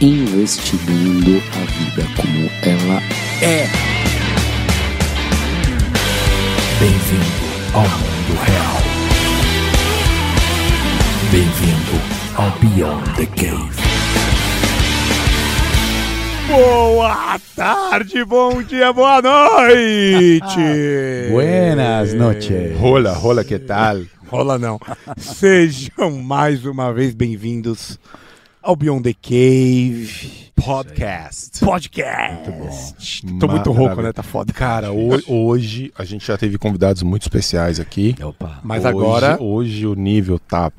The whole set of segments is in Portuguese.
Investigando a vida como ela é. Bem-vindo ao mundo real. Bem-vindo ao Beyond the Cave. Boa tarde, bom dia, boa noite. Buenas noches. Rola, rola, que tal? Rola não. Sejam mais uma vez bem-vindos ao Beyond the Cave Podcast. Podcast. Tô muito rouco, né? Tá foda. Cara, ho- hoje a gente já teve convidados muito especiais aqui. Opa. Mas Hoje- agora, Hoje o nível tá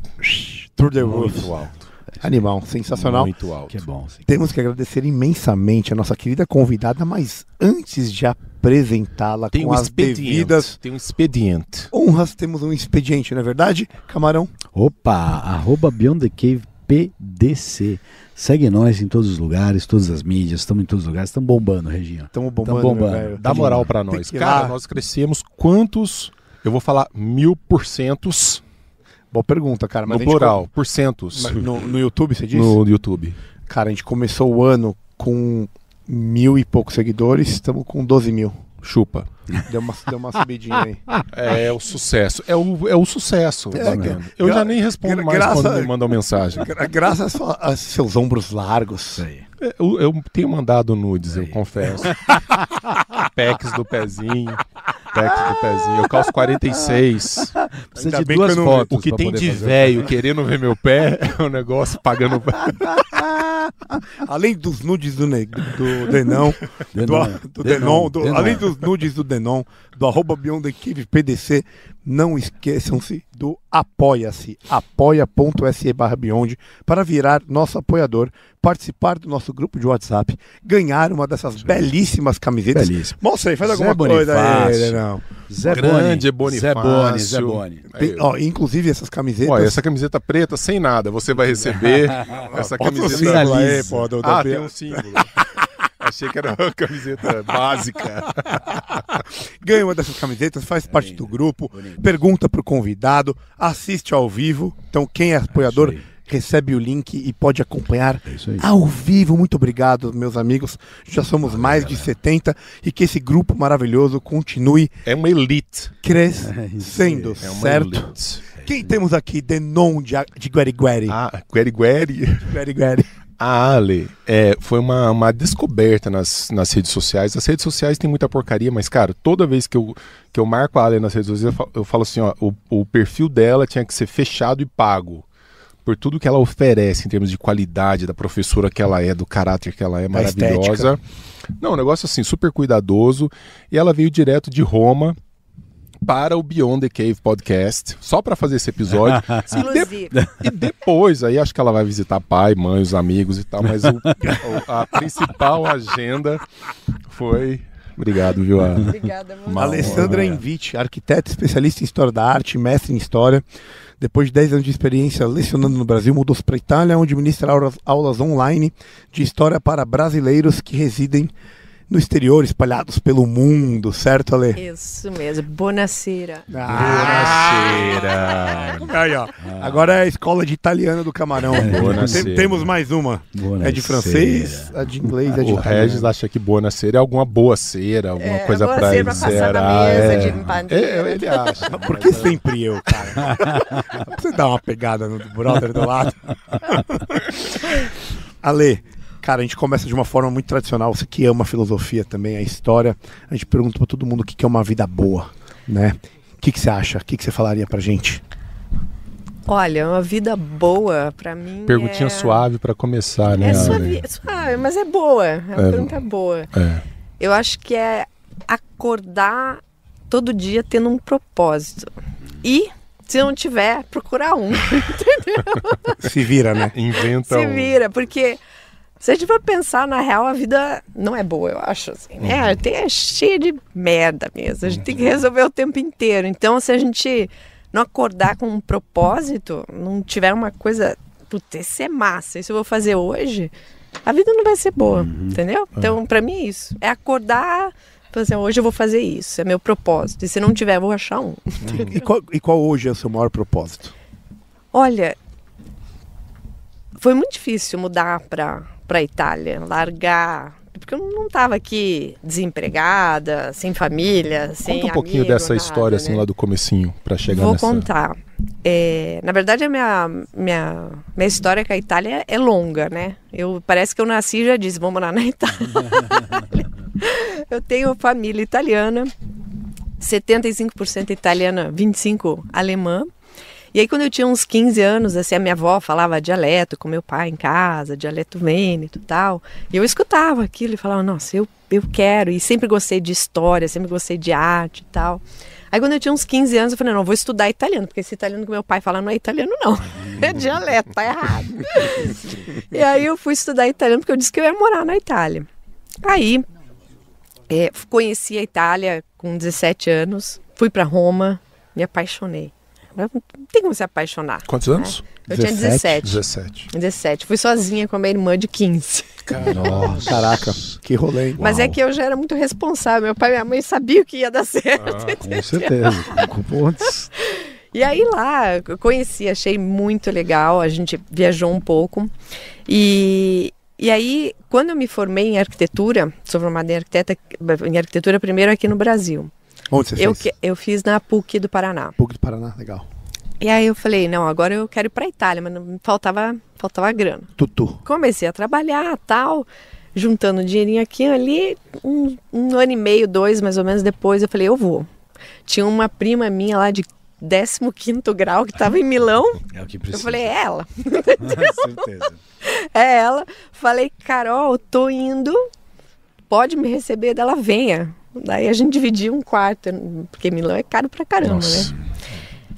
through the roof. muito alto. Animal, sensacional. Muito alto. Que é bom. sim. Temos que agradecer imensamente a nossa querida convidada, mas antes de apresentá-la com um as devidas Tem um expediente. honras, temos um expediente, não é verdade, Camarão? Opa, arroba Beyond the Cave PDC. Segue nós em todos os lugares, todas as mídias, estamos em todos os lugares, estamos bombando, Reginho. Estamos bombando, Tamo. Dá moral pra nós. Cara, lá. nós crescemos quantos? Eu vou falar mil porcentos Boa pergunta, cara. Mas no gente plural. co- Porcentos No, no YouTube, você disse? no YouTube. Cara, a gente começou o ano com mil e poucos seguidores, estamos com 12 mil. Chupa. Deu uma, deu uma subidinha aí. É o sucesso. É o, é o sucesso. É, gra- vendo? Eu gra- já nem respondo gra- mais graça- quando me mandam mensagem. Gra- Graças a, a seus ombros largos. É, Eu, eu tenho mandado nudes, eu confesso. Pecs do pezinho. Pecs do pezinho. Eu calço 46. Precisa Ainda de duas não- fotos. O que tem de velho querendo ver meu pé é um negócio pagando. Além dos nudes do, ne- do Denão, do, Denon. do Denon, do- Denon. além dos nudes do Denon, do arroba Beyond the Cave PDC, não esqueçam-se do Apoia-se, apoia.se barra Beyond, para virar nosso apoiador, participar do nosso grupo de WhatsApp, ganhar uma dessas belíssimas camisetas. Belíssimo. Mostra aí, faz Zé alguma coisa aí, Zé Grande Boni. Zé. Boni, Zé Boni. Tem- ó, inclusive essas camisetas... Olha, essa camiseta preta sem nada. Você vai receber essa camiseta. símbolo aí, pô, do, Ah, tem um símbolo. Achei que era uma camiseta básica. ganha uma dessas camisetas, faz parte do grupo, pergunta pro convidado, assiste ao vivo. Então, quem é apoiador aí. Recebe o link e pode acompanhar É ao vivo. Muito obrigado, meus amigos. Já somos mais de 70 e que esse grupo maravilhoso continue É uma elite. crescendo, É uma certo? elite. Quem temos aqui? Denon de, de Guerigueri. Ah, Gueri Gueri. Guerigueri. A Ale é, foi uma, uma descoberta nas, nas redes sociais. As redes sociais têm muita porcaria, mas, cara, toda vez que eu, que eu marco a Ale nas redes sociais, eu falo, eu falo assim, ó, o, o perfil dela tinha que ser fechado e pago. Por tudo que ela oferece em termos de qualidade, da professora que ela é, do caráter que ela é, maravilhosa. Não, um negócio assim, super cuidadoso. E ela veio direto de Roma para o Beyond the Cave podcast, só para fazer esse episódio. Exclusivo. E depois, aí acho que ela vai visitar pai, mãe, os amigos e tal, mas o- o- a principal agenda foi. Obrigado, viu? A... Obrigada, Alessandra. Invite, arquiteta, especialista em história da arte, mestre em história. Depois de 10 anos de experiência lecionando no Brasil, mudou-se para a Itália, onde ministra aulas, aulas online de história para brasileiros que residem no exterior, espalhados pelo mundo, certo, Ale? Isso mesmo. Bonacera. Buonasera. Aí, ó. Agora é a escola de italiano do Camarão. Tem- temos mais uma. Buonasera. É de francês, a de inglês, é de O italiano. Regis acha que Buonasera é alguma boa cera, alguma É, coisa boa pra cera pra passar na encerar. mesa é. de. É, ele acha. Por que sempre eu, cara? Você dar uma pegada no brother do lado. Ale, cara, a gente começa de uma forma muito tradicional. Você que ama a filosofia também, a história. A gente pergunta pra todo mundo o que que é uma vida boa, né? O que, que você acha? O que, que você falaria pra gente? Olha, uma vida boa pra mim. Perguntinha é... suave pra começar, né? É suave, suave, mas é boa. É uma É. pergunta boa. É. Eu acho que é acordar todo dia tendo um propósito. E, se não tiver, procurar um. Se vira, né? Inventa Se um- vira, porque Se a gente for pensar, na real, a vida não é boa, eu acho. Assim, né? Tem, é cheia de merda mesmo. A gente tem que resolver o tempo inteiro. Então, se a gente não acordar com um propósito, não tiver uma coisa. Putz, isso é massa, isso eu vou fazer hoje, a vida não vai ser boa, entendeu? Então, pra mim é isso. É acordar. Assim, hoje eu vou fazer isso, é meu propósito. E se não tiver, eu vou achar um. E qual, e qual hoje é o seu maior propósito? Olha, foi muito difícil mudar para para Itália, largar, porque eu não estava aqui desempregada, sem família, sem Conta um pouquinho amigo, dessa nada, história, assim, né? lá do comecinho, pra chegar Vou nessa... contar. É, na verdade, a minha, minha, minha história com a Itália é longa, né? Eu, parece que eu nasci e já disse, vou morar na Itália. eu tenho família italiana, 75% italiana, 25% alemã. E aí, quando eu tinha uns 15 anos, assim, a minha avó falava dialeto com meu pai em casa, dialeto vêneto e tal. E eu escutava aquilo e falava, nossa, eu, eu quero. E sempre gostei de história, sempre gostei de arte e tal. Aí, quando eu tinha uns 15 anos, eu falei, não, vou estudar italiano, porque esse italiano que meu pai fala não é italiano, não. É dialeto, tá errado. e aí, eu fui estudar italiano porque eu disse que eu ia morar na Itália. Aí, é, conheci a Itália com 17 anos, fui para Roma, me apaixonei. Não tem como se apaixonar. Quantos anos? Eu tinha 17. 17. 17. Fui sozinha com a minha irmã de 15. Nossa. Caraca, que rolê, hein? Mas é que eu já era muito responsável. Meu pai e minha mãe sabiam que ia dar certo. Com certeza. Com pontos. E aí lá, eu conheci, achei muito legal. A gente viajou um pouco. E, e aí, quando eu me formei em arquitetura, sou formada em, arquiteta, em arquitetura primeiro aqui no Brasil. Onde você Eu, fez? eu fiz na PUC do Paraná. PUC do Paraná, legal. E aí eu falei, não, agora eu quero ir pra Itália, mas não, faltava, faltava grana. Tutu. comecei a trabalhar tal, juntando dinheirinho aqui e ali. Um, um ano e meio, dois mais ou menos depois, eu falei, eu vou. Tinha uma prima minha lá de 15 grau que estava em Milão. É o que Eu precisa. falei, é ela. Com certeza. É ela. Falei, Carol, tô indo. Pode me receber dela, venha. Daí a gente dividiu um quarto, porque Milão é caro pra caramba, Nossa. né?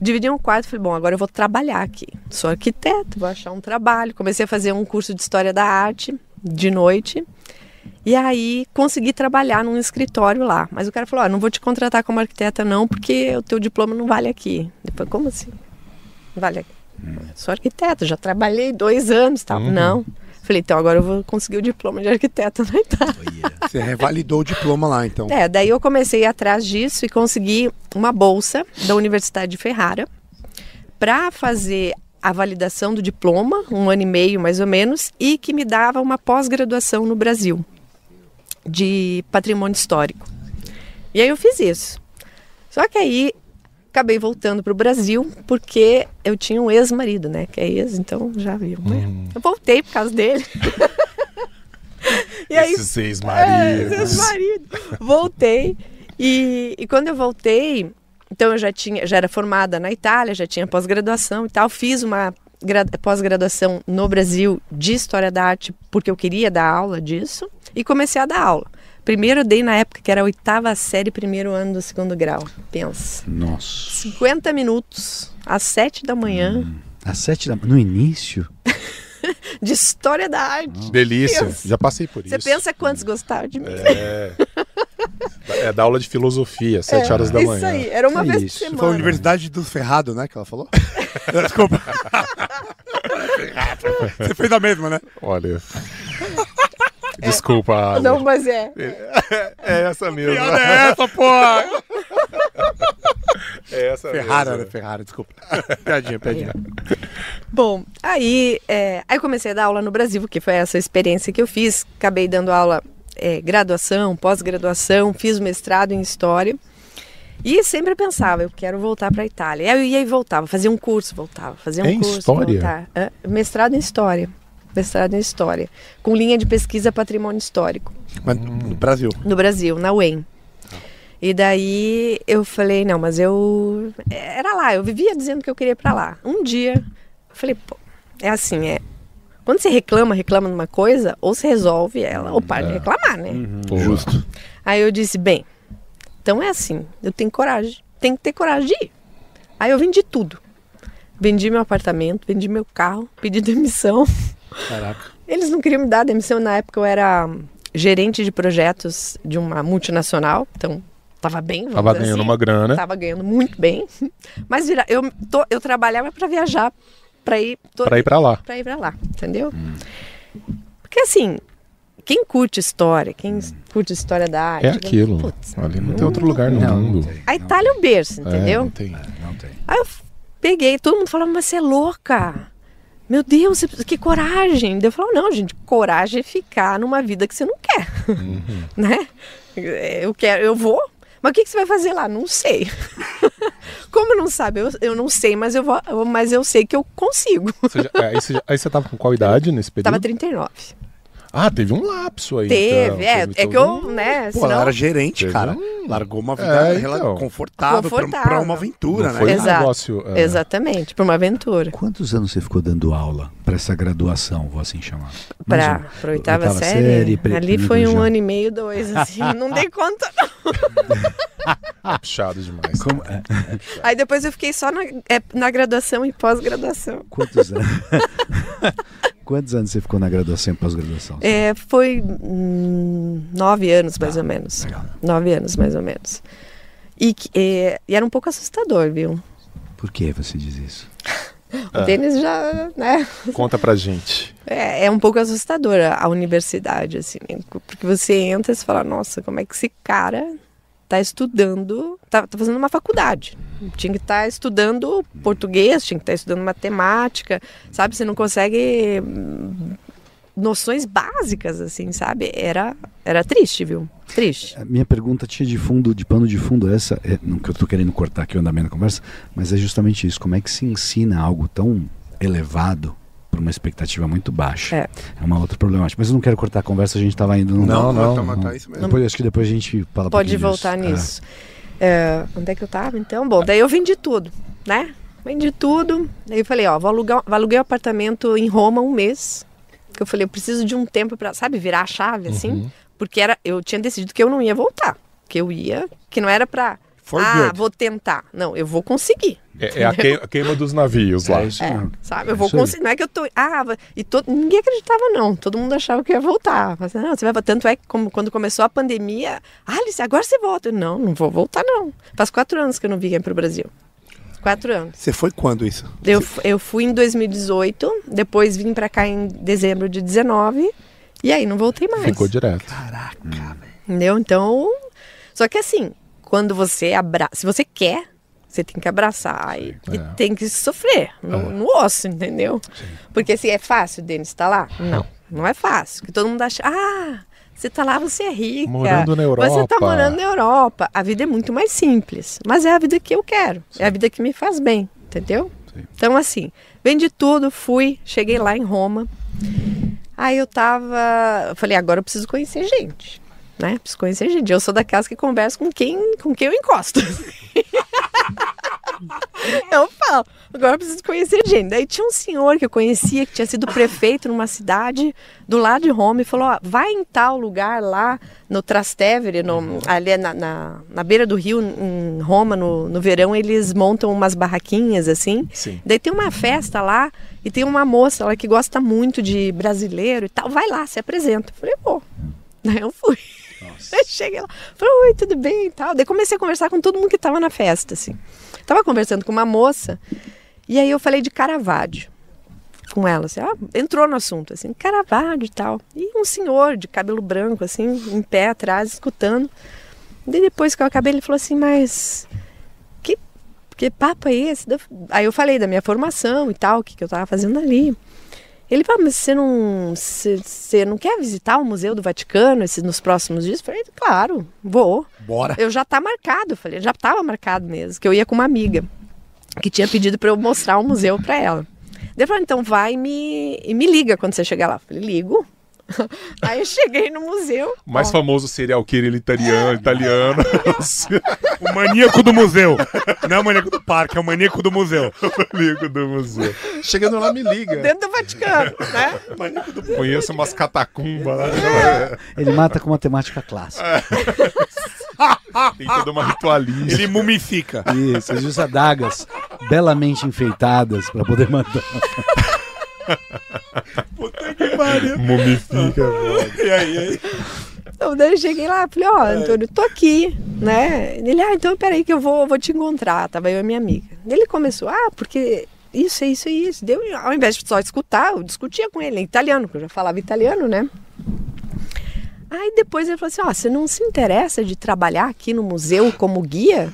Dividi um quarto, falei, bom, agora eu vou trabalhar aqui. Sou arquiteto, vou achar um trabalho. Comecei a fazer um curso de História da Arte, de noite. E aí consegui trabalhar num escritório lá. Mas o cara falou, ó, não vou te contratar como arquiteta não, porque o teu diploma não vale aqui. Depois, como assim? Não vale aqui? Sou arquiteta, já trabalhei dois anos e tal. Não. Falei, então agora eu vou conseguir o diploma de arquiteta na Itália. Você revalidou o diploma lá, então. É, daí eu comecei atrás disso e consegui uma bolsa da Universidade de Ferrara para fazer a validação do diploma, um ano e meio mais ou menos, e que me dava uma pós-graduação no Brasil de patrimônio histórico. E aí eu fiz isso. Só que aí acabei voltando para o Brasil porque eu tinha um ex-marido, né? Que é ex, então já viu, né? Eu voltei por causa dele. e aí Esses seis é, maridos. Voltei. E, e quando eu voltei, então eu já tinha, já era formada na Itália, já tinha pós-graduação e tal. Fiz uma gra- pós-graduação no Brasil de História da Arte, porque eu queria dar aula disso. E comecei a dar aula. Primeiro eu dei na época que era a oitava série, primeiro ano do segundo grau. Pensa. Nossa. 50 minutos, às sete da manhã, Às sete da No início? de História da Arte. Delícia. Deus. Já passei por Você isso. pensa quantos gostavam de mim? É. É da aula de filosofia, sete horas da Isso manhã. aí, era uma É vez isso. por Foi a semana. Universidade do Ferrado, né? Que ela falou? Desculpa. Você fez a mesma, né? Olha. Desculpa, Ale. Não, mas é. É essa mesmo. Piada é essa, porra! É essa Ferrara, né? mesmo. Ferrara, desculpa. Piadinha, piadinha. Bom, aí, é, aí eu comecei a dar aula no Brasil, que foi essa experiência que eu fiz. Acabei dando aula é, graduação, pós-graduação, fiz mestrado em História. E sempre pensava, eu quero voltar para a Itália. Aí eu ia e voltava, fazia um curso, voltava, fazia um Em curso, História? voltava. É, mestrado em História. Mestrado em História. Com linha de pesquisa patrimônio histórico. Mas no Brasil. no Brasil, na UEM. E daí eu falei, não, mas eu. Era lá, eu vivia dizendo que eu queria ir pra lá. Um dia, eu falei, pô, é assim, é. Quando você reclama, reclama numa coisa, ou você resolve ela, ou para de reclamar, né? Boa. Justo. Aí eu disse, bem, então é assim, eu tenho coragem, tenho que ter coragem de ir. Aí eu vendi tudo. Vendi meu apartamento, vendi meu carro, pedi demissão. Caraca. Eles não queriam me dar demissão. Na época eu era gerente de projetos de uma multinacional, então tava bem. vamos Tava dizer ganhando assim. uma grana. Tava ganhando muito bem. Mas vira, eu, tô- eu trabalhava para viajar, para ir, to- Pra ir pra lá. pra ir pra lá, entendeu? Porque assim, quem curte história, quem curte história da arte. É aquilo. putz, Ali não tem outro lugar no Não, mundo. não tem. a Itália é o berço, É, entendeu? não tem. Não tem. Aí eu peguei, todo mundo falava, mas você é louca. Meu Deus, que coragem. Eu falava, não, gente, coragem é ficar numa vida que você não quer. né? Eu quero, eu vou. Mas o que, que você vai fazer lá? Não sei. Como não sabe? Eu, eu não sei, mas eu vou, mas eu sei que eu consigo. É, aí, você, aí você tava com qual idade nesse período? Tava 39. Ah, teve um lapso aí. Teve, então. é, Teve é que eu, um- né, Pô, senão... ela era gerente, Teve cara. um- Largou uma vida É, então. confortável, pra- Pra, Confortável. uma aventura, Não né? foi um Exato. negócio. é, Exatamente, para uma aventura. Quantos anos você ficou dando aula para essa graduação, vou assim chamar? Pra, um. pra oitava, Oitava série, série, ali foi um já. ano e meio, dois, assim, não dei conta. Puxado demais. Como- é, Aí depois eu fiquei só na, é, na graduação e pós-graduação. quantos anos? quantos anos você ficou na graduação e pós-graduação? É, foi hum, nove anos, mais ou menos. Legal. Nove anos, mais ou menos. E, que- é, e era um pouco assustador, viu? Por que você diz isso? O Denis já, né? Conta pra gente. É, é um pouco assustador a, a universidade, assim, né? porque você entra e você fala, nossa, como é que esse cara tá estudando, tá, tá fazendo uma faculdade. Tinha que estar estudando português, tinha que estar estudando matemática, sabe? Você não consegue hum, noções básicas, assim, sabe? Era, era triste, viu? Triste. A minha pergunta tinha de fundo, de pano de fundo, essa, é, não que eu estou querendo cortar aqui o andamento da conversa, mas é justamente isso. Como é que se ensina algo tão elevado para uma expectativa muito baixa? É. uma outra problemática. Mas eu não quero cortar a conversa, a gente estava indo num... Não, não, tá- não. tá isso mesmo. Depois, acho que depois a gente fala Pode voltar disso. nisso. É, onde é que eu tava? Então, bom, daí eu vendi tudo, né? Vendi tudo. Daí eu falei, ó, vou alugar, aluguei um apartamento em Roma um mês. Que eu falei, eu preciso de um tempo para, sabe, virar a chave, assim. Porque era, eu tinha decidido que eu não ia voltar. Que eu ia, que não era pra, For ah, good. vou tentar. Não, eu vou conseguir. É, é a, queima, a queima dos navios lá. É É, sabe? Eu É vou conseguir. Não é que eu tô. Ah, e todo, ninguém acreditava, não. Todo mundo achava que eu ia voltar. Mas, não, você vai. Tanto é que como, quando começou a pandemia, ah, Alice, agora você volta. Eu, não, não vou voltar, não. Faz quatro anos que eu não vim pro Brasil. Quatro anos. Você foi quando isso? Eu, eu fui em 2018, depois vim pra cá em dezembro de 19, e aí não voltei mais. Ficou direto. Caraca, velho. Entendeu? Então. Só que assim, quando você abraça. Se você quer, você tem que abraçar e, e É. tem que sofrer no, no osso, entendeu? Porque assim, é fácil, Denis, estar lá? Não, não é fácil. Porque todo mundo acha. Ah, você tá lá, você é rica. Morando na Você tá Europa." morando na Europa. A vida é muito mais simples. Mas é a vida que eu quero. É a vida que me faz bem, entendeu? Sim. Então, assim, vendi tudo, fui, cheguei lá em Roma. Aí eu tava. Eu falei, agora eu preciso conhecer gente. Né? Preciso conhecer gente. Eu sou daquelas que converso com quem, com quem eu encosto. eu falo, agora eu preciso conhecer gente. Daí tinha um senhor que eu conhecia, que tinha sido prefeito numa cidade do lado de Roma, e falou: ó, vai em tal lugar lá no Trastevere, no, ali na, na, na beira do rio, em Roma, no, no verão, eles montam umas barraquinhas assim. Sim. Daí tem uma festa lá e tem uma moça lá que gosta muito de brasileiro e tal. Vai lá, se apresenta. Eu falei, pô. Daí eu fui. Aí cheguei lá, falei, oi, tudo bem e tal. Daí comecei a conversar com todo mundo que tava na festa, assim. Tava conversando com uma moça e aí eu falei de Caravaggio com ela, assim, entrou no assunto, assim, Caravaggio e tal. E um senhor de cabelo branco, assim, em pé atrás, escutando. Daí depois que eu acabei, ele falou assim, mas que, que papo é esse? Eu- Aí eu falei da minha formação e tal, o que, que eu tava fazendo ali. Ele falou, mas você não, você, você não quer visitar o Museu do Vaticano esses, nos próximos dias? Eu falei, claro, vou. Bora. Eu já tá marcado, falei, já estava marcado mesmo, que eu ia com uma amiga que tinha pedido para eu mostrar o museu para ela. Ele falou, então vai e me, e me liga quando você chegar lá. Eu falei, ligo. Aí eu cheguei no museu. O mais ó, famoso serial killer italiano. italiano. O maníaco do museu. Não é o maníaco do parque, é o maníaco do museu. amigo do museu. Chegando lá, me liga. dentro do Vaticano, né? Conheço umas catacumbas lá. Ele mata com matemática clássica. Tem toda uma ritualística. Ele mumifica. Isso, ele usa adagas belamente enfeitadas para poder mandar. Mumifica, pô. E aí, e aí? Então, daí eu cheguei lá, falei, ó, Antônio, tô aqui, né? Ele, ah, então peraí que eu vou, vou te encontrar. Tava eu e minha amiga. Ele começou, ah, porque isso, isso e isso. Deu, ao invés de só escutar, eu discutia com ele em italiano, porque eu já falava italiano, né? Aí depois ele falou assim, ó, você não se interessa de trabalhar aqui no museu como guia?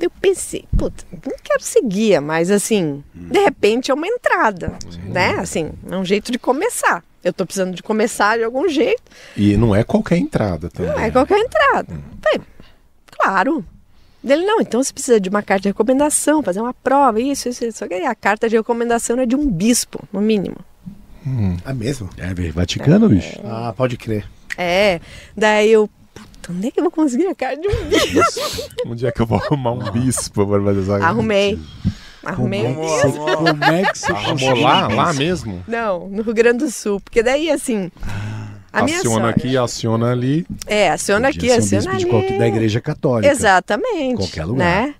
Eu pensei, puta, não quero ser guia, mas assim, de repente é uma entrada, né? Assim, é um jeito de começar. Eu tô precisando de começar de algum jeito. E não é qualquer entrada também. Não é qualquer entrada. Falei, claro. Dele, não, então você precisa de uma carta de recomendação, fazer uma prova, isso, isso, isso. Só que aí a carta de recomendação é de um bispo, no mínimo. É mesmo? É, Vaticano, bicho. Ah, pode crer. É, daí eu, puta, onde é que eu vou conseguir a carta de um bispo? Onde é que eu vou arrumar um bispo para fazer essa Arrumei. Arrumei um Como é que bispo. como é que você Arrumou lá, lá mesmo? Não, no Rio Grande do Sul. Porque daí, assim, a minha aciona sorte... aqui, aciona ali. É, aciona aqui, um aciona bispo de ali. qualquer, da igreja católica. Exatamente. Qualquer lugar. Né?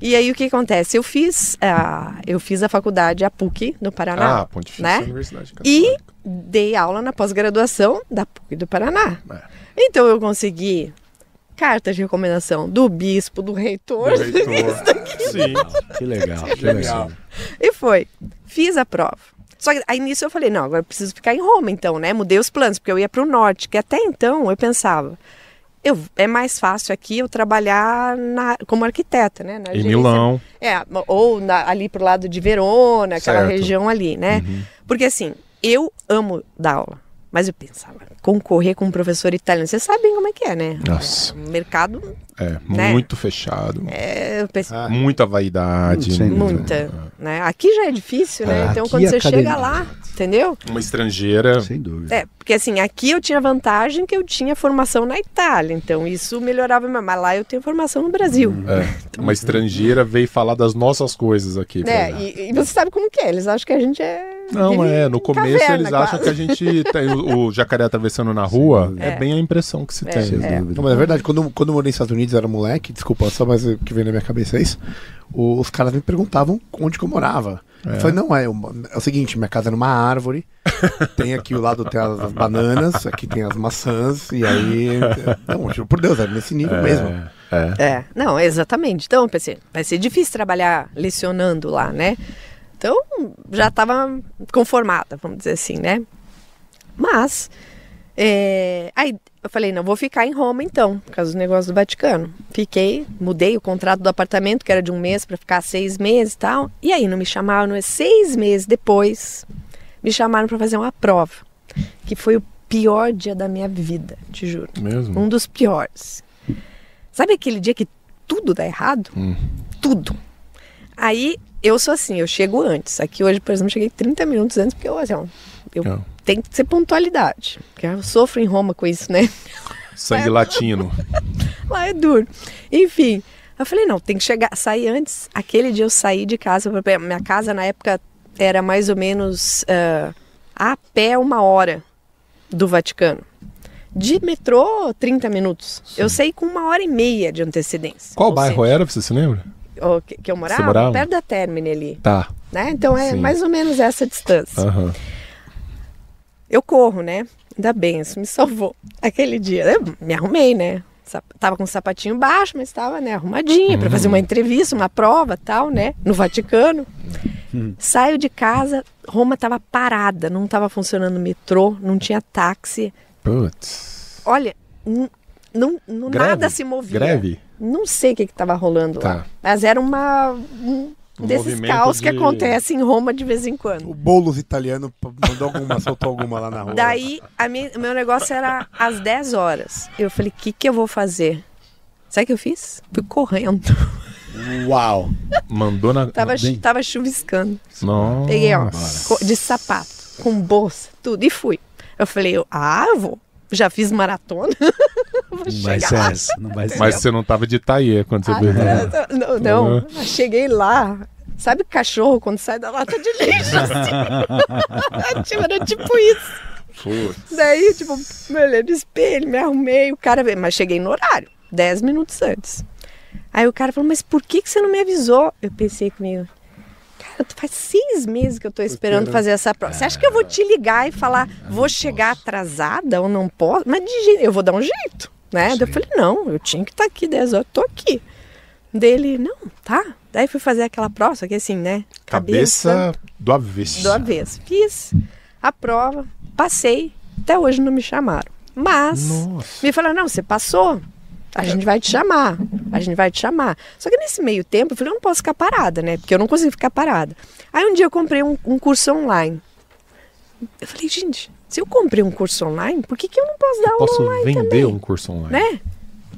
E aí o que acontece? Eu fiz, a, eu fiz a faculdade a PUC no Paraná. Ah, Pontifícia né? Universidade E Católica. dei aula na pós-graduação da PUC do Paraná. É. Então eu consegui carta de recomendação do bispo, do reitor, Do reitor. Sim. Que legal, que Legal. e foi. Fiz a prova. Só que aí nisso eu falei, não, agora eu preciso ficar em Roma então, né? Mudei os planos, porque eu ia para o norte, que até então eu pensava, eu, é mais fácil aqui eu trabalhar na- como arquiteta, né? Na Em. Milão. É, ou na- ali pro lado de Verona, aquela Certo. região ali, né? Porque assim, eu amo dar aula. Mas eu pensava, concorrer com um professor italiano, vocês sabem como é que é, né? Nossa. O mercado É, Né? muito fechado. é, eu pensei, Ah. Muita vaidade. Sem dúvida. muita, né? Aqui já é difícil, né? É, então quando a você academia- chega lá, entendeu? Uma estrangeira. Sem dúvida. É, porque assim, aqui eu tinha vantagem que eu tinha formação na Itália, então isso melhorava, mas lá eu tenho formação no Brasil. É, uma estrangeira veio falar das nossas coisas aqui. Né? gente. E, e você sabe como que é, eles acham que a gente é... Não, é, no começo caverna, eles acham quase. que a gente tem o, o jacaré atravessando na rua. É, É. bem a impressão que se tem. Sem é. Não, mas é verdade, quando, quando eu morei nos Estados Unidos, era moleque, desculpa, só mais o que vem na minha cabeça é isso. os caras me perguntavam onde que eu morava. Eu falei, não, é, é o seguinte, minha casa é numa árvore, tem aqui o lado tem as bananas, aqui tem as maçãs, e aí. Não, juro por Deus, é nesse nível mesmo. É. É, não, exatamente. Então eu pensei, vai ser difícil trabalhar lecionando lá, né? Então já estava conformada, vamos dizer assim, né? Mas, é, aí eu falei, não, vou ficar em Roma então, por causa dos negócios do Vaticano. Fiquei, mudei o contrato do apartamento, que era de um mês, para ficar seis meses e tal. E aí não me chamaram, é seis meses depois, me chamaram para fazer uma prova, que foi o pior dia da minha vida, te juro. Mesmo? Um dos piores. Sabe aquele dia que tudo dá errado? Hum. Tudo. Aí eu sou assim, eu chego antes. Aqui hoje, por exemplo, cheguei 30 minutos antes, porque eu, assim, ó, eu Não. tenho que ser pontualidade. Porque eu sofro em Roma com isso, né? Sangue latino. Lá é duro. Enfim, eu falei, não, tem que chegar, sair antes. Aquele dia eu saí de casa, minha casa na época era mais ou menos ah, a pé uma hora do Vaticano. De metrô, 30 minutos. Eu saí com uma hora e meia de antecedência. Qual bairro seja, era, você se lembra? Que, eu morava? morava? Perto da Termine ali. Tá. Né? Então é Sim. mais ou menos essa distância. Aham. Eu corro, né? Ainda bem, isso me salvou. Aquele dia, eu me arrumei, né? Tava com o sapatinho baixo, mas estava né, arrumadinha para fazer uma entrevista, uma prova tal, né? No Vaticano. Saio de casa, Roma tava parada, não tava funcionando o metrô, não tinha táxi. Putz. Olha, não, não nada se movia. Greve? Não sei o que estava rolando lá. Tá. Mas era uma, um Um desses caos que de- acontece em Roma de vez em quando. O Boulos italiano mandou alguma, soltou alguma lá na rua. Daí, a minha- o meu negócio era às 10 horas. Eu falei, o que, que eu vou fazer? Sabe o que eu fiz? Fui correndo. Uau! Mandou na. Tava, tava chuviscando. Nossa. Peguei, ó, de sapato, com bolsa, tudo, e fui. Eu falei, eu, ah, eu vou. Já fiz maratona. vou Não vai chegar ser lá. essa. Não vai ser Mas você não tava de taie quando você Ah, veio. não, não, não. Eu Cheguei lá. Sabe cachorro quando sai da lata de lixo? assim? Tipo, era tipo isso. Putz. Daí, tipo, me olhei no espelho, me arrumei, o cara veio, mas cheguei no horário, 10 minutos antes. Aí o cara falou, mas por que, que você não me avisou? Eu pensei comigo, tu faz seis meses que eu tô esperando fazer essa prova. Você acha que eu vou te ligar e falar, vou chegar atrasada ou não posso? Mas de jeito, eu vou dar um jeito, né? Daí eu falei, não, eu tinha que estar aqui 10 horas, tô aqui. Dele, não, tá. Daí fui fazer aquela prova, só que assim, né? Cabeça do avesso. do avesso. Fiz a prova, passei, até hoje não me chamaram. Mas Nossa. me falaram, não, você passou, a gente vai te chamar, a gente vai te chamar. Só que nesse meio tempo eu falei, eu não posso ficar parada, né? Porque eu não consigo ficar parada. Aí um dia eu comprei um, um curso online. Eu falei, gente, se eu comprei um curso online, por que, que eu não posso dar aula Posso online vender também? um curso online. né?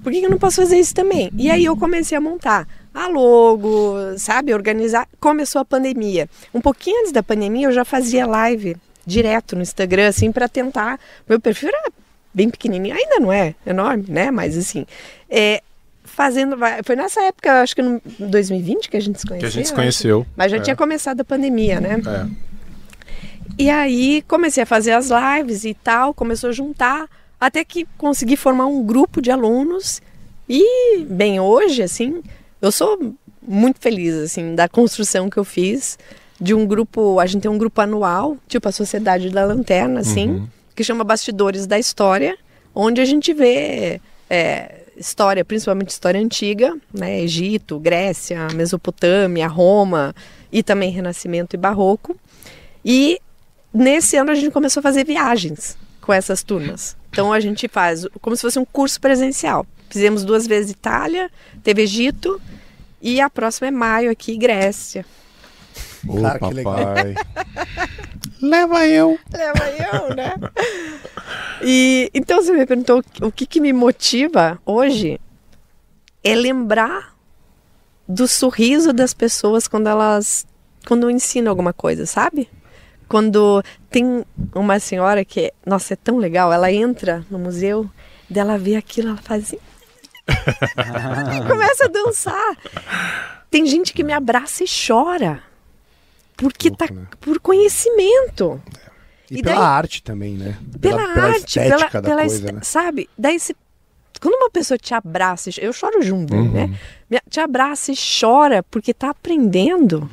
Por que que eu não posso fazer isso também? E aí eu comecei a montar a logo, sabe, organizar. Começou a pandemia. Um pouquinho antes da pandemia eu já fazia live direto no Instagram, assim, para tentar. Meu perfil era bem pequenininho, ainda não é enorme, né? Mas assim, é, fazendo. Foi nessa época, acho que no 2020 que a gente se conheceu. Que a gente se eu conheceu. Mas já É. tinha começado a pandemia, né? É. E aí comecei a fazer as lives e tal, começou a juntar, até que consegui formar um grupo de alunos. E, bem, hoje, assim, eu sou muito feliz, assim, da construção que eu fiz de um grupo, a gente tem um grupo anual, tipo a Sociedade da Lanterna, assim, que chama Bastidores da História, onde a gente vê é, história, principalmente história antiga, né, Egito, Grécia, Mesopotâmia, Roma, e também Renascimento e Barroco. E nesse ano a gente começou a fazer viagens com essas turmas. Então a gente faz como se fosse um curso presencial. Fizemos duas vezes Itália, teve Egito e a próxima é maio aqui, Grécia. Ô, Cara, que legal. papai. Leva eu. Leva eu, né? E então você me perguntou o que, que me motiva hoje é lembrar do sorriso das pessoas quando elas quando eu ensino alguma coisa, sabe? Quando tem uma senhora que, nossa, é tão legal, ela entra no museu, dela vê aquilo, ela faz assim, e começa a dançar. Tem gente que me abraça e chora. Porque Louco, tá né? por conhecimento. E, E pela daí- arte também, né? pela, arte, pela, estética da pela coisa, este- né? sabe? Daí se, quando uma pessoa te abraça, eu choro junto, Uhum. né? Me- Te abraça e chora porque tá aprendendo.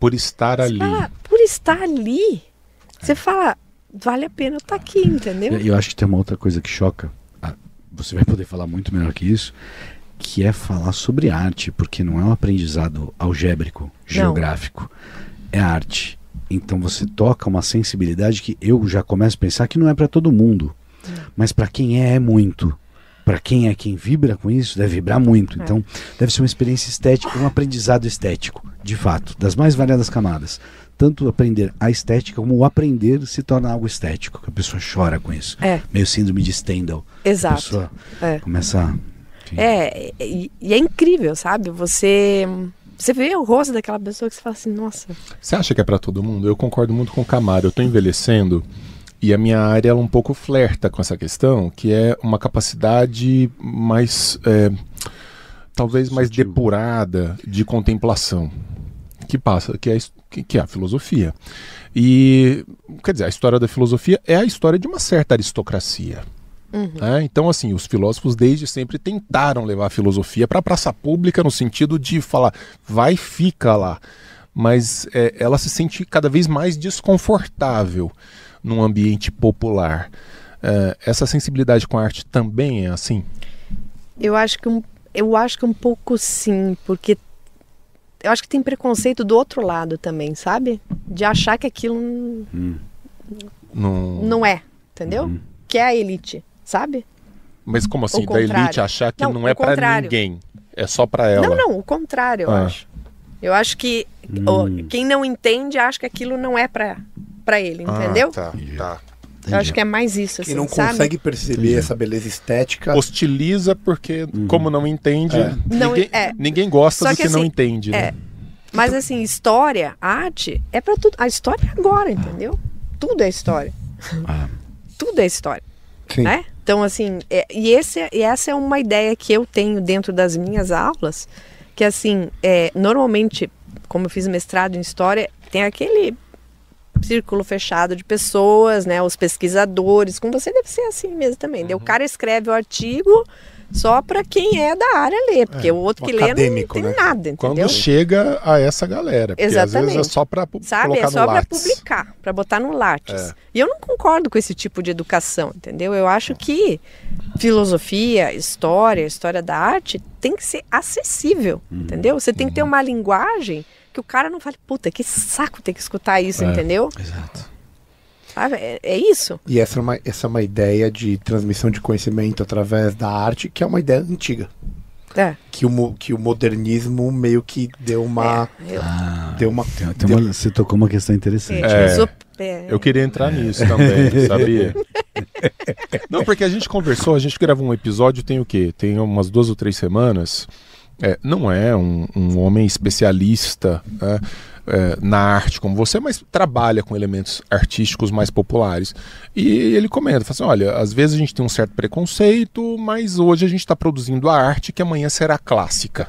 Por estar Você ali. fala, por estar ali, você fala, vale a pena eu estar aqui, entendeu? E eu acho que tem uma outra coisa que choca. Ah, Você vai poder falar muito melhor que isso, que é falar sobre arte, porque não é um aprendizado algébrico, geográfico, é arte. Então você toca uma sensibilidade que eu já começo a pensar que não é para todo mundo, mas para quem é é muito. Para quem é quem vibra com isso, deve vibrar muito. É. Então, deve ser uma experiência estética, um aprendizado estético, de fato, das mais variadas camadas. Tanto aprender a estética, como o aprender se torna algo estético, que a pessoa chora com isso. É. Meio síndrome de Stendhal. A Exato. pessoa É. começa. a-. É, e, e é incrível, sabe? Você você vê o rosto daquela pessoa que você fala assim, nossa, Você acha que é pra todo mundo? Eu concordo muito com o Camaro. Eu tô envelhecendo e a minha área ela um pouco flerta com essa questão, que é uma capacidade mais. é, talvez mais Sutil. depurada de contemplação. Que passa, que é, que é a filosofia. E, quer dizer, a história da filosofia é a história de uma certa aristocracia. Né? Então, assim, os filósofos desde sempre tentaram levar a filosofia para a praça pública no sentido de falar, vai e fica lá. Mas é, ela se sente cada vez mais desconfortável num ambiente popular. É, essa sensibilidade com a arte também é assim? eu acho que um, eu acho que um pouco sim, porque eu acho que tem preconceito do outro lado também, sabe? De achar que aquilo não, Não... não é, entendeu? Uhum. Que é a elite, sabe? Mas como assim? O Da elite achar que não, Não, é para ninguém. É só para ela. Não, não, o contrário, eu Ah. acho. Eu acho que o- quem não entende acha que aquilo não é pra, pra ele, Ah, entendeu? tá, tá. Eu acho que é mais isso, assim, Quem não sabe? consegue perceber essa beleza estética. Hostiliza porque, como não entende, É. Não, ninguém, é. ninguém gosta Só do que que, não assim, entende. é. Né? Mas assim, história, arte, é pra tudo. A história é agora, entendeu? Tudo é história. Ah. Tudo é história, Sim. né? Então, assim, é- e, esse, e essa é uma ideia que eu tenho dentro das minhas aulas, que assim, é, normalmente, como eu fiz mestrado em história, tem aquele círculo fechado de pessoas, né? Os pesquisadores, com você deve ser assim mesmo também. daí O cara escreve o artigo, só para quem é da área ler, porque o outro que lê não tem né? nada, entendeu? Quando chega a essa galera. Porque às Exatamente. vezes é só pra pu- Sabe? colocar É só para publicar, para botar no Lattes. É. E eu não concordo com esse tipo de educação, entendeu? Eu acho que filosofia, história, história da arte tem que ser acessível, Uhum. entendeu? Você tem que ter uma linguagem que o cara não fale, puta, que saco ter que escutar isso, É. entendeu? Exato. Sabe? É, é isso. E essa é, uma, essa é uma ideia de transmissão de conhecimento através da arte, que é uma ideia antiga. É. Que o, que o modernismo meio que deu uma. Eu, Ah, Deu uma. tem- tem deu- uma- você tocou uma questão interessante. é, É. é, Eu queria entrar nisso também, sabia? Não, porque a gente conversou, a gente gravou um episódio, tem o quê? Tem umas duas ou três semanas. É, não é um, um homem especialista né, é, na arte como você, mas trabalha com elementos artísticos mais populares. E ele comenta, fala assim, olha, às vezes a gente tem um certo preconceito, mas hoje a gente está produzindo a arte que amanhã será clássica.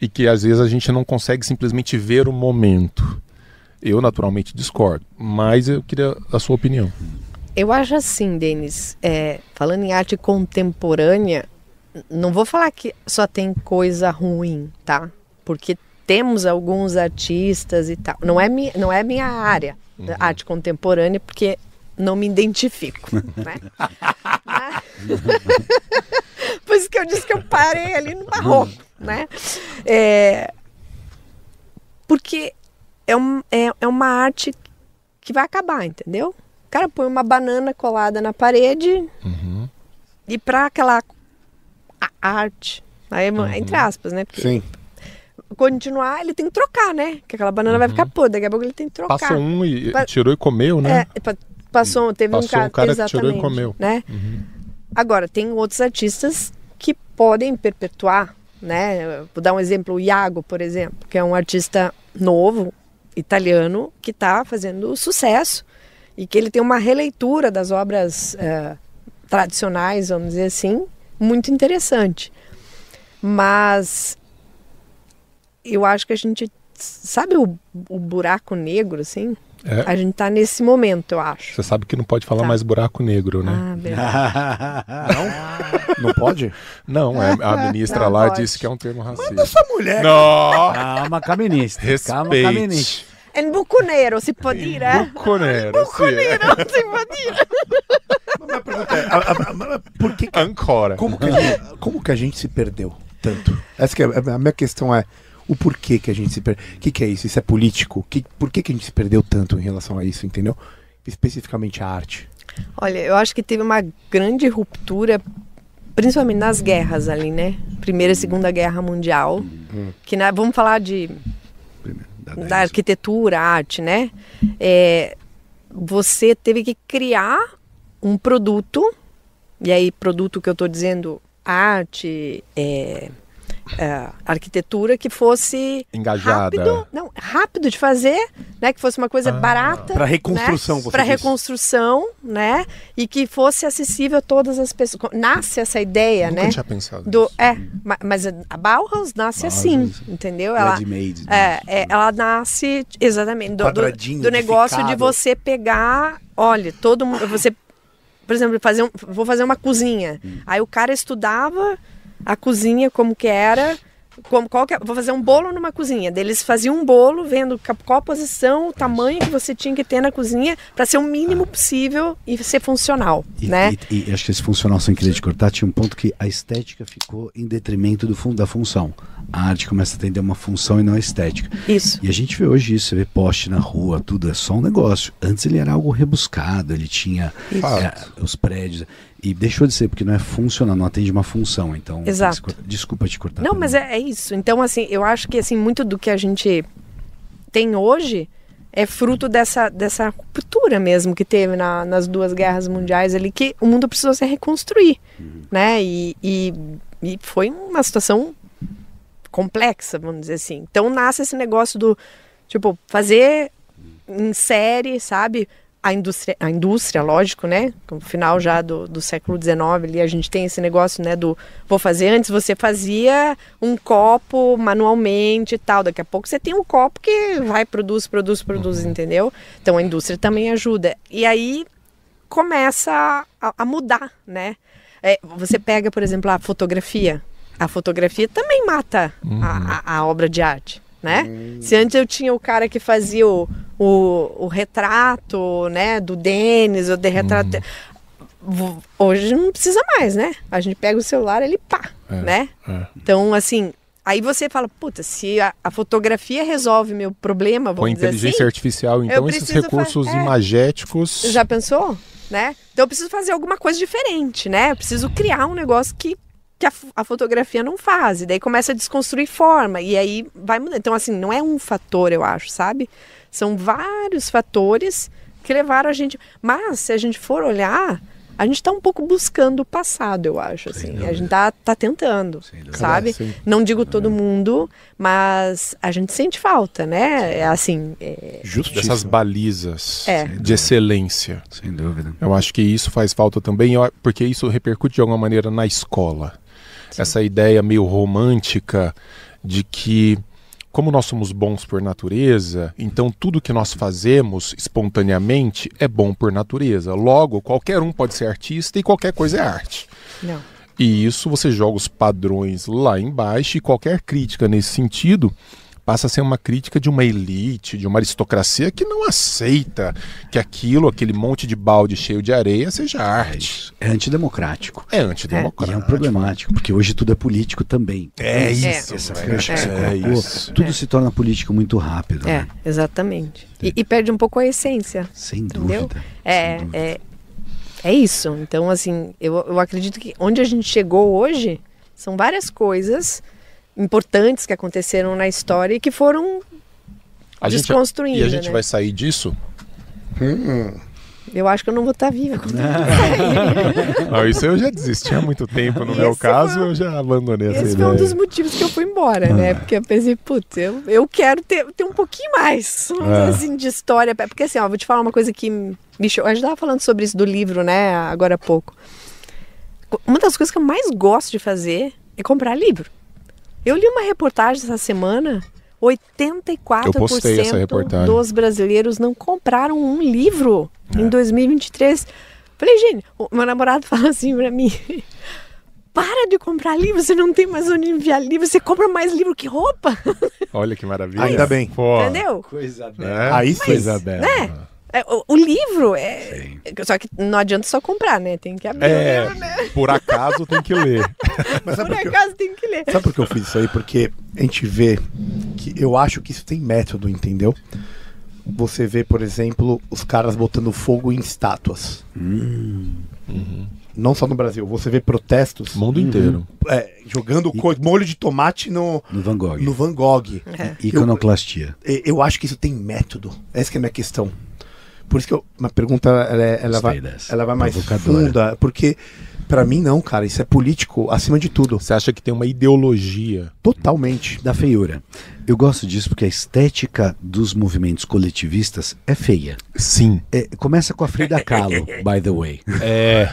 E que às vezes a gente não consegue simplesmente ver o momento. Eu naturalmente discordo, mas eu queria a sua opinião. Eu acho assim, Denis, é, falando em arte contemporânea, não vou falar que só tem coisa ruim, tá? Porque temos alguns artistas e tal. Não é, mi, não é minha área, da arte contemporânea, porque não me identifico, né? Mas- Por isso que eu disse que eu parei ali no barroco, né? É, porque é, um, é, é uma arte que vai acabar, entendeu? O cara põe uma banana colada na parede e para aquela arte, aí, entre aspas, né? Porque Sim. Continuar, ele tem que trocar, né? Que aquela banana vai ficar podre, daqui a pouco ele tem que trocar. Passou um e Pa- tirou e comeu, né? É, pa- passou, teve um Passou cara, um cara que tirou e comeu. né? Agora tem outros artistas que podem perpetuar, né? Vou dar um exemplo, o Iago, por exemplo, que é um artista novo, italiano, que está fazendo sucesso e que ele tem uma releitura das obras eh, tradicionais, vamos dizer assim, muito interessante. Mas eu acho que a gente sabe o, o buraco negro, assim? É. A gente tá nesse momento, eu acho. Você sabe que não pode falar Tá. mais buraco negro, né? Ah, verdade. Não pode? Não, é, a ministra Não lá pode. disse que é um termo racista. Essa mulher. Não! Calma, caminista. Calma, Respeite. caminista. En buconero, si può dire? Buconero, sim. Buconero, si può dire? Minha pergunta é, a- a- a- por que, Ancora. como, que a gente, como que a gente se perdeu tanto? Essa que é, a minha questão é o porquê que a gente se perdeu. O que, que é isso? Isso é político? Que, por que, que a gente se perdeu tanto em relação a isso, entendeu? Especificamente a arte. Olha, eu acho que teve uma grande ruptura, principalmente nas guerras ali, né? Primeira e Segunda Guerra Mundial. Que na, vamos falar de Primeiro, da dez. arquitetura, arte, né? É, você teve que criar um produto, e aí produto que eu estou dizendo, arte, é, é, arquitetura que fosse Engajada. rápido, não, rápido de fazer, né? Que fosse uma coisa barata, Pra reconstrução, você para reconstrução, né? E que fosse acessível a todas as pessoas. Nasce essa ideia, Nunca né? tinha pensado Do, nisso. é, ma- mas a Bauhaus nasce Bauhaus, assim, isso. entendeu? Ela, Ready-made, né? é, é, ela nasce exatamente do, do, do negócio de você pegar, olha, todo mundo, você, por exemplo, fazer um, vou fazer uma cozinha. Aí o cara estudava a cozinha como que era, como qual que é, vou fazer um bolo numa cozinha. Eles faziam um bolo vendo qual a posição, o tamanho que você tinha que ter na cozinha para ser o mínimo possível e ser funcional, E, né? e- e acho que esse funcional, sem querer te cortar, tinha um ponto que a estética ficou em detrimento do da função. A arte começa a atender uma função e não a estética. Isso. E a gente vê hoje isso, você vê poste na rua, tudo é só um negócio. Antes ele era algo rebuscado, ele tinha é, os prédios. E deixou de ser, porque não é funcional, não atende uma função. Então, Exato. desculpa te cortar. Não, mas é, é isso. Então, assim, eu acho que assim, muito do que a gente tem hoje é fruto dessa, dessa ruptura mesmo que teve na- nas duas guerras mundiais ali, que o mundo precisou se reconstruir, né? E, e, e foi uma situação complexa, vamos dizer assim. Então nasce esse negócio do, tipo, fazer em série, sabe? A indústria, a indústria, lógico, né? No final já do, do século XIX ali, a gente tem esse negócio, né? Do vou fazer antes, você fazia um copo manualmente e tal. Daqui a pouco você tem um copo que vai, produz, produz, produz, entendeu? Então a indústria também ajuda. E aí começa a, a mudar, né? É, você pega, por exemplo, a fotografia. A fotografia também mata a, a- a obra de arte, né? Se antes eu tinha o cara que fazia o, o, o retrato, né, do Denis, ou de retrato... Vo- Hoje não precisa mais, né? A gente pega o celular, ele pá, né? é. Então, assim, aí você fala, puta, se a, a fotografia resolve meu problema, Com vamos dizer inteligência assim, artificial, então esses recursos é. imagéticos. já pensou? Né? Então eu preciso fazer alguma coisa diferente, né? Eu preciso criar um negócio que, que a, a fotografia não faz. E daí começa a desconstruir forma. E aí vai mudando. Então, assim, não é um fator, eu acho, sabe? São vários fatores que levaram a gente. Mas, se a gente for olhar, a gente tá um pouco buscando o passado, eu acho. Assim. A gente tá, tá tentando, sabe? É. Não digo todo mundo, mas a gente sente falta, né? É assim. é- Justiça. Dessas balizas É. de excelência. Sem dúvida. Eu acho que isso faz falta também, porque isso repercute de alguma maneira na escola. Essa ideia meio romântica de que, como nós somos bons por natureza, então tudo que nós fazemos espontaneamente é bom por natureza. Logo, qualquer um pode ser artista e qualquer coisa é arte. Não. E isso você joga os padrões lá embaixo e qualquer crítica nesse sentido passa a ser uma crítica de uma elite, de uma aristocracia que não aceita que aquilo, aquele monte de balde cheio de areia, seja É arte. isso. É antidemocrático. É E antidemocrático. é um problemático, porque hoje tudo é político também. É isso, Essa que você É colocou, isso. tudo se torna político muito rápido. É, né? exatamente. E, e perde um pouco a essência. Sem Entendeu? dúvida. É, sem dúvida. é, é isso. Então, assim, eu, eu acredito que onde a gente chegou hoje são várias coisas importantes que aconteceram na história e que foram A gente- desconstruindo. E a gente né? vai sair disso? Eu acho que eu não vou estar viva quando Não, isso eu já desisti há muito tempo. No Esse meu caso, foi- eu já abandonei essa Esse ideia. foi um dos motivos que eu fui embora, né? Porque eu pensei, putz, eu, eu quero ter, ter um pouquinho mais, É. assim, de história. Porque assim, ó, vou te falar uma coisa que me cho- A gente tava falando sobre isso do livro, né, agora há pouco. Uma das coisas que eu mais gosto de fazer é comprar livro. Eu li uma reportagem essa semana, 84% Eu postei essa reportagem. dos brasileiros não compraram um livro É. em 2023. Falei, gente, o meu namorado fala assim pra mim: para de comprar livro, você não tem mais onde enviar livro, você compra mais livro que roupa. Olha que maravilha. Ainda bem. Pô, Entendeu? Coisa né? Aí sim. Coisa bela. É, o, o livro é. Só que não adianta só comprar, né? Tem que abrir o É, livro, né? por acaso tem que ler. Por que eu- acaso tem que ler. Sabe por que eu fiz isso aí? Porque a gente vê que eu acho que isso tem método, entendeu? Você vê, por exemplo, os caras botando fogo em estátuas. Não só no Brasil, você vê protestos Mundo inteiro. é, jogando co- molho de tomate no, No Van Gogh. no Van Gogh. Iconoclastia. E- Eu acho que isso tem método. Essa que é a minha questão. Por isso que eu, uma pergunta ela, é- ela vai, ela vai mais funda. Porque, pra mim, não, cara. Isso é político acima de tudo. Você acha que tem uma ideologia? Totalmente. Da feiura. Eu gosto disso porque a estética dos movimentos coletivistas é feia. Sim. É, começa com a Frida Kahlo, by the way. É.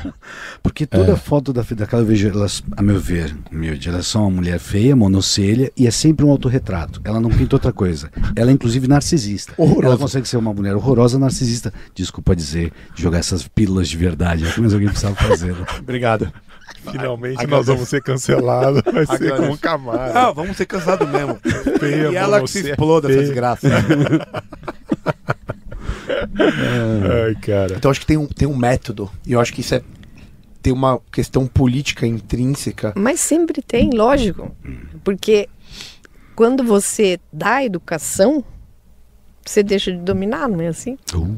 Porque toda foto da Frida Kahlo eu vejo elas, a meu ver, humilde, elas são uma mulher feia, monocelha e é sempre um autorretrato. Ela não pinta outra coisa. Ela é inclusive narcisista. Horrorosa. Ela consegue ser uma mulher horrorosa narcisista. Desculpa dizer, jogar essas pílulas de verdade aqui, mas alguém precisava fazer. né? Obrigado. Finalmente nós vamos ser cancelados. Vai ser Agradeço. como Camara. Ah, vamos ser cansados mesmo. Feia, e ela que se exploda essa desgraça. Ai, cara. Então acho que tem um, tem um método. E eu acho que isso é. Tem uma questão política intrínseca. Mas sempre tem, lógico. Porque quando você dá educação, você deixa de dominar, não é assim? Uh,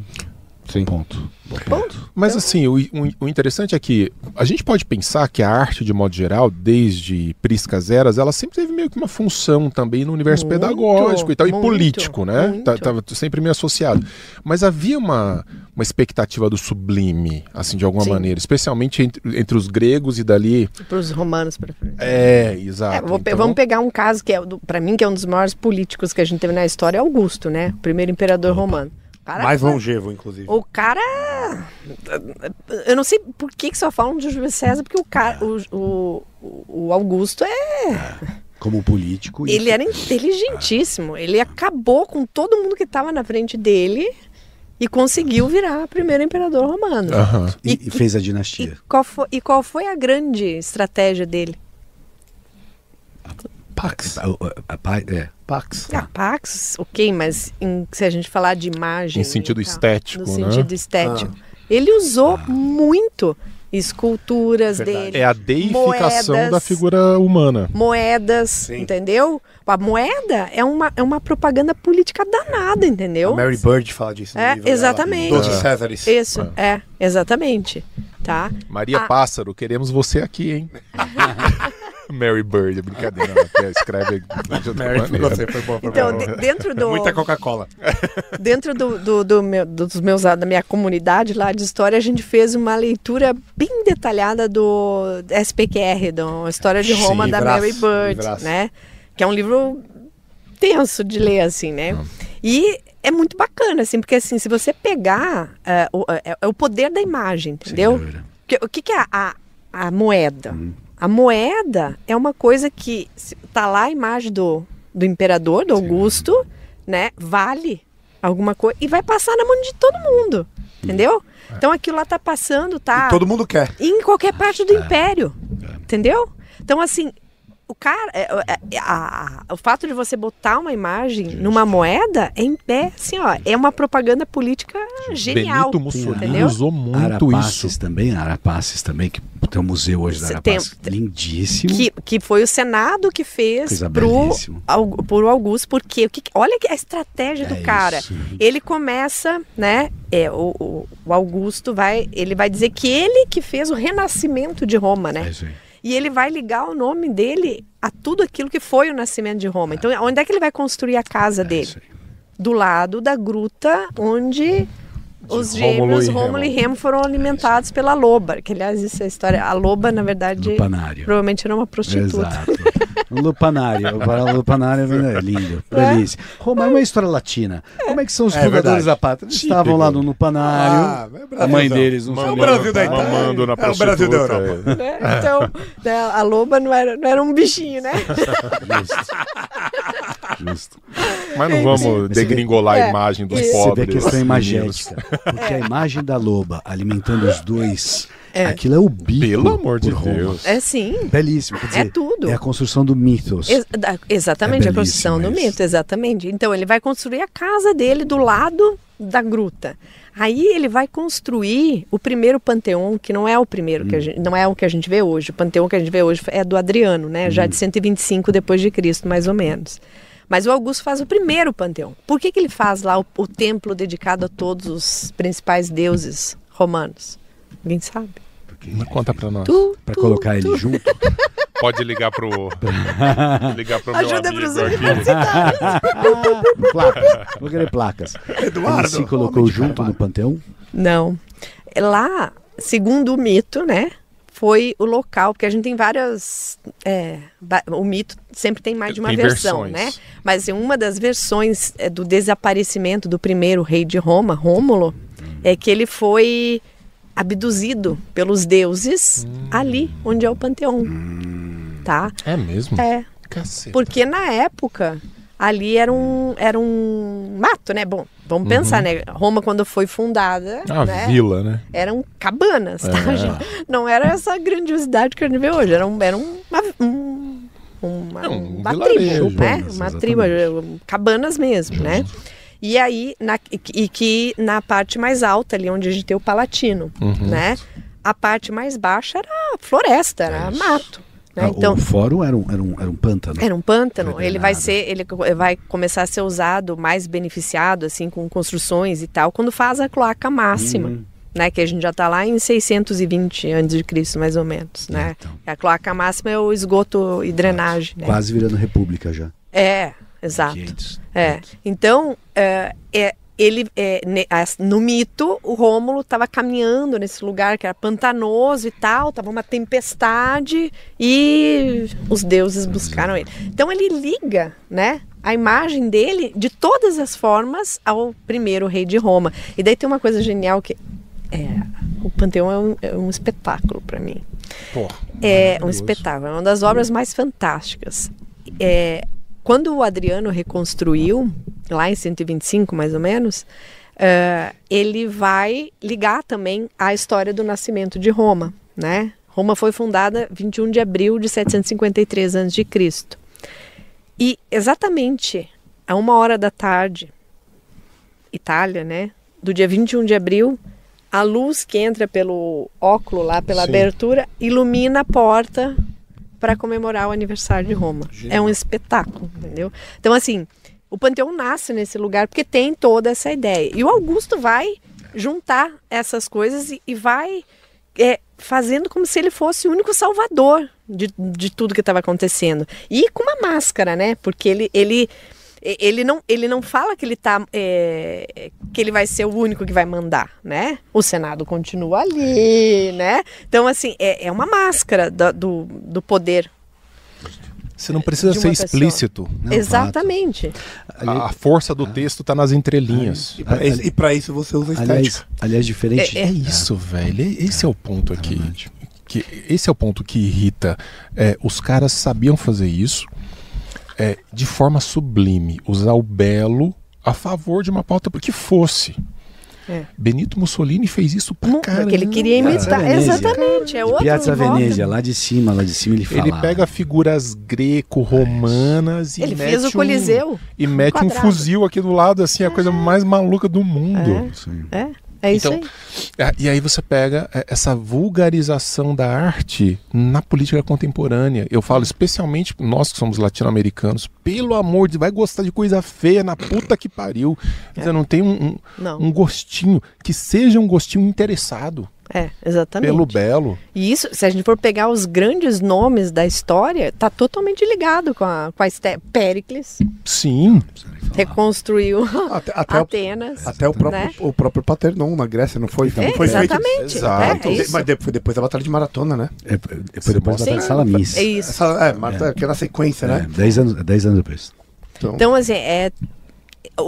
Sim. ponto. Ponto. Mas assim, o, o- interessante é que a gente pode pensar que a arte, de modo geral, desde priscas eras, ela sempre teve meio que uma função também no universo Muito, pedagógico e tal, muito, e político, né? muito. Tá- Tava sempre meio associado. Mas havia uma, uma expectativa do sublime, assim, de alguma Sim. maneira, especialmente entre, entre os gregos e dali. Para os romanos, para frente. É, exato. É, vou Então, Vamos pegar um caso que é, para mim, que é um dos maiores políticos que a gente teve na história, Augusto, né? O primeiro imperador romano. Cara Mais longevo, inclusive. O cara. Eu não sei por que, que só falam de Júlio César, porque o cara. O, o, o Augusto é. Como político. Ele isso- era inteligentíssimo. Ele acabou com todo mundo que estava na frente dele e conseguiu virar primeiro imperador romano. Aham. E, E- e fez a E dinastia. qual, foi, e qual foi a grande estratégia dele? Pax. A- a- a é. Pax. Ah, Pax, ok, mas em- se a gente falar de imagem. Em sentido tal, estético, No né? sentido estético. Ele usou muito esculturas Verdade. dele. É a deificação moedas, da figura humana. Moedas, Sim. entendeu? A moeda é uma, é uma propaganda política danada, entendeu? A Mary Bird fala disso no É, livro dela. exatamente. Doze É. Césares. Isso, é, exatamente. Tá? Maria Ah. Pássaro, queremos você aqui, hein? Mary Bird, é brincadeira. Ela até escreve de outra Mary, você foi boa pra Então, mim. de- dentro do. Muita Coca-Cola. Dentro do, do, do meu, dos meus, da minha comunidade lá de história, a gente fez uma leitura bem detalhada do SPQR, da História de Roma Sim, da livraço, Mary Bird, né? Que é um livro tenso de ler, assim, né? E é muito bacana, assim, porque assim, se você pegar é, o, é, é o poder da imagem, entendeu? o que, que é a, a, a moeda? A moeda é uma coisa que tá lá a imagem do, do imperador, do Augusto, né? Vale alguma coisa e vai passar na mão de todo mundo, entendeu? Então aquilo lá tá passando, tá? E todo mundo quer. em qualquer parte do império, entendeu? Então assim, o cara, é, é, a- a- o fato de você botar uma imagem numa moeda é, em pé, assim, ó, é uma propaganda política genial, Benito Mussolini entendeu? usou muito Arapaces isso. também, Arapaces também, que tem um museu hoje da Você tem- Arapaces. Lindíssimo. Que, que foi o Senado que fez pro. Au- pro Augusto, porque o que, olha que a estratégia do É cara. isso. Ele começa, né? É, o, o- o Augusto vai, ele vai dizer que ele que fez o renascimento de Roma, né? É isso aí. E ele vai ligar o nome dele a tudo aquilo que foi o nascimento de Roma. Então, onde é que ele vai construir a casa É dele? Do lado da gruta onde os gêmeos e Rômulo e Remo. Remo foram alimentados pela loba. Que, aliás, isso é a história. A loba, na verdade, provavelmente era uma prostituta. Exato. Lupanário. O lupanário é lindo. Delícia. Roma é uma história latina. Como é que são os É fundadores verdade. da pátria? Eles Típico. estavam lá no lupanário. Ah, é a mãe deles não É o Brasil da. Itália. Mamando na É o Brasil da Europa. é. né? Então, né, a loba não era, não era um bichinho, né? Justo. Mas não vamos degringolar É. a imagem dos vê Você vê a pobres. questão imagética. Porque a imagem da loba alimentando os dois, É. aquilo é o bico. Pelo amor de Roma. Deus. É sim. Belíssimo. Quer dizer, É tudo. É a construção do mitos. Ex- da- exatamente, É a construção do mito, exatamente. Então, ele vai construir a casa dele do lado da gruta. Aí ele vai construir o primeiro panteão, que não é o primeiro, Hum. que a gente, não é o que a gente vê hoje. O panteão que a gente vê hoje é do Adriano, né? Hum. Já de 125 depois de Cristo, mais ou menos. Mas o Augusto faz o primeiro panteão. Por que, que ele faz lá o, o templo dedicado a todos os principais deuses romanos? Ninguém sabe. Conta pra nós. Tu, Pra tu, colocar tu. ele junto. Pode ligar pro. ligar pro meu Ajuda amigo pros aqui. universitários. placas. Vou querer placas. Eduardo. Ele se colocou junto no panteão. Não. Lá, segundo o mito, né? Foi o local, porque a gente tem várias. é, o mito sempre tem mais de uma Tem versão, versões. né? Mas assim, uma das versões é, do desaparecimento do primeiro rei de Roma, Rômulo, é que ele foi abduzido pelos deuses ali onde é o panteão. Tá? É mesmo? É. Caceta. Porque na época ali era um, era um mato, né? Bom, vamos pensar, né? Roma, quando foi fundada. Uhum. A né? vila, né? Eram cabanas, tá, É. gente? Não era essa grandiosidade que a gente vê hoje. Era, um, era um- uma, um, uma, É, um uma tribo, né? cabanas, Uma exatamente. tribo, cabanas mesmo, né? E aí, na, e que- na parte mais alta, ali onde a gente tem o Palatino, Uhum. né? A parte mais baixa era floresta, era mato. Né? Ah, Então, O fórum era um, era um, era um pântano. era um pântano. Ele vai ser, ele vai começar a ser usado mais beneficiado assim com construções e tal quando faz a cloaca máxima, Uhum. né? Que a gente já está lá em 620 antes de Cristo mais ou menos, né? então. A cloaca máxima é o esgoto e drenagem, né? Quase virando república já. É, exato. 500. É. Então, é, é, ele é, no mito, o Rômulo estava caminhando nesse lugar que era pantanoso e tal, tava uma tempestade e os deuses buscaram ele. Então ele liga, né, a imagem dele de todas as formas ao primeiro rei de Roma. E daí tem uma coisa genial que é, o Panteão é um, é um espetáculo para mim. Pô, É um espetáculo, é uma das obras mais fantásticas. É, quando o Adriano reconstruiu, lá em 125 mais ou menos, eh, ele vai ligar também à história do nascimento de Roma, né? Roma foi fundada 21 de abril de 753 a.C. E exatamente a uma hora da tarde, Itália, né? Do dia 21 de abril, a luz que entra pelo óculo lá, pela Sim. abertura, ilumina a porta para comemorar o aniversário de Roma. É um espetáculo, entendeu? Então, assim, o Panteão nasce nesse lugar porque tem toda essa ideia. E o Augusto vai juntar essas coisas e, e vai é, fazendo como se ele fosse o único salvador de, de tudo que estava acontecendo. E com uma máscara, né? Porque ele, ele, ele, não, ele não fala que ele tá. é, que ele vai ser o único que vai mandar, né? O Senado continua ali, né? Então, assim, é, é uma máscara da- do, do poder. Você não precisa ser pessoa. explícito. Não, Exatamente. A, a força do texto está nas entrelinhas. E isso, e pra isso você usa estética. aliás, aliás, diferente. É- É isso, velho. E- Esse é o ponto aqui. Que, esse é o ponto que irrita. É, os caras sabiam fazer isso é, de forma sublime, usar o belo a favor de uma pauta que fosse. É. Benito Mussolini fez isso pra Mu- caramba. Porque ele queria imitar. Venezia. Exatamente. É De outro Piazza. Venezia, lá de cima, lá de cima ele fala. Ele pega figuras greco-romanas e Ele mete fez o um- Coliseu. e mete um quadrado. fuzil aqui do lado, assim, a coisa mais maluca do mundo. Sim. É, é isso Então, aí. É, E aí você pega é, essa vulgarização da arte na política contemporânea. Eu falo especialmente nós que somos latino-americanos, pelo amor de vai gostar de coisa feia na puta que pariu. Você não tem um, um, Não. um gostinho, que seja um gostinho interessado É, exatamente. pelo belo. E isso, se a gente for pegar os grandes nomes da história, tá totalmente ligado com a, com a esté- Péricles, Sim, reconstruiu Até, até, o, Atenas. até o, próprio, né? o próprio Paternon na Grécia, não foi? É, Não foi feito- exatamente. Exato. É, é. Mas de- foi depois da Batalha de Maratona, né? É, é, foi depois da Sim. Batalha de Salamis. É isso. Essa, é, Marta, aquela sequência, É, né? dez anos, dez anos depois. Então, Então, assim, é.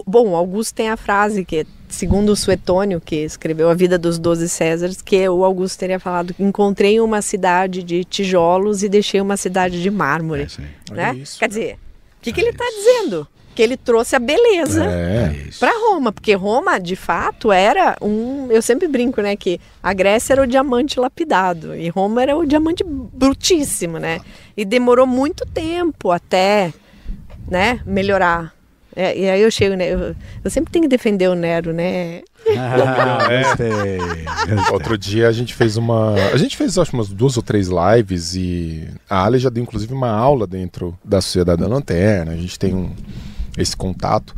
Bom, Augusto tem a frase que, segundo o Suetônio, que escreveu A Vida dos Doze Césares, que o Augusto teria falado: encontrei uma cidade de tijolos e deixei uma cidade de mármore. É né? Isso. Quer dizer, o que, que ele está dizendo? Que ele trouxe a beleza é. É para Roma, porque Roma, de fato, era um. Eu sempre brinco, né? Que a Grécia era o diamante lapidado e Roma era o diamante brutíssimo, né? E demorou muito tempo até, né, melhorar. É, e aí eu chego, né? Eu, eu sempre tenho que defender o Nero, né? Ah, gostei. gostei. Outro dia a gente fez uma. A gente fez acho umas duas ou três lives e a Ale já deu inclusive uma aula dentro da Sociedade da Lanterna. A gente tem um, esse contato.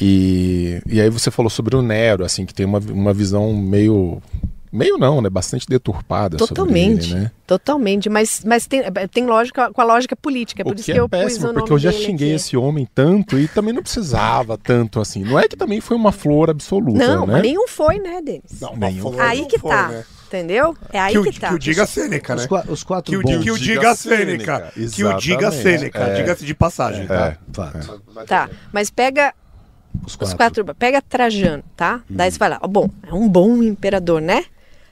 E, e aí você falou sobre o Nero, assim, que tem uma, uma visão meio. Meio não, né? Bastante deturpada Totalmente. sobre ele, né? Totalmente. Mas, mas tem, tem lógica com a lógica política. É por o isso que que, é eu pus o péssimo, nome porque eu já xinguei aqui. esse homem tanto e também não precisava tanto assim. Não é que também foi uma flor absoluta, Não, né? nenhum foi, né, Denis? não, nenhum. Aí que foi, tá. né? Entendeu? É aí Que, que, tá. que o diga Sêneca, Os, né? qua- os quatro Que o, bons. que o Diga Sêneca. Que o diga. Sêneca. É. Diga-se de passagem, tá? É. Fato. Tá, mas pega Os os quatro. quatro. Pega Trajano, tá? Daí você vai lá. Bom, é um bom imperador, né?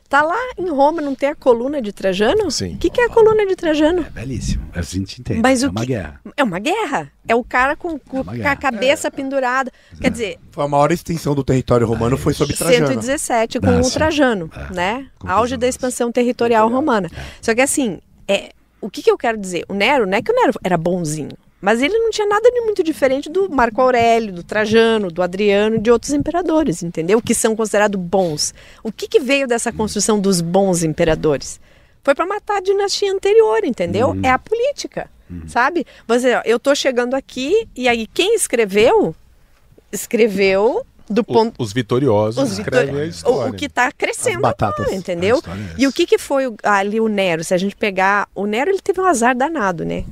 Tá lá em Roma, não tem a coluna de Trajano? Sim. O que, que é a coluna de Trajano? É belíssimo. A gente entende. Mas é o uma que- guerra. É uma guerra. É o cara com, com- com a cabeça pendurada. Quer dizer, Foi a maior extensão do território romano, foi sob Trajano. 117 com Ah, o. Trajano, É. né? Auge da expansão territorial romana. Só que assim, é, o que, que eu quero dizer? O Nero, não é que o Nero era bonzinho, mas ele não tinha nada de muito diferente do Marco Aurélio, do Trajano, do Adriano e de outros imperadores, entendeu? Que são considerados bons. O que, que veio dessa construção dos bons imperadores? Foi para matar a dinastia anterior, entendeu? Uhum. É a política, sabe? Você, ó, eu tô chegando aqui e aí quem escreveu escreveu do ponto os vitoriosos os escrevem vitor- a história. o, o que está crescendo batatas. agora, entendeu? É E o que, que foi ali o Nero? Se a gente pegar. O Nero ele teve um azar danado, né?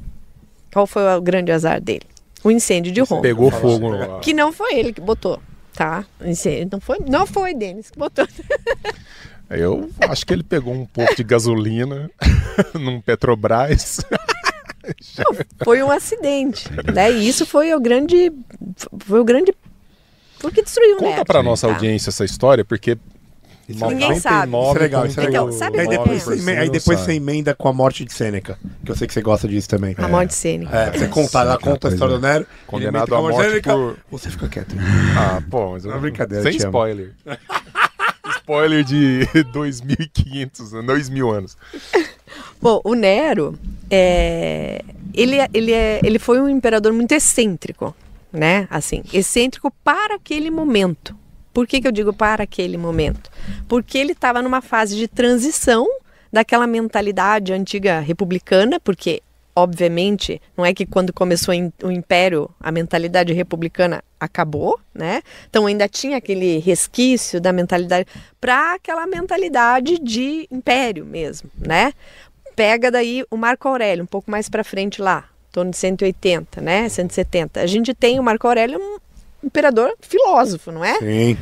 Qual foi o grande azar dele? O incêndio de Roma. Pegou fogo lá. Que não foi ele que botou, tá? Incêndio não foi, não foi Denis que botou. Eu acho que ele pegou um pouco de gasolina num Petrobras. Foi um acidente, né? E isso foi o grande. Foi o grande. Foi o que destruiu. Conta pra nossa tá? audiência essa história, porque Ninguém sabe. Isso é legal, isso é Então, legal. sabe aí depois, você, eme- aí depois você emenda com a morte de Sêneca, que eu sei que você gosta disso também. A morte cênica. É, você conta, ela conta a história do Nero. Condenado emenda à morte Sêneca, por- Você fica quieto. Ah, pô, mas eu... Não, brincadeira, Sem spoiler. spoiler de 2500, né? 2000 anos. Bom, o Nero, é, ele, é- ele, é, ele foi um imperador muito excêntrico, né? Assim, excêntrico para aquele momento. Por que, que eu digo para aquele momento? Porque ele estava numa fase de transição daquela mentalidade antiga republicana, porque, obviamente, não é que quando começou o império a mentalidade republicana acabou, né? Então ainda tinha aquele resquício da mentalidade para aquela mentalidade de império mesmo, né? Pega daí o Marco Aurélio, um pouco mais para frente lá, torno de 180, né? 170. A gente tem o Marco Aurélio, um imperador filósofo, não é? Sim.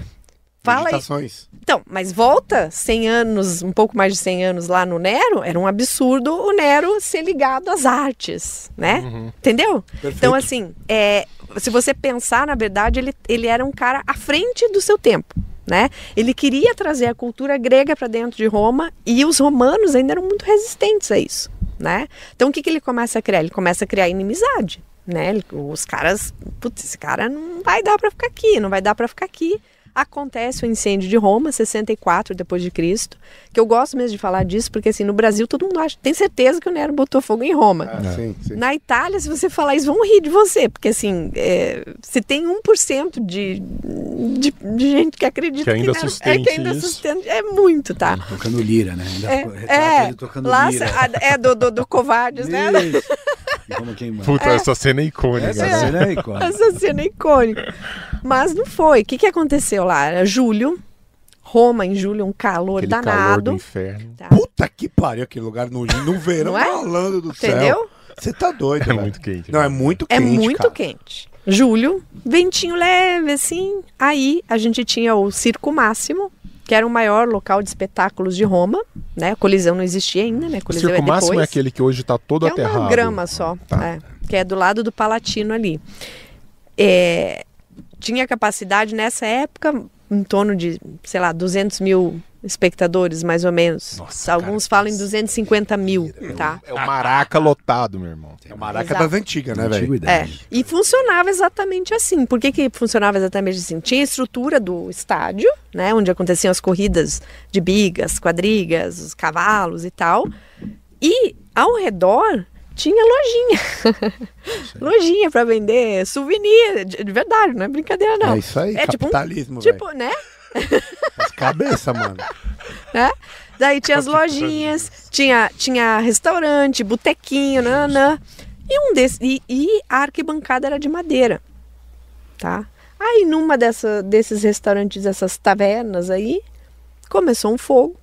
Fala aí. Meditações. Então, mas volta 100 anos, um pouco mais de 100 anos lá no Nero, era um absurdo o Nero ser ligado às artes, né? Entendeu? Então, assim, é, se você pensar, na verdade, ele, ele era um cara à frente do seu tempo. Né? Ele queria trazer a cultura grega para dentro de Roma e os romanos ainda eram muito resistentes a isso. Né? Então o que, que ele começa a criar? Ele começa a criar inimizade. Né? Os caras, putz, esse cara não vai dar para ficar aqui, não vai dar para ficar aqui. Acontece o incêndio de Roma, 64 depois de Cristo, que eu gosto mesmo de falar disso, porque assim, no Brasil todo mundo acha, tem certeza que o Nero botou fogo em Roma. Ah, sim, sim. Na Itália, se você falar isso, vão rir de você, porque assim, é, se tem 1% de, de, de gente que acredita Que ainda Nero- é, que ainda isso. sustenta, é muito, tá? Tocando lira, né? Ainda É, é, tocando lá, lira. é do, do, do Covardes, né? Quem manda. Puta, essa cena é icônica. Essa né? cena é icônica. Essa cena é icônica. Mas não foi. O que, que aconteceu lá? Era julho, Roma em julho, um calor Aquele calor do danado. inferno. tá? Puta que pariu aquele lugar no, no verão, Não é? falando do céu. Entendeu? Você tá doido, É velho. muito quente. Não, é né? muito É quente, muito cara. quente. Julho, ventinho leve, assim. Aí a gente tinha o Circo Máximo, que era o maior local de espetáculos de Roma, né? A colisão não existia ainda, né? A O colisão circo é depois. máximo é aquele que hoje tá todo que é aterrado. uma grama só, Tá. é, que é do lado do Palatino ali. É, tinha capacidade nessa época em torno de, sei lá, 200 mil espectadores, mais ou menos. Nossa, Alguns cara, falam em 250 mil, tá? É o maraca lotado, meu irmão. É o maraca Exato. das antigas, né, velho? É, e funcionava exatamente assim. Por que, que funcionava exatamente assim? Tinha a estrutura do estádio, né, onde aconteciam as corridas de bigas, quadrigas, os cavalos e tal. E ao redor tinha lojinha. lojinha para vender souvenir, de, de verdade, não é brincadeira não. É isso aí, É tipo um- capitalismo. Tipo, né? As cabeça, mano. né? Daí tinha as lojinhas, tinha, tinha restaurante, botequinho, nanã. E um desses. E, e a arquibancada era de madeira. Tá? Aí numa dessa, desses restaurantes, dessas tavernas aí, começou um fogo.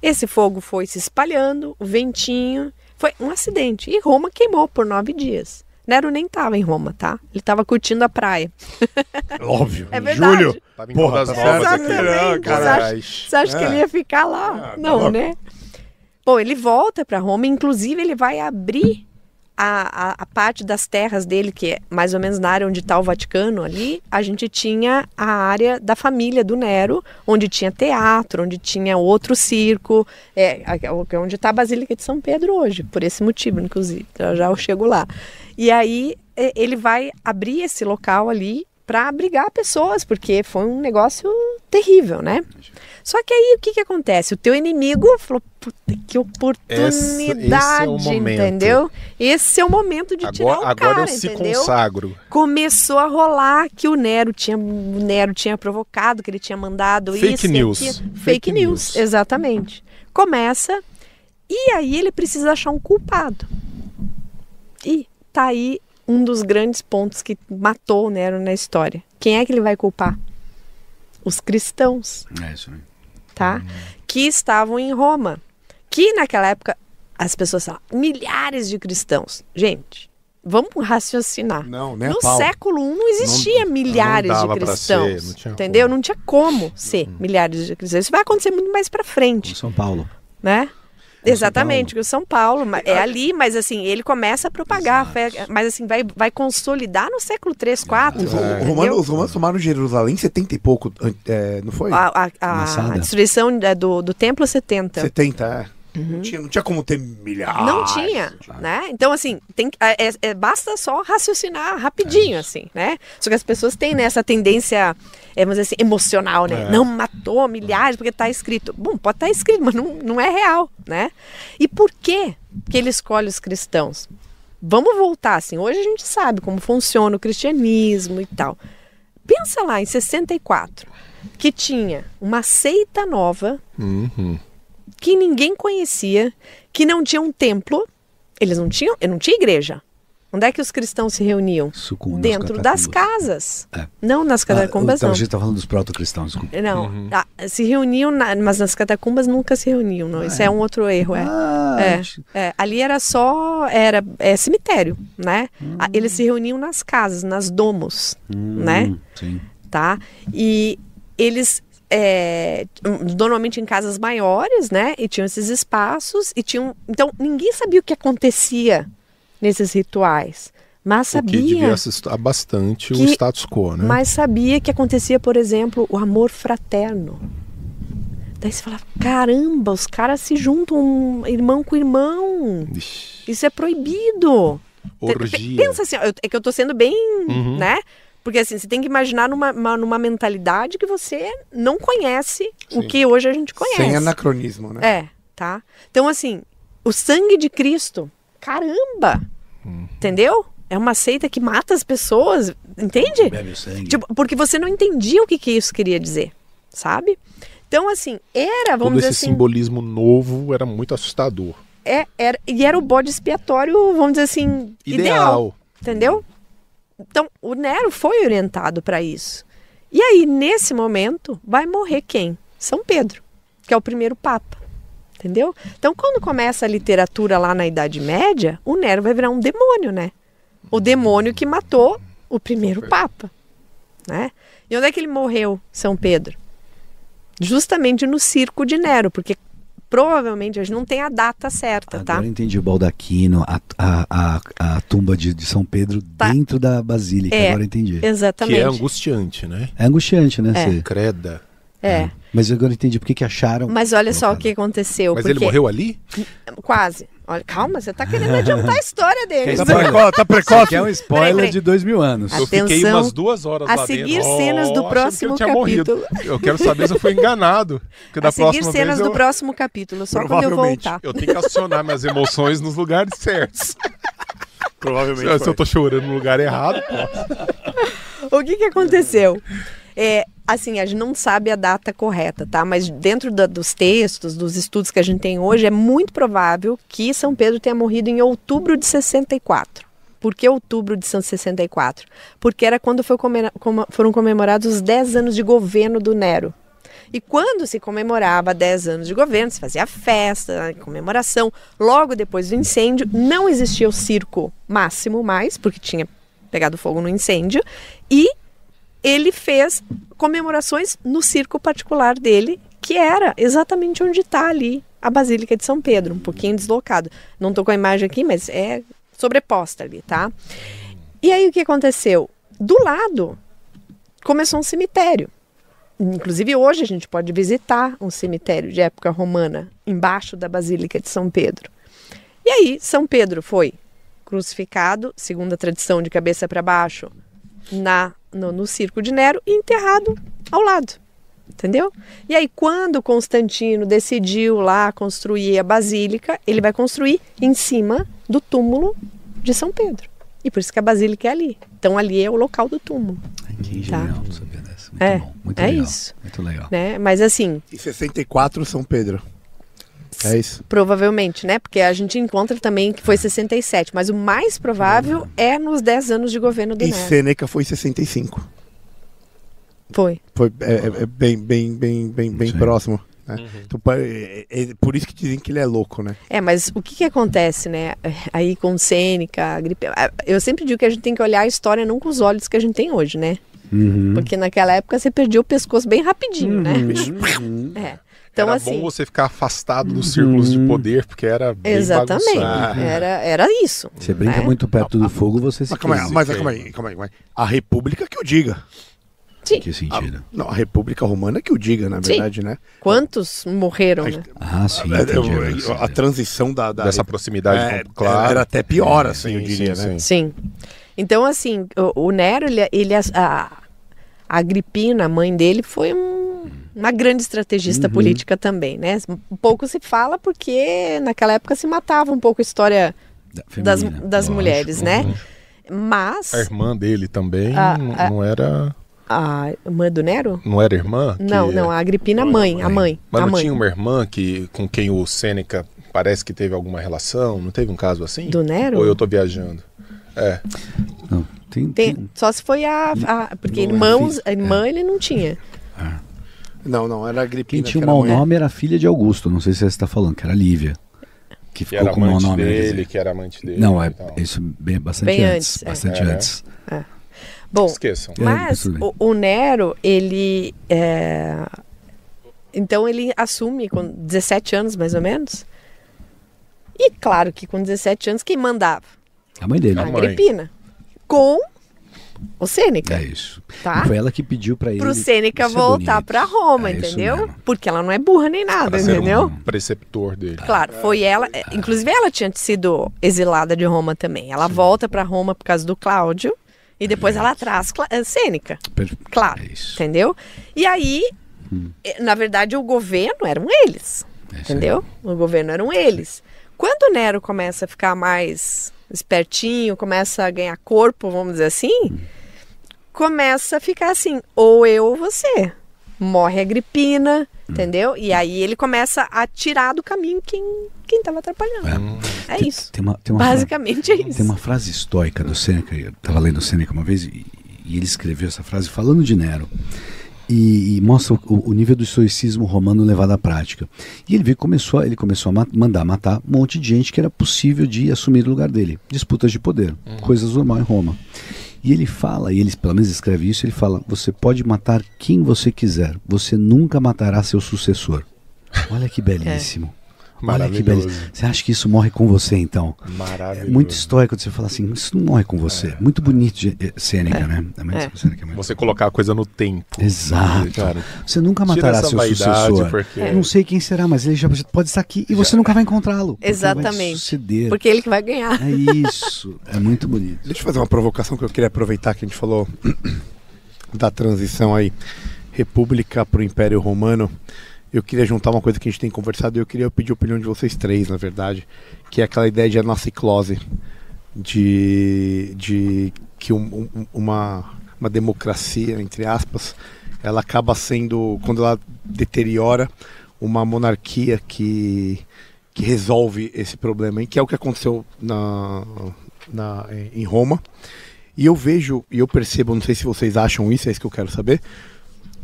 Esse fogo foi se espalhando, o ventinho. Foi um acidente. E Roma queimou por nove dias. Nero nem tava em Roma, tá? Ele tava curtindo a praia. Óbvio. É verdade. Tava em Porra, tá novas aqui. Exatamente. Não, Você cara. acha, você acha que É. ele ia ficar lá? Tá Não, louco. né? Bom, ele volta para Roma, inclusive ele vai abrir a, a, a parte das terras dele, que é mais ou menos na área onde está o Vaticano ali, a gente tinha a área da família do Nero, onde tinha teatro, onde tinha outro circo, é, a- onde está a Basílica de São Pedro hoje, por esse motivo, inclusive. Já, já eu chego lá. E aí é, ele vai abrir esse local ali para abrigar pessoas, porque foi um negócio terrível, né? Só que aí o que, que acontece? O teu inimigo falou, puta, que oportunidade, esse é entendeu? Esse é o momento de tirar Agora, o agora cara, eu se entendeu? consagro. Começou a rolar que o Nero tinha, o Nero tinha provocado, que ele tinha mandado Fake isso news. Fake Fake, news, news. exatamente. Começa e aí ele precisa achar um culpado. E tá aí um dos grandes pontos que matou o Nero na história. Quem é que ele vai culpar? Os cristãos É isso aí. tá? Que estavam em Roma. Que naquela época as pessoas falavam, milhares de cristãos. Gente, vamos raciocinar. Não, a no pau. século I não existia milhares não de cristãos. ser, não tinha entendeu? como. Não tinha como ser milhares de cristãos. Isso vai acontecer muito mais pra Em frente, São Paulo. né? Exatamente, o São Paulo, é ali, mas assim, ele começa a propagar a fé, mas assim, vai, vai consolidar no século 3, 4. Os, o- romanos, os romanos tomaram Jerusalém em 70 e pouco, é, não foi? A, a- a Massada. destruição é, do, do templo 70. 70, é. Não, tinha, não tinha como ter milhares. Uhum. Não tinha, né? Então, assim, tem, que- é- é- basta só raciocinar rapidinho, assim, né? Só que as pessoas têm né, essa tendência, é, vamos dizer assim, emocional, né? Não matou milhares porque tá escrito. Bom, pode estar escrito, mas não, não é real, né? E por que que ele escolhe os cristãos? Vamos voltar, assim, hoje a gente sabe como funciona o cristianismo e tal. Pensa lá, em 64, que tinha uma seita nova Uhum. Que ninguém conhecia, que não tinha um templo, eles não tinham, não tinha igreja. Onde é que os cristãos se reuniam? Dentro das casas. É. Não nas catacumbas, então, não. A gente tá falando dos proto-cristãos, desculpa. Não, ah, se reuniam, na- mas nas catacumbas nunca se reuniam, não. Isso é um outro erro, é. Ah, É, gente, é, ali era só era é, cemitério, né? Ah, Eles se reuniam nas casas, nas domos, né? hum, Sim. tá? E eles é, normalmente em casas maiores, né? E tinham esses espaços e tinham. Então ninguém sabia o que acontecia nesses rituais, mas O que devia sabia. assustar bastante o que- status quo, né? Mas sabia que acontecia, por exemplo, o amor fraterno. Daí você falava, caramba, os caras se juntam irmão com irmão. Ixi, Isso é proibido. orgia. Pensa assim, ó, é que eu tô sendo bem, Uhum. né? Porque assim, você tem que imaginar numa, uma- numa mentalidade que você não conhece o Sim. que hoje a gente conhece. Sem anacronismo, né? É, tá? Então, assim, o sangue de Cristo, caramba! Uhum. Entendeu? É uma seita que mata as pessoas, entende? Bebe o sangue. Tipo, porque você não entendia o que, que isso queria dizer, sabe? Então, assim, era, Todo vamos esse dizer assim, simbolismo novo era muito assustador. é, era, e era o bode expiatório, vamos dizer assim, ideal. Ideal. Entendeu? Então, o Nero foi orientado para isso. E aí, nesse momento, vai morrer quem? São Pedro, que é o primeiro papa. Entendeu? Então, quando começa a literatura lá na Idade Média, o Nero vai virar um demônio, né? O demônio que matou o primeiro papa, né? E onde é que ele morreu, São Pedro? Justamente no circo de Nero, porque provavelmente a gente não tem a data certa, tá? Agora eu entendi o baldaquino, a, a, a, a tumba de, de São Pedro Tá. dentro da basílica. É. Agora entendi. Exatamente. Que é angustiante, né? É angustiante, né? É. Cê- Creda. É. Mas agora eu entendi por que que acharam. Mas olha só o que aconteceu. Mas porque... ele morreu ali? Quase. Olha, calma, você tá querendo adiantar a história dele. Tá precoce, tá precoce. Que é um spoiler Peraí, peraí. de dois mil anos. A- Eu fiquei Atenção umas duas horas a lá seguir dentro. cenas do Oh, próximo que eu tinha morrido. Eu quero saber se eu fui enganado. Porque da A seguir próxima cenas vez do eu, próximo capítulo, só quando eu voltar. eu tenho que acionar minhas emoções nos lugares certos. Provavelmente. Se, se eu tô chorando no lugar errado, pô. O que que aconteceu? É, assim, a gente não sabe a data correta, tá? Mas dentro da- dos textos, dos estudos que a gente tem hoje, é muito provável que São Pedro tenha morrido em outubro de 64. Por que outubro de 64? Porque era quando comemora- foram comemorados os 10 anos de governo do Nero. E quando se comemorava 10 anos de governo, se fazia festa, comemoração. Logo depois do incêndio, não existia o circo máximo mais, porque tinha pegado fogo no incêndio. E ele fez comemorações no circo particular dele, que era exatamente onde está ali a Basílica de São Pedro, um pouquinho deslocado. Não estou com a imagem aqui, mas é sobreposta ali, tá? E aí o que aconteceu? Do lado começou um cemitério. Inclusive hoje a gente pode visitar um cemitério de época romana embaixo da Basílica de São Pedro. E aí São Pedro foi crucificado, segundo a tradição de cabeça para baixo, na no, no circo de Nero e enterrado ao lado. Entendeu? E aí, quando Constantino decidiu lá construir a basílica, ele vai construir em cima do túmulo de São Pedro. E por isso que a basílica é ali. Então, ali é o local do túmulo. Que Tá. genial, não sabia dessa. Muito É, bom, muito é legal. isso. Muito legal. Né? Mas assim, E 64 São Pedro. É isso. provavelmente, né? Porque a gente encontra também que foi 67, mas o mais provável é nos 10 anos de governo do E Nero. Sêneca foi 65. Foi. Foi é, é- é bem, bem, bem, bem, bem Sim. próximo. né? Então, pa- é- é- é por isso que dizem que ele é louco, né? É, mas o que, que acontece, né? Aí com Sêneca, gripe. Eu sempre digo que a gente tem que olhar a história não com os olhos que a gente tem hoje, né? Uhum. Porque naquela época você perdia o pescoço bem rapidinho, né? É. Então, era assim. bom você ficar afastado dos círculos de poder, porque era bem Exatamente. bagunçado. Era, era isso. Você brinca né? muito perto do fogo, você se Mas calma aí, mas calma aí, calma aí, calma aí. A República que o diga. Sim. Que sentido? Não, a República Romana que o diga, na Sim. verdade, né? Quantos morreram, né? Ah, sim, É, entendi. agora, a transição da, da Dessa proximidade, é, com- claro. era até pior, assim, Sim, eu diria, sim, né? sim. Sim. Então, assim, o, o Nero, ele, ele a, a Agripina, a mãe dele, foi um- uma grande estrategista política também, né? Um pouco se fala porque naquela época se matava um pouco a história das, Feminina, das lógico. mulheres, né? Mas A irmã dele também Ah, não, ah. não era. a irmã do Nero? Não era irmã? Não, não, a Agripina, a mãe, a mãe. Mas a não mãe. tinha uma irmã que, com quem o Sêneca parece que teve alguma relação? Não teve um caso assim? Do Nero? Ou eu tô viajando? É. Não, tem, Tem- tem- só se foi a. a- porque Não é irmãos, a irmã ele não tinha. Não, não, era a Agripina. Quem tinha que o era mau nome era a filha de Augusto, não sei se você está falando, que era Lívia. Que Que ficou com o mau nome. dele, dizer. que era amante dele. Não, é então. isso bem, bastante Bem antes. antes, é. Bastante É. antes. Bom, Esqueçam. É, Mas o, o Nero, ele. é, Então ele assume com 17 anos, mais ou menos. E claro que com 17 anos, quem mandava? A mãe dele. A A mãe. Agripina. Com o Sêneca, É isso. tá? Foi ela que pediu pra ele. Pro Sêneca voltar pra Roma, É entendeu? Porque ela não é burra nem nada, Pra ser entendeu? um preceptor dele. Claro, foi ela. é, Inclusive, ela tinha sido exilada de Roma também. Ela volta pra Roma por causa do Cláudio. E depois ela traz eh, Sêneca. Per- Claro. É isso. Entendeu? E aí, eh, na verdade, o governo eram eles. É isso aí. Entendeu? O governo eram eles. Quando o Nero começa a ficar mais espertinho, começa a ganhar corpo, vamos dizer assim, começa a ficar assim, ou eu ou você. Morre a Agripina, entendeu? E aí ele começa a tirar do caminho quem quem estava atrapalhando. É, Tem- isso. Tem uma, tem uma fra- Basicamente é isso. Tem uma frase estoica do Sêneca, eu estava lendo o Sêneca uma vez e, e ele escreveu essa frase falando de Nero. E, e mostra o, o nível do estoicismo romano levado à prática. E ele veio, começou, a- ele começou a ma- mandar matar um monte de gente que era possível de assumir o lugar dele. Disputas de poder, coisas normais em Roma. E ele fala, e ele pelo menos escreve isso, ele fala: você pode matar quem você quiser, você nunca matará seu sucessor. Olha que belíssimo. Olha que Maravilhoso. belíssimo. Você acha que isso morre com você então? É Maravilhoso. muito estoico de você falar assim, isso não morre com você. Muito bonito de eh, Sêneca, né? É muito- É. Sêneca é muito- Você colocar a coisa no tempo. Exato. Cara, Você nunca matará seu sucessor. porque- Eu Não sei quem será, mas ele já pode estar aqui e você nunca vai encontrá-lo. Vai Exatamente. suceder. Porque ele que vai ganhar. É isso. É muito bonito. Deixa eu fazer uma provocação que eu queria aproveitar que a gente falou da transição aí, República para o Império Romano. Eu queria juntar uma coisa que a gente tem conversado e eu queria pedir a opinião de vocês três, na verdade, que é aquela ideia de anaciclose, de, de que um- um- uma, uma democracia, entre aspas, ela acaba sendo, quando ela deteriora, uma monarquia que, que resolve esse problema, que é o que aconteceu na, na, em Roma. E eu vejo, e eu percebo, não sei se vocês acham isso, é isso que eu quero saber.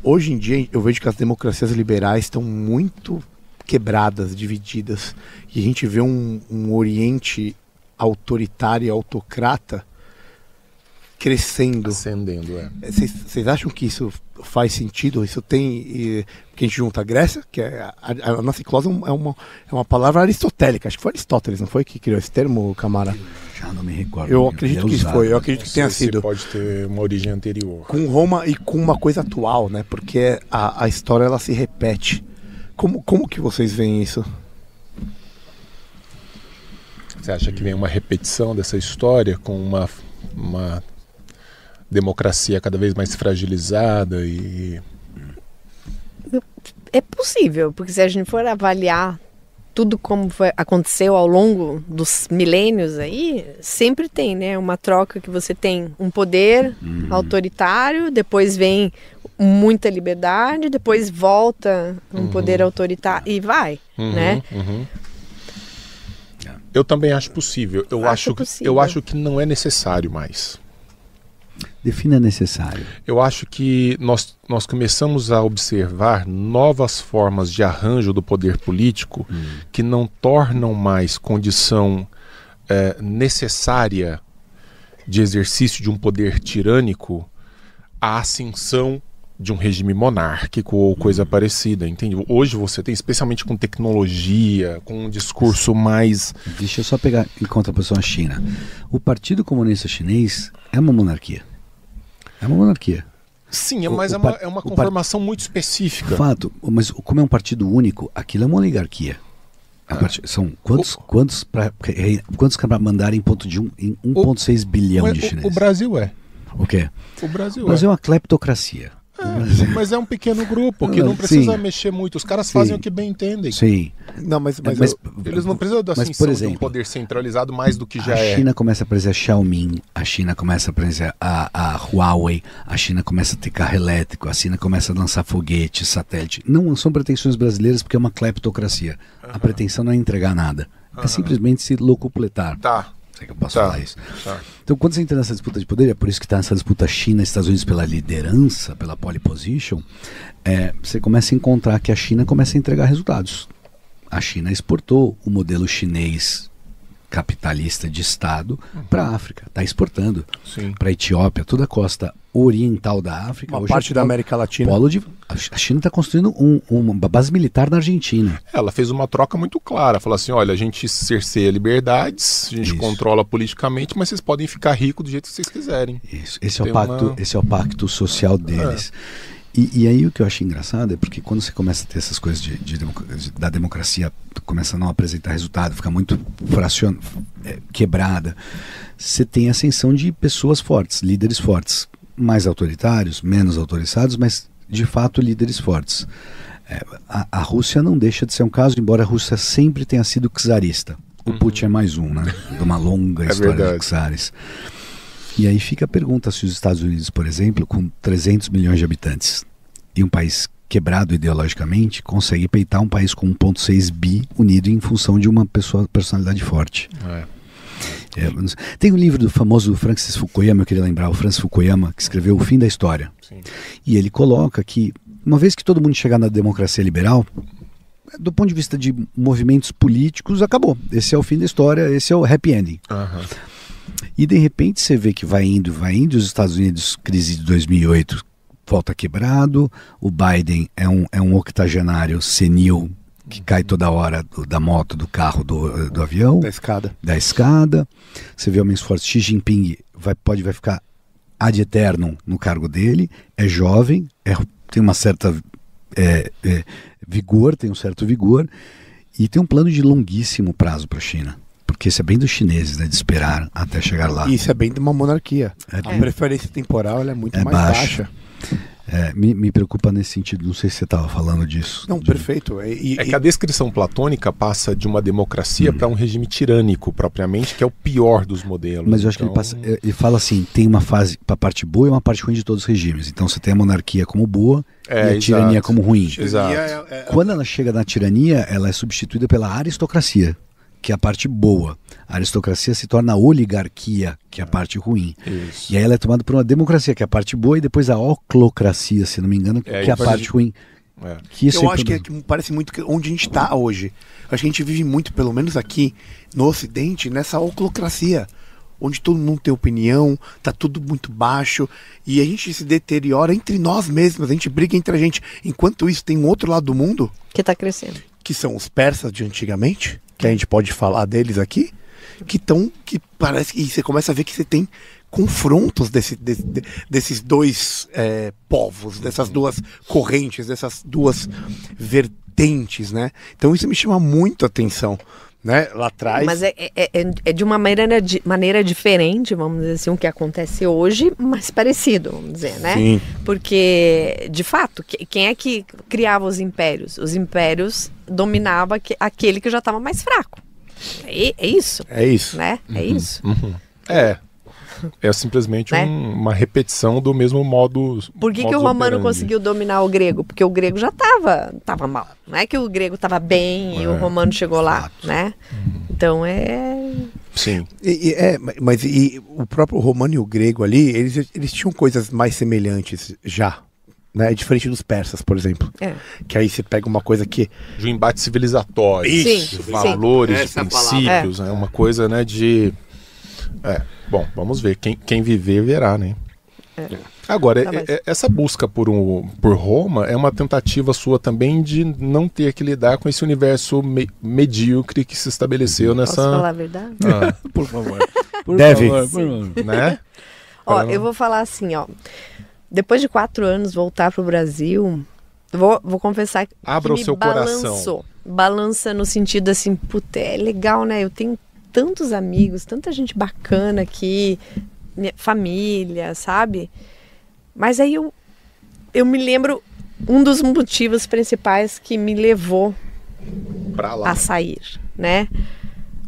Hoje em dia eu vejo que as democracias liberais estão muito quebradas, divididas. E a gente vê um, um Oriente autoritário e autocrata crescendo. Acendendo, é. Vocês acham que isso faz sentido? Isso tem. E, que a gente junta a Grécia, que é. A, a, a nossa close é uma, é uma palavra aristotélica. Acho que foi Aristóteles, não foi? Que criou esse termo, Camara? Já não me recordo. Eu Ele acredito é que isso usado. foi. Eu acredito que tenha sido. pode ter uma origem anterior. Com Roma e com uma coisa atual, né? Porque a, a história ela se repete. Como, como que vocês veem isso? Você acha que vem uma repetição dessa história com uma, uma democracia cada vez mais fragilizada e É possível, porque se a gente for avaliar tudo como foi- aconteceu ao longo dos milênios aí, sempre tem, né? Uma troca que você tem um poder autoritário, depois vem muita liberdade, depois volta um poder autoritário e vai, né? Uhum. Eu também acho possível. Eu Acho acho, possível. eu acho que não é necessário mais. Defina necessário. Eu acho que nós, nós começamos a observar novas formas de arranjo do poder político que não tornam mais condição eh, necessária de exercício de um poder tirânico a ascensão de um regime monárquico ou coisa parecida, entende? Hoje você tem, especialmente com tecnologia, com um discurso mais. Deixa eu só pegar em contraposição a China. O Partido Comunista Chinês é uma monarquia. É uma monarquia. Sim, O- mas o é uma, é uma o conformação muito específica. Fato, mas como é um partido único, aquilo é uma oligarquia. A partir- são quantos, quantos para quantos para mandar em ponto de um, em 1,6 bilhão de o- chineses? o, Brasil é. O quê? O Brasil Mas é. é uma cleptocracia. É, mas é um pequeno grupo que não precisa sim. mexer muito. Os caras Sim. fazem o que bem entendem. Sim. Não, mas, mas, Mas- eu- Eles não precisam da por de um poder centralizado mais do que já a é. China começa a aparecer a Xiaomi, a China começa a aparecer a, a Huawei, a China começa a ter carro elétrico, a China começa a lançar foguete, satélite. Não são pretensões brasileiras porque é uma cleptocracia. A pretensão não é entregar nada. É simplesmente se locupletar. Tá. Sei que eu posso Tá. falar isso. Tá. Então, quando você entra nessa disputa de poder, é por isso que está nessa disputa China e Estados Unidos pela liderança, pela pole position, é, você começa a encontrar que a China começa a entregar resultados. A China exportou o modelo chinês capitalista de Estado para a África, está exportando para a Etiópia, toda a costa oriental da África. uma parte é da América Latina. Polo de, a China está construindo um- uma base militar na Argentina. Ela fez uma troca muito clara. Falou assim: olha, a gente cerceia liberdades, a gente Isso. controla politicamente, mas vocês podem ficar ricos do jeito que vocês quiserem. Isso, esse é, o pacto, uma- esse é o pacto social deles. E, e aí o que eu acho engraçado é porque quando você começa a ter essas coisas de, de de- da democracia, começa a não apresentar resultado, fica muito fracion, é, quebrada, você tem a ascensão de pessoas fortes, líderes fortes, mais autoritários, menos autorizados, mas de fato líderes fortes. É, a, a Rússia não deixa de ser um caso, embora a Rússia sempre tenha sido czarista. O Putin é mais um, né? De uma longa É história verdade. de czares. E aí fica a pergunta se os Estados Unidos, por exemplo, com 300 milhões de habitantes e um país quebrado ideologicamente, consegue peitar um país com 1.6 bi unido em função de uma pessoa personalidade forte. É. É, tem um livro do famoso Francis Fukuyama, eu queria lembrar, o Francis Fukuyama, que escreveu O Fim da História. Sim. E ele coloca que, uma vez que todo mundo chegar na democracia liberal, do ponto de vista de movimentos políticos, acabou. Esse é o fim da história, esse é o happy ending. Aham. E de repente você vê que vai indo, vai indo, os Estados Unidos, crise de 2008, volta quebrado, o Biden é um, é um octogenário senil que cai toda hora do- da moto, do carro, do, do avião, da escada. da escada. Você vê homens fortes, Xi Jinping vai, pode, vai ficar ad eternum no cargo dele, é jovem, é- tem uma certa é, é, vigor, tem um certo vigor, e tem um plano de longuíssimo prazo para a China. Porque isso é bem dos chineses, né? De esperar até chegar lá. E Isso é bem de uma monarquia. É A preferência temporal ela é muito É mais baixa. baixa. É, me, me preocupa nesse sentido. Não sei se você estava falando disso. Não, De- perfeito. E, e- É que a descrição platônica passa de uma democracia para um regime tirânico, propriamente, que é o pior dos modelos. Mas eu acho que ele, Então, passa, é, ele fala assim: tem uma fase para a parte boa e uma parte ruim de todos os regimes. Então você tem a monarquia como boa É, e a exato. tirania como ruim. Exato. É- é- Quando ela chega na tirania, ela é substituída pela aristocracia, que é a parte boa. A aristocracia se torna a oligarquia, que é a parte ruim. Isso. E aí ela é tomada por uma democracia, que é a parte boa, e depois a oclocracia, se não me engano, É, que é a parte ruim. É. Que isso eu é acho que, é problema. que parece muito que onde a gente está hoje. Acho que a gente vive muito, pelo menos aqui no Ocidente, nessa oclocracia. Onde todo mundo tem opinião, tá tudo muito baixo e a gente se deteriora entre nós mesmos, a gente briga entre a gente. Enquanto isso, tem um outro lado do mundo, Que tá crescendo. que são os persas de antigamente, que a gente pode falar deles aqui, que estão, que parece que você começa a ver que você tem confrontos desse, desse- de- desses dois é, povos, dessas duas correntes, dessas duas vertentes, né? Então isso me chama muito a atenção, né? Lá atrás. Mas é, é, é- é de uma maneira, di- maneira diferente, vamos dizer assim, o que acontece hoje, mas parecido, vamos dizer, né? Sim. Porque, de fato, que- quem é que criava os impérios? Os impérios dominava aque- aquele que já estava mais fraco. É, é isso, É isso. né? É isso. Uhum. É. É simplesmente Né? um- uma repetição do mesmo modo. Por que, que o romano operandi. conseguiu dominar o grego? Porque o grego já estava tava mal. Não é que o grego estava bem e o É, romano chegou lá, fato. né? Então é. Sim. E- e- é, ma- mas e o próprio romano e o grego ali, eles, eles tinham coisas mais semelhantes já. Né? Diferente dos persas, por exemplo. é. Que aí você pega uma coisa que. De um embate civilizatório. Sim, de sim. valores, de Essa é princípios, né? Uma coisa, né, de. É. Bom, vamos ver. Quem, quem viver, verá, né? Agora, Tá, mas- é- é- essa busca por, um, por Roma é uma tentativa sua também de não ter que lidar com esse universo me- medíocre que se estabeleceu Posso falar nessa. a verdade? Ah, Por favor. Por Deve. favor, por favor. né? Ó, Para não- eu vou falar assim, ó. Depois de quatro anos voltar pro Brasil, vou, vou confessar que Abra o me seu coração. balançou. Balança no sentido assim, puta, é legal, né? Eu tenho tantos amigos, tanta gente bacana aqui, minha família, sabe? Mas aí eu, eu me lembro um dos motivos principais que me levou Pra lá. a sair, né?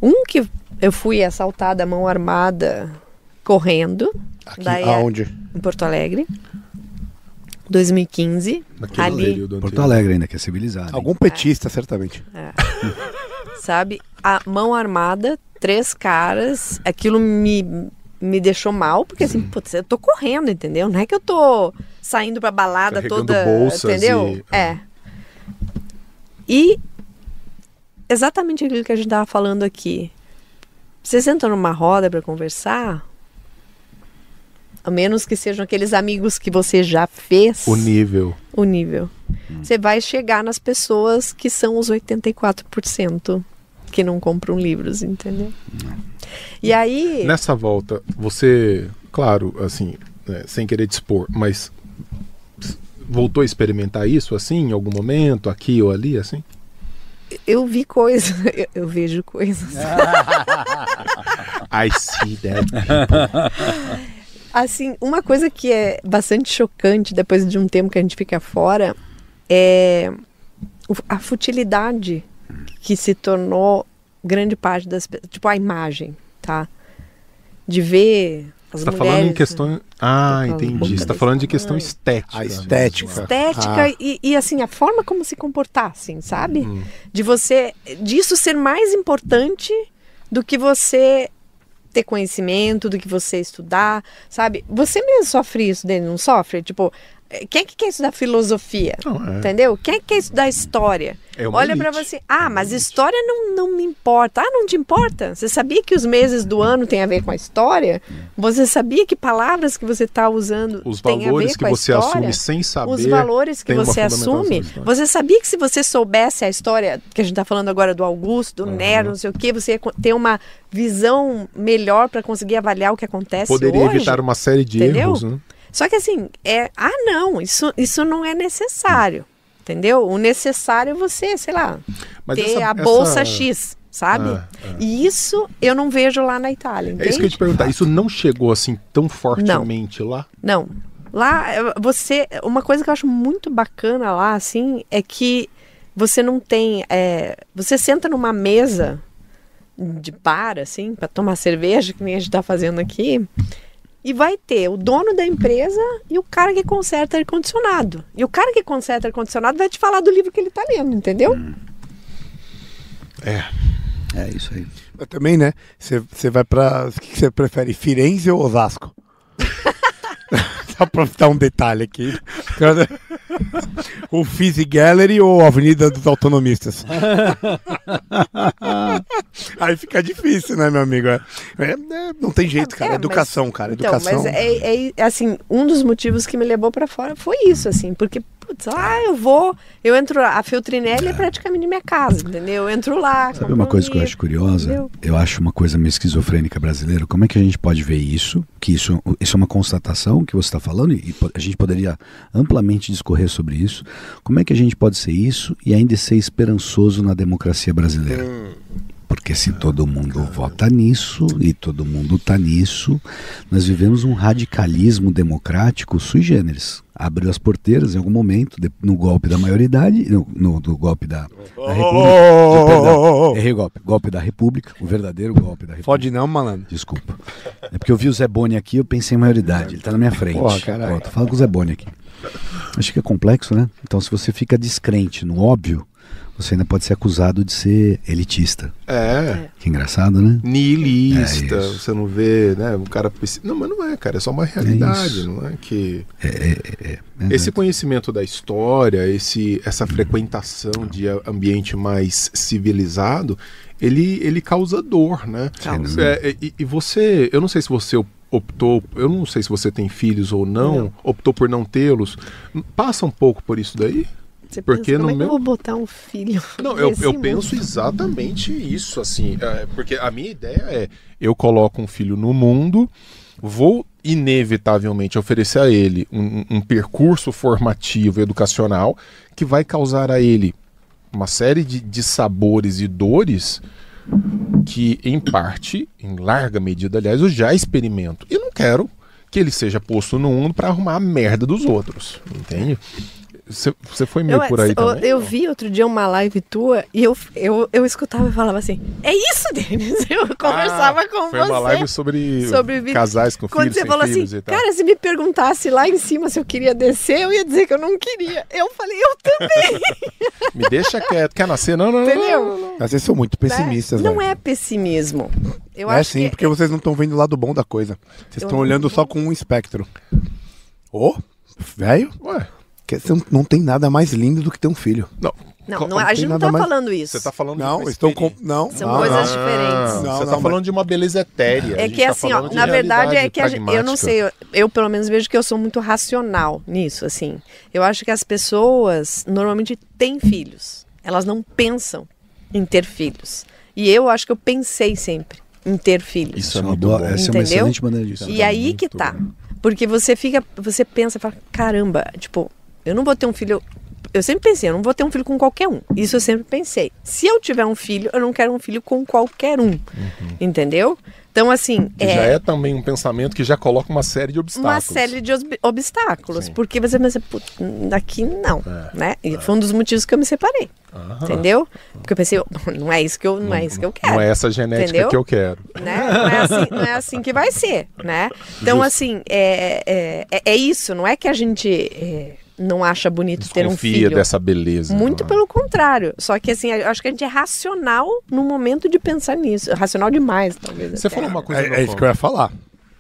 Um que eu fui assaltada mão armada correndo, Aqui, daí aonde? em Porto Alegre, 2015, Naquele ali, Porto. Alegre ainda, que é civilizado. Algum petista, certamente. sabe? A mão armada, três caras, aquilo me, me deixou mal, porque assim, putz, eu tô correndo, entendeu? Não é que eu tô saindo pra balada Carregando toda, entendeu? e- É. E exatamente aquilo que a gente tava falando aqui. Vocês entram numa roda pra conversar, a menos que sejam aqueles amigos que você já fez O nível. o nível. Você vai chegar nas pessoas que são os 84% que não compram livros, entendeu? E aí, Nessa volta, você, claro, assim, né, sem querer dispor, mas voltou a experimentar isso assim, em algum momento, aqui ou ali, assim? eu vi coisas, eu, eu vejo coisas. I see that. Assim, uma coisa que é bastante chocante depois de um tempo que a gente fica fora é a futilidade que se tornou grande parte das pessoas. Tipo, a imagem, tá? De ver as Você tá mulheres... falando em questão. Ah, entendi. Você tá falando de questão tamanho. estética. A estética. estética Ah. e, e, assim a forma como se comportar, assim, sabe? Hum. De você disso ser mais importante do que você ter conhecimento, do que você estudar, sabe? Você mesmo sofre isso, dele, não sofre? Tipo, eh, quem é que quer estudar filosofia? Não, é. Entendeu? Quem é que quer estudar história? É Olha pra elite. você, ah, mas história não, não me importa. Ah, não te importa? Você sabia que os meses do ano têm a ver com a história? Você sabia que palavras que você está usando Os têm a ver valores que com a você história? assume sem saber. os valores que você assume. Você sabia que se você soubesse a história que a gente está falando agora do Augusto, do Uhum. Nero, não sei o que, você ia ter uma visão melhor para conseguir avaliar o que acontece Poderia hoje? evitar uma série de Entendeu? erros, né? Só que assim, é, ah não, isso, isso não é necessário, entendeu? O necessário é você, sei lá, Mas ter essa- a bolsa essa- X, sabe? Ah, E isso eu não vejo lá na Itália, É entende? isso que eu ia te perguntar. Isso não chegou assim tão fortemente lá? Não. Lá, você. Uma coisa que eu acho muito bacana lá, assim, é que você não tem. é, você senta numa mesa de bar, assim, para tomar cerveja, que nem a gente tá fazendo aqui. E vai ter o dono da empresa e o cara que conserta ar-condicionado. E o cara que conserta ar-condicionado vai te falar do livro que ele tá lendo, entendeu? É. É isso aí. Mas também, né? Você você vai pra. O que que você prefere? Firenze ou Osasco? Dar um detalhe aqui. o Fizzy Gallery ou Avenida dos Autonomistas? Aí fica difícil, né, meu amigo? É, é, é, não tem jeito, cara. É, educação, mas- cara. Então, Educação. mas é, é, assim, um dos motivos que me levou pra fora foi isso, assim, porque, putz, lá eu vou, eu entro lá, a Feltrinelli é praticamente minha casa, entendeu? Eu entro lá. Sabe uma um coisa que eu acho curiosa? entendeu? Eu acho uma coisa meio esquizofrênica brasileira. Como é que a gente pode ver isso? Que isso, isso é uma constatação que você está falando e a gente poderia amplamente discorrer sobre isso. Como é que a gente pode ser isso e ainda ser esperançoso na democracia brasileira? Porque se todo mundo vota nisso e todo mundo está nisso, nós vivemos um radicalismo democrático sui generis. Abriu as porteiras em algum momento, no golpe da maioridade, no, no- do golpe da, da República. Oh! Errei o golpe. Golpe da República, o verdadeiro golpe da República. Pode não, malandro. Desculpa. É porque eu vi o Zé Boni aqui eu pensei em maioridade. Ele tá na minha frente. Porra, caralho. Tô falando com o Zé Boni aqui. Acho que é complexo, né? Então, se você fica descrente no óbvio, você ainda pode ser acusado de ser elitista. É. Que engraçado, né? Nihilista, É você não vê, né? Um cara. Não, mas não é, cara. É só uma realidade, isso. não é que. É, é, é, é, Esse conhecimento da história, esse, essa frequentação de ambiente mais civilizado, ele, ele causa dor, né? Causa. É, e, e você, eu não sei se você optou, eu não sei se você tem filhos ou não, Não. optou por não tê-los, passa um pouco por isso daí? Você Porque pensa, no é meu- eu vou botar um filho? Não, eu, eu mundo? penso exatamente isso, assim, é, porque a minha ideia é, eu coloco um filho no mundo, vou inevitavelmente oferecer a ele um, um percurso formativo educacional que vai causar a ele uma série de, de sabores e dores que, em parte, em larga medida, aliás, eu já experimento. E não quero que ele seja posto no mundo para arrumar a merda dos outros, entende? Você foi meio Eu, por aí eu, também? eu vi outro dia uma live tua e eu, eu, eu escutava e falava assim: É isso, Denis. Eu conversava Ah, com foi você. uma live sobre, sobre casais com Quando filhos, você falou assim, e cara, se me perguntasse lá em cima se eu queria descer, eu ia dizer que eu não queria. Eu falei, eu também. Me deixa quieto, quer nascer? Não, não, não, Entendeu? não, vocês são muito pessimistas, Não velho. é pessimismo. Eu é acho sim, que porque vocês não estão vendo o lado bom da coisa. Vocês estão não- olhando só com um espectro. Ô, velho, Ué, que não- tem nada mais lindo do que ter um filho. não. Não, não, a tem gente não nada tá mais- falando isso. Você tá falando de Não, uma estou com. Não, São não, coisas não. diferentes. Não, você não, tá falando de uma beleza etérea. a É que tá assim, ó, de na verdade é que a gente, eu não sei, eu, eu pelo menos vejo que eu sou muito racional nisso, assim. Eu acho que as pessoas normalmente têm filhos. Elas não pensam em ter filhos. E eu acho que eu pensei sempre em ter filhos. Isso é uma muito boa, bom. essa é uma Entendeu? excelente maneira de Isso pensar. E aí que tá. bom. Porque você fica, você pensa, fala, caramba, tipo, eu não vou ter um filho. Eu sempre pensei, eu não vou ter um filho com qualquer um. Isso eu sempre pensei. Se eu tiver um filho, eu não quero um filho com qualquer um. Entendeu? Então, assim, Que já é também um pensamento que já coloca uma série de obstáculos. uma série de obs- obstáculos. Sim. Porque você pensa, "Putz, daqui não, É, né? E foi um dos motivos que eu me separei. Aham. Entendeu? Porque eu pensei, não é isso que eu, não, é isso que eu quero. Não é essa genética Entendeu? que eu quero. né? Não é assim, não é assim que vai ser, né? Então, Justo. assim, é, é, é- é isso. Não é que a gente é, não acha bonito ter um Desconfia filho. dessa beleza. Muito pelo contrário. Só que, assim, eu acho que a gente é racional no momento de pensar nisso. Racional demais, talvez. Você até. falou uma coisa... É, é isso que eu ia falar.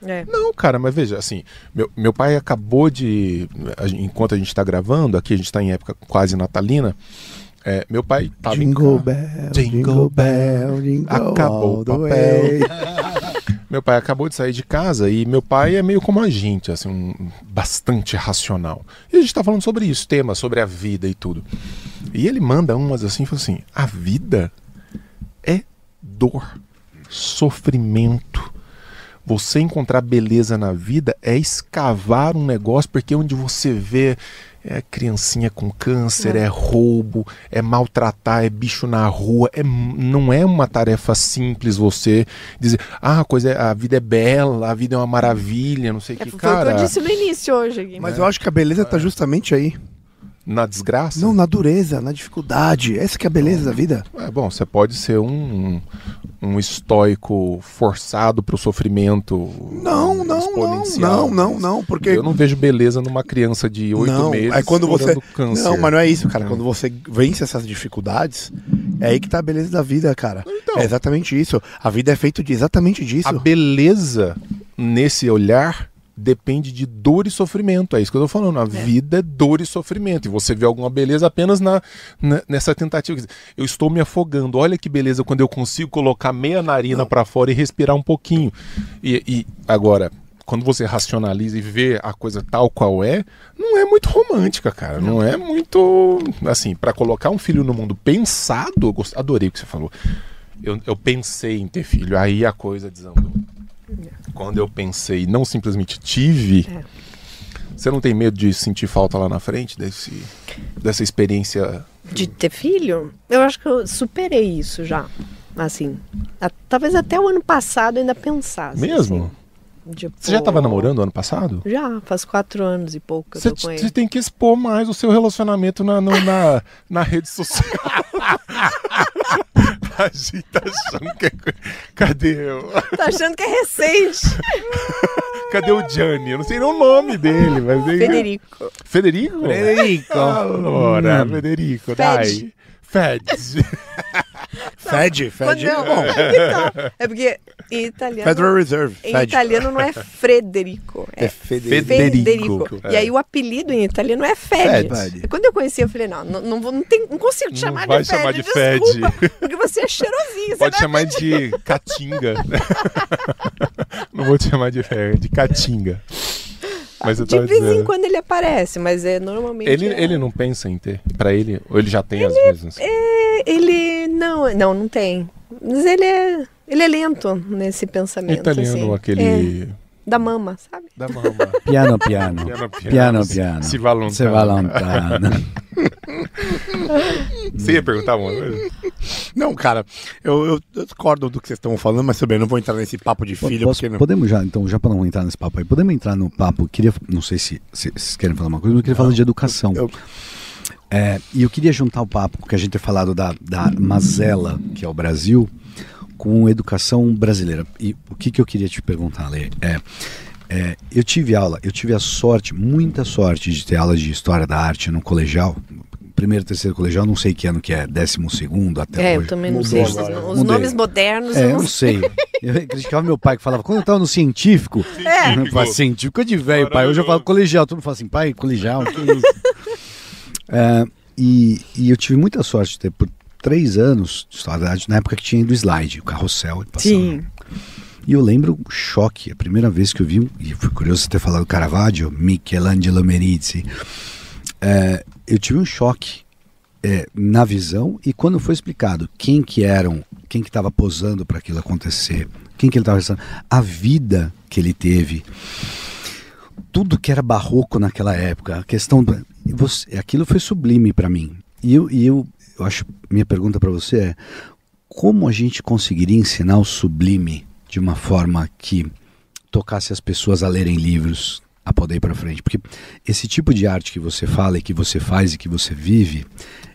É. Não, cara, mas veja, assim, meu, meu pai acabou de. Enquanto a gente tá gravando, aqui a gente tá em época quase natalina. é, meu pai tava em Jingle casa. bell, Jingle jingle bell, jingle Acabou all o the papel. Meu pai acabou de sair de casa e meu pai é meio como a gente, assim, um, bastante racional. E a gente tá falando sobre isso, tema, sobre a vida e tudo. E ele manda umas assim, fala assim: a vida é dor, sofrimento. Você encontrar beleza na vida é escavar um negócio, porque onde você vê é criancinha com câncer, é, roubo, é maltratar, é bicho na rua, é, não é uma tarefa simples você dizer, ah, a coisa é- a vida é bela, a vida é uma maravilha, não sei o É, que, foi cara. o que eu disse no início hoje. Aqui. Mas eu acho que a beleza tá justamente aí. Na desgraça? Não, na dureza, na dificuldade. Essa que é a beleza da vida. É, bom, você pode ser um, um estoico forçado pro sofrimento Não, não, não, não, não, não, porque Eu não vejo beleza numa criança de oito não, meses é quando você câncer. Não, mas não é isso, cara. Não. Quando você vence essas dificuldades, é aí que tá a beleza da vida, cara. Então. É exatamente isso. A vida é feita de exatamente disso. A beleza nesse olhar depende de dor e sofrimento. É isso que eu tô falando. A vida é dor e sofrimento. E você vê alguma beleza apenas na, na- nessa tentativa. Eu estou me afogando. Olha que beleza quando eu consigo colocar meia narina para fora e respirar um pouquinho. E, e agora. Quando você racionaliza e vê a coisa tal qual é, não é muito romântica, cara. Não, é muito. Assim, para colocar um filho no mundo pensado, eu gost- adorei o que você falou. Eu, eu pensei em ter filho, aí a coisa desandou. Quando eu pensei, não simplesmente tive, É. você não tem medo de sentir falta lá na frente desse, dessa experiência? De ter filho, eu acho que eu superei isso já. Assim, a- talvez até o ano passado ainda pensasse. Mesmo? assim, tipo, Você já estava namorando ano passado? Já, faz quatro anos e pouco Você, você tem que expor mais o seu relacionamento na, no- na, na rede social. A gente tá achando que é... Cadê eu? Tá achando que é recente. Cadê o Gianni? Eu não sei nem o nome dele, mas... ele- Federico. Federico? Federico. Allora, Federico, dai. Fed. Fed, Quando Fed. É bom. é que. É porque em italiano. Federal Reserve. Em Fed. italiano não é Frederico. É É Federico. Federico. Federico, E é. aí o apelido em italiano é Fed. Fed. Quando eu conheci, eu falei, não, não, não, não, tem, não consigo te Não chamar vai de Fed. chamar de desculpa, Fed. Porque você é cheirosinho. Pode você chamar de Caatinga. Não vou te chamar de velho, de Caatinga. Mas De vez em dizendo. quando ele aparece, mas é normalmente. Ele, é- ele não pensa em ter? Pra ele? Ou ele já tem às vezes? É, ele não, não, não tem. Mas ele é, ele é lento nesse pensamento. Italiano, assim. aquele. É, da mama, sabe? Da mama. Piano, piano. Piano, Piano, piano. Se va lontano. Se va lontano. Você ia perguntar uma coisa? Não, cara, eu, eu- eu discordo do que vocês estão falando, mas também não vou entrar nesse papo de filho, Posso- porque não. Podemos já, então, já para não entrar nesse papo aí, podemos entrar no papo. Queria, não sei se, se vocês querem falar uma coisa, mas eu queria falar de educação. eu- É, e eu queria juntar o papo que a gente tem falado da, da mazela, que é o Brasil, com educação brasileira. E o que, que eu queria te perguntar, Lê? É, é, eu tive aula, eu tive a sorte, muita sorte de ter aula de história da arte no colegial. Primeiro, terceiro colegial, não sei que ano que é, décimo segundo até É, eu hoje. também não Mudou sei. Os, agora. os Mudei. nomes modernos. É, eu eu não sei. Eu criticava meu pai que falava, quando eu tava no científico, É. eu falava, científico é de velho, pai. Hoje eu falo colegial, todo mundo fala assim, pai, colegial, que isso? É, e, e eu tive muita sorte de ter por três anos de história da arte, na época que tinha do slide, o carrossel. passava. Sim. E eu lembro o choque, a primeira vez que eu vi, e fui curioso ter falado Caravaggio, Michelangelo Merizzi. É, eu tive um choque é, na visão e quando foi explicado quem que eram, quem que estava posando para aquilo acontecer, quem que ele estava a vida que ele teve, tudo que era barroco naquela época, a questão do, você, aquilo foi sublime para mim. E eu, e eu, eu acho, minha pergunta para você é como a gente conseguiria ensinar o sublime de uma forma que tocasse as pessoas a lerem livros, a poder ir para frente? Porque esse tipo de arte que você fala e que você faz e que você vive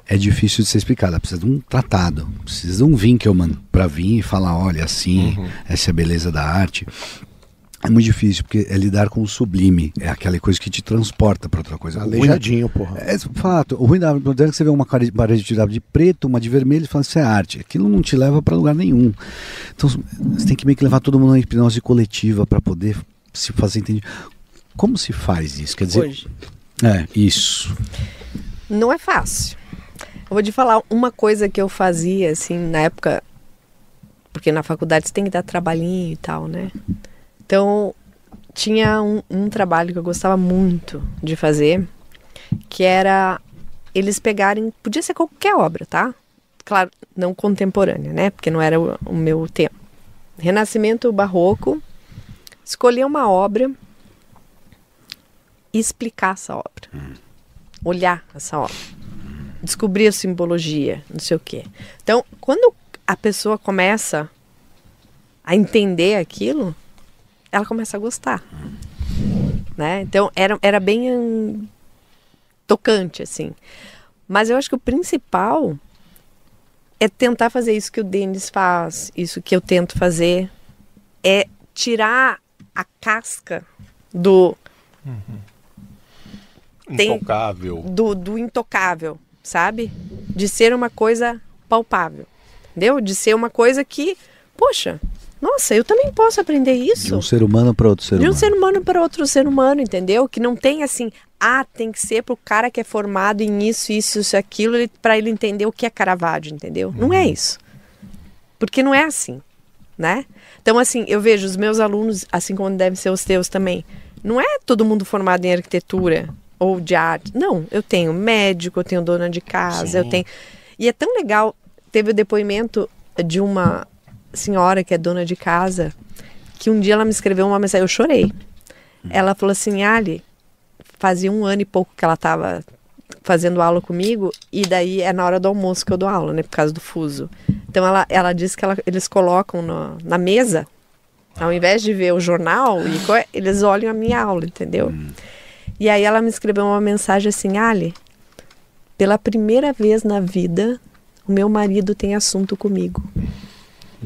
é difícil de ser explicado. Precisa de um tratado, precisa de um Winkelmann para vir e falar: olha, assim, essa é a beleza da arte. É muito difícil, porque é lidar com o sublime, é aquela coisa que te transporta para outra coisa. Aleijadinho, porra. é fato. O ruim da moderna é que você vê uma parede de de preto, uma de vermelho e fala isso é arte. Aquilo não te leva para lugar nenhum. Então você tem que meio que levar todo mundo na hipnose coletiva para poder se fazer entender. Como se faz isso? Quer dizer, Hoje. é isso. Não é fácil. Eu vou te falar uma coisa que eu fazia, assim, na época. Porque na faculdade você tem que dar trabalhinho e tal, né? Então, tinha um, um trabalho que eu gostava muito de fazer, que era eles pegarem. Podia ser qualquer obra, tá? Claro, não contemporânea, né? Porque não era o, o meu tempo. Renascimento Barroco, escolher uma obra e explicar essa obra. Olhar essa obra descobrir a simbologia, não sei o quê. Então, quando a pessoa começa a entender aquilo, ela começa a gostar. Né? Então, era, era bem hum, tocante, assim. Mas eu acho que o principal é tentar fazer isso que o Denis faz, isso que eu tento fazer, é tirar a casca do, Tem- Intocável. do, do intocável, sabe? De ser uma coisa palpável, entendeu? De ser uma coisa que, poxa, nossa, eu também posso aprender De isso. um ser humano para outro ser De um humano. ser humano para outro ser humano, entendeu? Que não tem assim, ah, tem que ser pro cara que é formado em isso, isso, isso, aquilo, para ele entender o que é Caravaggio, entendeu? Não é isso. Porque não é assim, né? Então, assim, eu vejo os meus alunos, assim como devem ser os teus também. Não é todo mundo formado em arquitetura ou de arte. Não, eu tenho médico, eu tenho dona de casa, eu tenho. E é tão legal. Teve o depoimento de uma senhora que é dona de casa, que um dia ela me escreveu uma mensagem, eu chorei. Ela falou assim, Ali, fazia um ano e pouco que ela estava fazendo aula comigo, e daí é na hora do almoço que eu dou aula, né, por causa do fuso. Então ela, ela disse que ela- eles colocam no- na mesa, ao invés de ver o jornal, eles olham a minha aula, entendeu? E aí ela me escreveu uma mensagem assim, Ali, pela primeira vez na vida, o meu marido tem assunto comigo.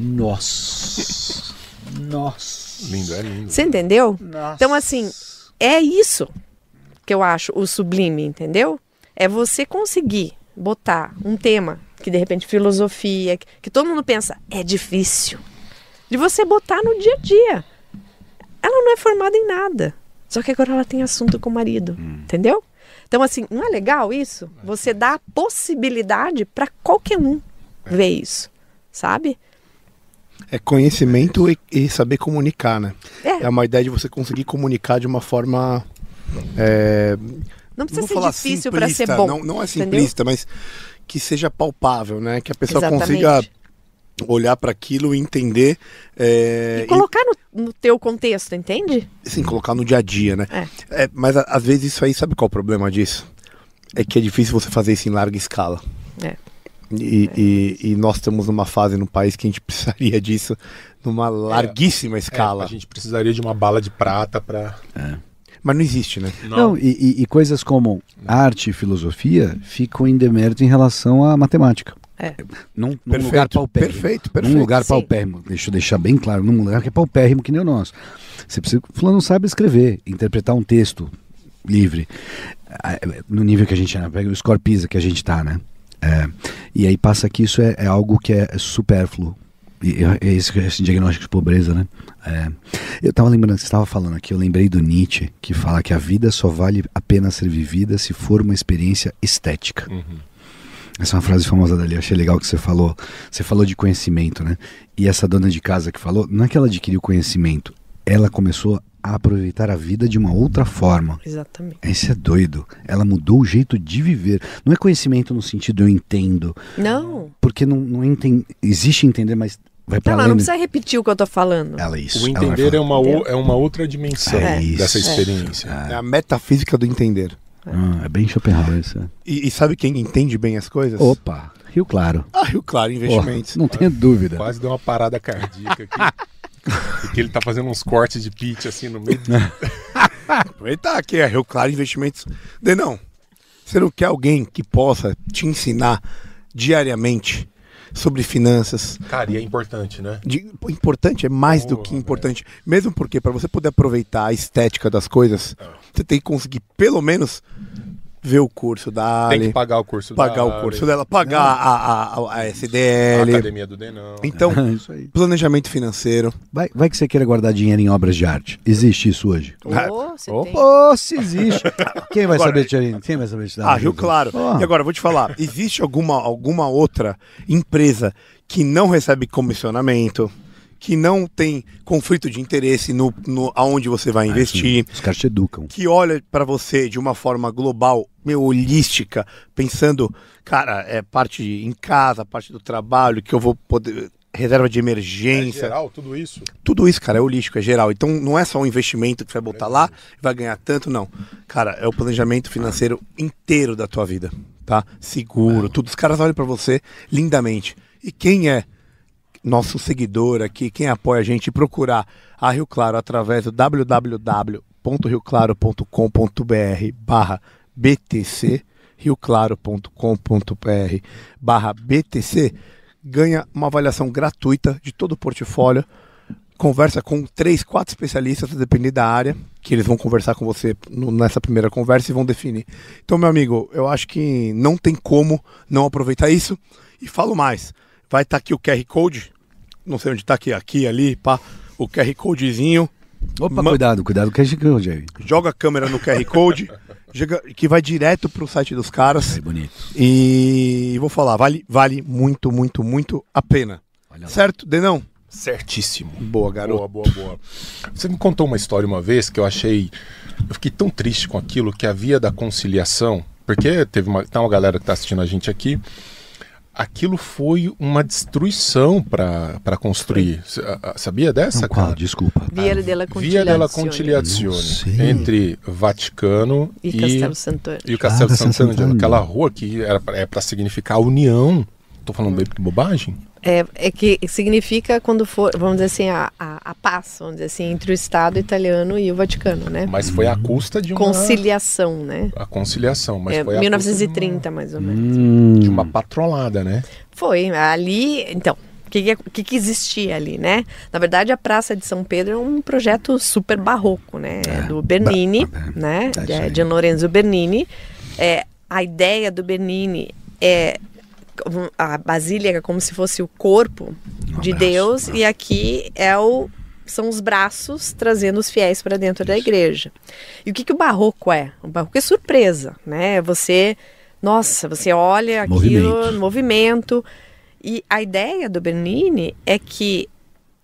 Nossa. Nossa. Lindo, é lindo. Você entendeu? Então, assim, é isso que eu acho o sublime, entendeu? É você conseguir botar um tema que, de repente, filosofia, que, que todo mundo pensa, é difícil. De você botar no dia a dia. Ela não é formada em nada. Só que agora ela tem assunto com o marido, entendeu? Então, assim, não é legal isso? Você dá a possibilidade para qualquer um ver isso, sabe? É conhecimento e, e saber comunicar, né? É. É uma ideia de você conseguir comunicar de uma forma. é, Não precisa ser difícil para ser bom. Não, não é entendeu? simplista, mas que seja palpável, né? Que a pessoa Exatamente. consiga olhar para aquilo e entender. é, E colocar no, no teu contexto, entende? e, sim, colocar no dia a dia, né? É. É, mas a- às vezes isso aí, sabe qual é o problema disso? É que é difícil você fazer isso em larga escala. É. E, e- e nós estamos numa fase no país que a gente precisaria disso numa larguíssima É, escala. a gente precisaria de uma bala de prata pra. Mas não existe, né? Não, e, e- e coisas como arte e filosofia ficam em demérito em relação à matemática. É. Num, num Perfeito, lugar paupérrimo. perfeito, perfeito. Num lugar Sim. paupérrimo. Deixa eu deixar bem claro, num lugar que é paupérrimo que nem o nosso. Você precisa. Fulano sabe escrever, interpretar um texto livre. Ah, No nível que a gente é, pega o score PISA que a gente tá, né? É, e aí passa que isso é, é algo que é supérfluo. E é esse, esse diagnóstico de pobreza, né? É. Eu tava lembrando, você estava falando aqui, eu lembrei do Nietzsche, que fala que a vida só vale a pena ser vivida se for uma experiência estética. Essa é uma frase famosa dali, achei legal que você falou. Você falou de conhecimento, né? E essa dona de casa que falou, não é que ela adquiriu conhecimento, ela começou a aproveitar a vida de uma outra forma. Exatamente. Esse é doido. Ela mudou o jeito de viver. Não é conhecimento no sentido eu entendo, Não. porque não, não enten- existe entender, mas vai para além. não precisa repetir o que eu tô falando. Ela isso. O entender é uma, o- é uma outra dimensão É isso. dessa É. experiência. É a metafísica do entender. Ah, é bem Schopenhauer isso. é. E, e sabe quem entende bem as coisas? Opa, Rio Claro. Ah, Rio Claro, investimentos. não tenho dúvida. Quase deu uma parada cardíaca aqui. Porque ele tá fazendo uns cortes de pitch assim no meio. Aproveitar aqui, é Rio Claro Investimentos. Denão, você não quer alguém que possa te ensinar diariamente sobre finanças? Cara, e é importante, né? De- importante, é mais do Porra, que importante. Mesmo porque, para você poder aproveitar a estética das coisas, você tem que conseguir, pelo menos, ver o curso da Tem que Ali, pagar o curso pagar da o curso dela, pagar a, a, a, a a SDL. Academia do Denão. Então, isso aí. planejamento financeiro. Vai, vai que você queira guardar dinheiro em obras de arte. Existe isso hoje? Ô, você Opa. tem. Pô, se existe. Quem vai Agora- saber, Tiarinho? Quem vai saber te dar Ah, Rio ajuda? Claro. E agora, vou te falar, existe alguma, alguma outra empresa que não recebe comissionamento, que não tem conflito de interesse no, no aonde você vai investir, Os caras te educam. que olha para você de uma forma global, meio holística, pensando, cara, é parte em casa, parte do trabalho, que eu vou poder reserva de É emergência. geral, tudo isso. Tudo isso, cara, é holístico, é geral. Então não é só um investimento que você vai botar lá e vai ganhar tanto, não. Cara, é o planejamento financeiro inteiro da tua vida, tá? Seguro, tudo. Os caras olham pra você lindamente. E quem é nosso seguidor aqui, quem apoia a gente, procurar a Rio Claro através do www.rioclaro.com.br barra BTC, rioclaro.com.br barra BTC, ganha uma avaliação gratuita de todo o portfólio, conversa com três, quatro especialistas, a depender da área, que eles vão conversar com você nessa primeira conversa e vão definir. Então, meu amigo, eu acho que não tem como não aproveitar isso. E falo mais, vai estar aqui o QR Code, não sei onde está aqui, aqui, ali, pá, o QR Codezinho, Opa, Ma- cuidado, cuidado, que a gente Jerry. joga a câmera no QR Code, que vai direto pro site dos caras. É bonito. E vou falar, vale, vale muito, muito, muito a pena. Certo, Denão? Certíssimo. Boa, garoto. Boa, boa, boa. Você me contou uma história uma vez que eu achei. Eu fiquei tão triste com aquilo que a via da conciliação. Porque teve uma, tem uma galera que está assistindo a gente aqui. Aquilo foi uma destruição para construir. Sabia dessa, Não, qual? cara? Desculpa. Via dela Via della Conciliazione. Não sei. entre Vaticano E e, Castelo Santana. e o Castelo Ah. Aquela rua que era pra, é para significar a união. Tô falando bem bobagem? É, é que significa quando for, vamos dizer assim, a, a, a paz, vamos dizer assim, entre o Estado italiano e o Vaticano, né? Mas foi à custa de uma. Conciliação, né? A conciliação. Mas É, foi à custa de uma- 1930, mais ou menos. Hum, de uma patrolada, né? Foi, ali, então, o que, que, que, existia ali, né? Na verdade, a Praça de São Pedro é um projeto super barroco, né? É, do Bernini, ba- né? é de, de Lorenzo Bernini. É, a ideia do Bernini é a Basílica como se fosse o corpo Um de abraço, Deus e aqui é o são os braços trazendo os fiéis para dentro da igreja. E o que, que o barroco é? O barroco é surpresa, né? Você, nossa, você olha aquilo, Movimento. movimento. E a ideia do Bernini é que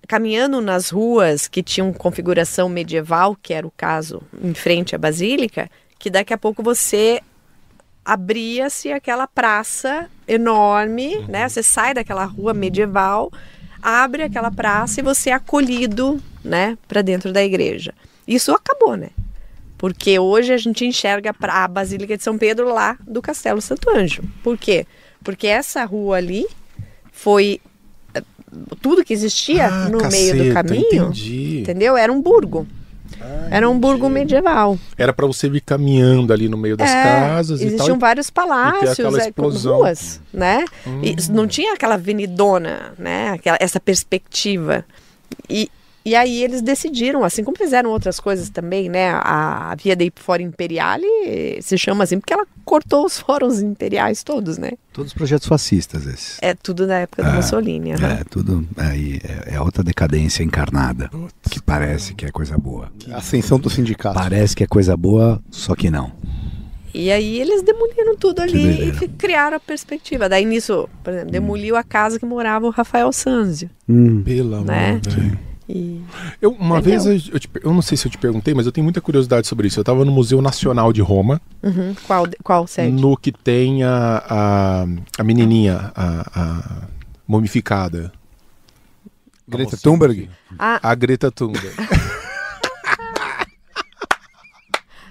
caminhando nas ruas que tinham configuração medieval, que era o caso em frente à Basílica, que daqui a pouco você abria-se aquela praça enorme, né? Você sai daquela rua medieval, abre aquela praça e você é acolhido, né, para dentro da igreja. Isso acabou, né? Porque hoje a gente enxerga a Basílica de São Pedro lá do Castelo Santo Anjo. Por quê? Porque essa rua ali foi eh, tudo que existia Ah, no meio do caceta, caminho, Entendi. entendeu? Era um burgo. Era um burgo medieval. Era pra você vir caminhando ali no meio das É, casas e tal. Existiam vários palácios, é, explosão. ruas, né? E Hum. não tinha aquela avenidona, né? Aquela, essa perspectiva. E, e aí eles decidiram, assim como fizeram outras coisas também, né? A, a Via dei Fora Imperiale se chama assim porque ela cortou os fóruns imperiais todos, né? Todos projetos fascistas esses. É tudo da época do Mussolini. aham. É, tudo aí é, é outra decadência encarnada. Que parece que é coisa boa. Ascensão do sindicato. Parece que é coisa boa, só que não. E aí eles demoliram tudo ali e criaram a perspectiva. Daí nisso, por exemplo, demoliu a casa que morava o Rafael Sanzio. Hum, Pelo amor, Né? velho. E Eu, uma Entendeu? vez, eu, eu, te eu não sei se eu te perguntei, mas eu tenho muita curiosidade sobre isso. Eu tava no Museu Nacional de Roma, Uhum. Qual, qual sede? no que tem a, a, a menininha, a, a mumificada. Greta Thunberg. Ah, A Greta Thunberg.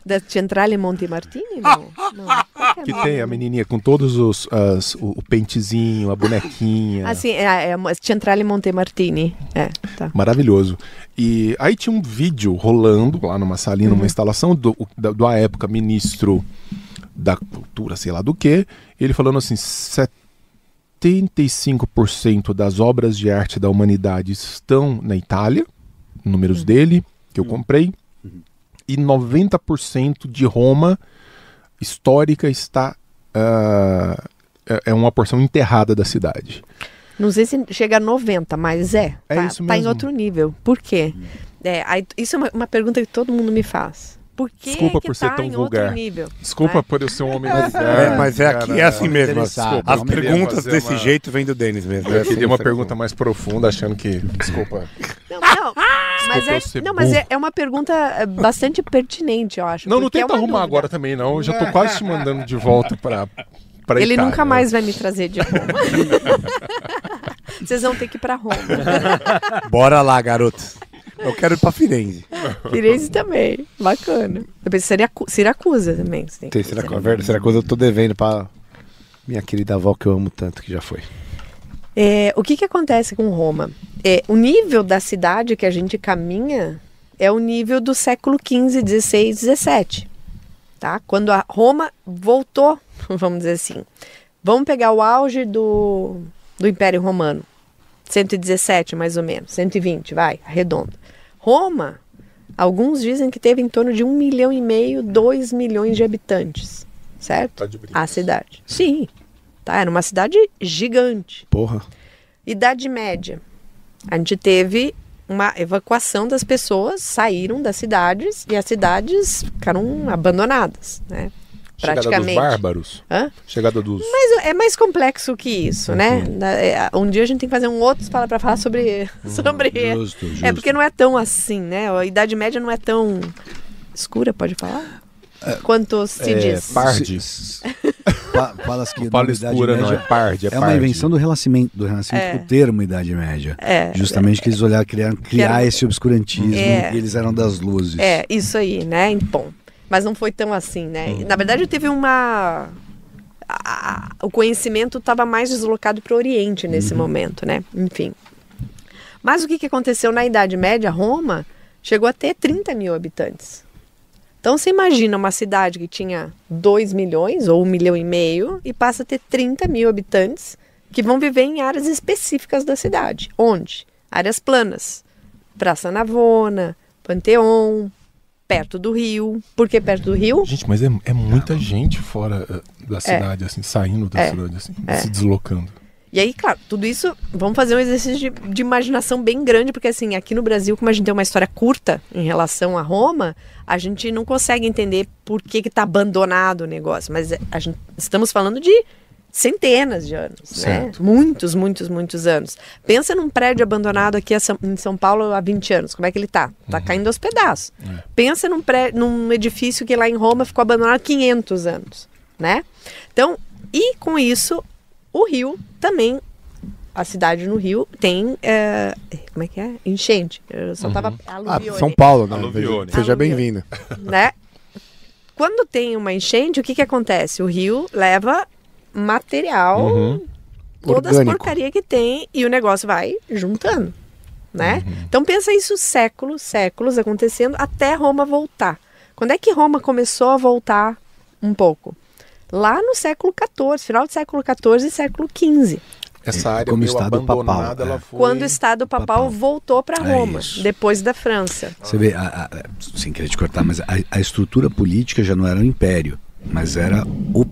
da Centrale Monte Martini? Não. não. Qual que é tem a menininha com todos os as- o, o pentezinho, a bonequinha. Ah, sim, é, é a Centrale Monte Martini. É, tá. Maravilhoso. E aí tinha um vídeo rolando lá numa salinha, Uhum. numa instalação do, da, do à época ministro da cultura, sei lá do que, ele falando assim, 75% das obras de arte da humanidade estão na Itália, Uhum. números dele, que eu comprei, e 90% de Roma histórica está ah, é- é uma porção enterrada da cidade. Não sei se chega a 90, mas é. É tá, isso tá em mesmo. outro nível. Por quê? É, aí, isso é uma, uma pergunta que todo mundo me faz. Por que Desculpa que por ser tá tão em vulgar. nível? Desculpa Né? por eu ser um homem É, vulgar, mas é aqui, é assim mesmo. As, as perguntas desse uma- jeito vêm do Denis mesmo. Eu É queria assim, uma pergunta mais profunda, achando que. Desculpa. Não, mas, eu é, ser não, mas burro. é, é uma pergunta é, bastante pertinente, eu acho. Não, não é tenta uma arrumar dúvida. agora também, não. Eu já tô quase te mandando de volta pra. pra Ele Itália. nunca mais vai me trazer de Roma. Vocês vão ter que ir pra Roma. Bora lá, garotos. Eu quero ir pra Firenze. Firenze também. Bacana. Eu pensei Siracu Siracusa também. Você tem que Tem, que- será coisa eu tô devendo pra minha querida avó que eu amo tanto, que já foi. É, o que, que acontece com Roma? É, o nível da cidade que a gente caminha é o nível do século XV, XVI, XVII. Tá? Quando a Roma voltou, vamos dizer assim. Vamos pegar o auge do, do Império Romano. 117, mais ou menos. 120, vai, arredondo. Roma, alguns dizem que teve em torno de um milhão e meio, dois milhões de habitantes. Certo? Tá de. A cidade. Sim. Tá? Era uma cidade gigante. Porra. Idade Média. A gente teve uma evacuação das pessoas, saíram das cidades e as cidades ficaram abandonadas, né? Chegada dos Praticamente. bárbaros. Hã? Chegada dos. Mas é mais complexo que isso, né? Na- é, Um dia a gente tem que fazer um outro para falar sobre sobre justo, justo. é porque não é tão assim, né? A Idade Média não é tão escura, pode falar? Quanto se é, diz. Parde. Pa- Falas que Fala escura, não é Média parde, é, é uma parde. invenção do Renascimento, do Renascimento É. o termo Idade Média. É, Justamente que eles olharam, criaram, criar era- esse obscurantismo É. e eles eram das luzes. É, isso aí, né? Bom, mas não foi tão assim, né? Na verdade, teve uma. a- a- o conhecimento estava mais deslocado para o Oriente nesse momento, né? Enfim. Mas o que, que aconteceu na Idade Média? Roma chegou a ter 30 mil habitantes. Então você imagina uma cidade que tinha 2 milhões ou 1 milhão e meio e passa a ter 30 mil habitantes que vão viver em áreas específicas da cidade. Onde? Áreas planas. Praça Navona, Panteão, perto do rio. Por que perto do rio? Gente, mas é, é muita gente fora eh, da cidade, assim, saindo da É. cidade, assim, É. se deslocando. E aí, claro, tudo isso, vamos fazer um exercício de, de imaginação bem grande, porque assim, aqui no Brasil, como a gente tem uma história curta em relação a Roma, a gente não consegue entender por que que tá abandonado o negócio. Mas a gente, estamos falando de centenas de anos, né? Certo. Muitos, muitos, muitos anos. Pensa num prédio abandonado aqui em São Paulo há 20 anos, como é que ele tá? Tá caindo aos pedaços. Pensa num, num edifício que lá em Roma ficou abandonado há 500 anos, né? Então, e com isso, o Rio também, a cidade no Rio tem, é, como é que é? Enchente. Eu só tava Ah, aluvione São Paulo, né? Aluvione. Seja bem-vindo. né? Quando tem uma enchente, o que que acontece? O rio leva material, Uhum. todas as Orgânico. porcaria que tem e o negócio vai juntando, né? Uhum. Então pensa isso séculos, séculos acontecendo até Roma voltar. Quando é que Roma começou a voltar um pouco? Lá no século XIV, final do século XIV e século XV. Essa área Como meio estado papal, abandonada, é. ela foi... Quando o Estado papal, Papal. voltou para É Roma, isso. depois da França. Você vê, a- a- sem querer te cortar, mas a, a estrutura política já não era o império, mas era o, o,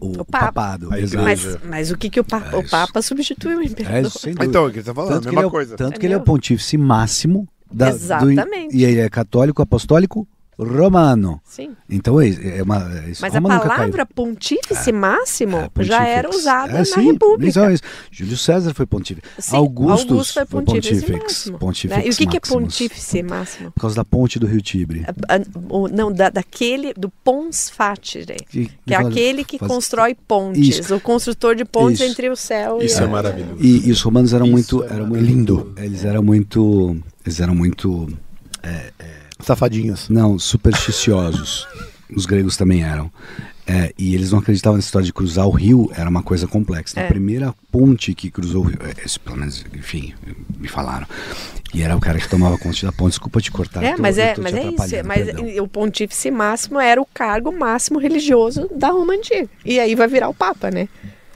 o O Papa. papado. Mas, mas o que, que o, pa- É o. Papa substituiu o imperador? É isso, sem dúvida. Então, o que você tá falando, tanto a que, mesma ele é, o- coisa. tanto que ele é o pontífice máximo da, do- Exatamente. e ele é católico, apostólico, romano. Sim. Então é, é uma. é isso, Mas Roma a palavra pontífice máximo É, já era usada É, na sim, República. isso é isso. Júlio César foi pontífice. Sim, Augusto foi foi pontífice, pontífex. máximo. Pontífex né? E o que, que é pontífice máximo? Por causa da ponte do Rio Tibre. A- a- o- não, da, daquele, do pons fatire, Que, que é fala- aquele que faz- constrói pontes, Isso. o construtor de pontes Isso. entre o céu e Isso é maravilhoso. E, e os romanos eram Isso muito, é eram muito lindo. Eles eram muito, eles eram muito, Safadinhos. não, supersticiosos. os gregos também eram. É, e eles não acreditavam nessa história de cruzar o rio, era uma coisa complexa. É. A primeira ponte que cruzou o rio, é, esse, pelo menos, enfim, me falaram. E era o cara que tomava conta da ponte. Desculpa te cortar. É, tô- mas é, mas é isso. Mas perdão. o pontífice máximo era o cargo máximo religioso da Roma antiga. E aí vai virar o Papa, né?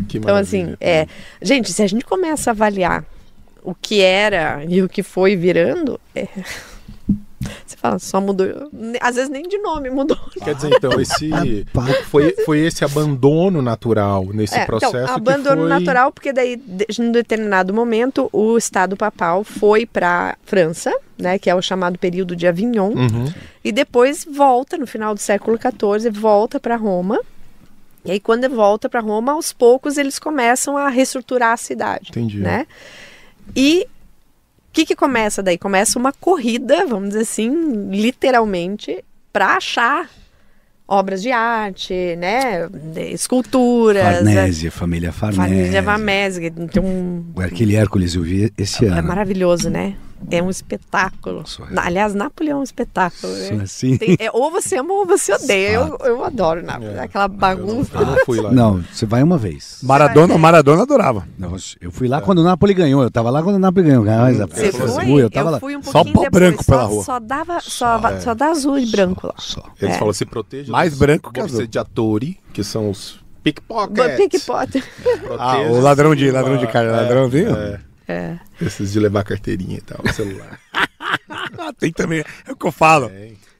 Que Então, assim, é. Gente, se a gente começa a avaliar o que era e o que foi virando, é, você fala, só mudou. Às vezes nem de nome mudou. Quer dizer, então, esse Pá, foi, foi esse abandono natural nesse É, processo então, que abandono foi... natural, porque daí, de, em determinado momento, o Estado papal foi para França, né, que é o chamado período de Avignon, Uhum. e depois volta, no final do século XIV, volta para Roma. E aí, quando volta para Roma, aos poucos eles começam a reestruturar a cidade. Entendi. Né? E que, que começa daí? Começa uma corrida, vamos dizer assim, literalmente, para achar obras de arte, né? Esculturas. Farnésia, família Farnésia. Família Vamese, tem um Aquele Hércules eu vi esse é ano. maravilhoso, né? É um espetáculo. Aliás, Napoleão é um espetáculo. Né? assim. Tem- é, ou você ama ou você odeia. Eu, eu adoro Nápoles. É, Aquela bagunça. Eu não, eu não fui lá. Não, você vai uma vez. Maradona, Maradona adorava. Não, eu fui lá quando o Napoli ganhou. Eu tava lá quando o Napoli ganhou. Mas, Você foi? Fui, eu tava lá. fui um Só pouquinho pó depois. branco só, pela rua. Só dava, só, só dá azul e branco lá. Só. Eles É. falam se proteja Mais dos branco que azul. borseggiatori, que são os pickpockets. Pickpocket. Ah, o ladrão de- ladrão de cara, ladrãozinho? É, É. esses de levar carteirinha e tal, o celular. Tem também. É o que eu falo.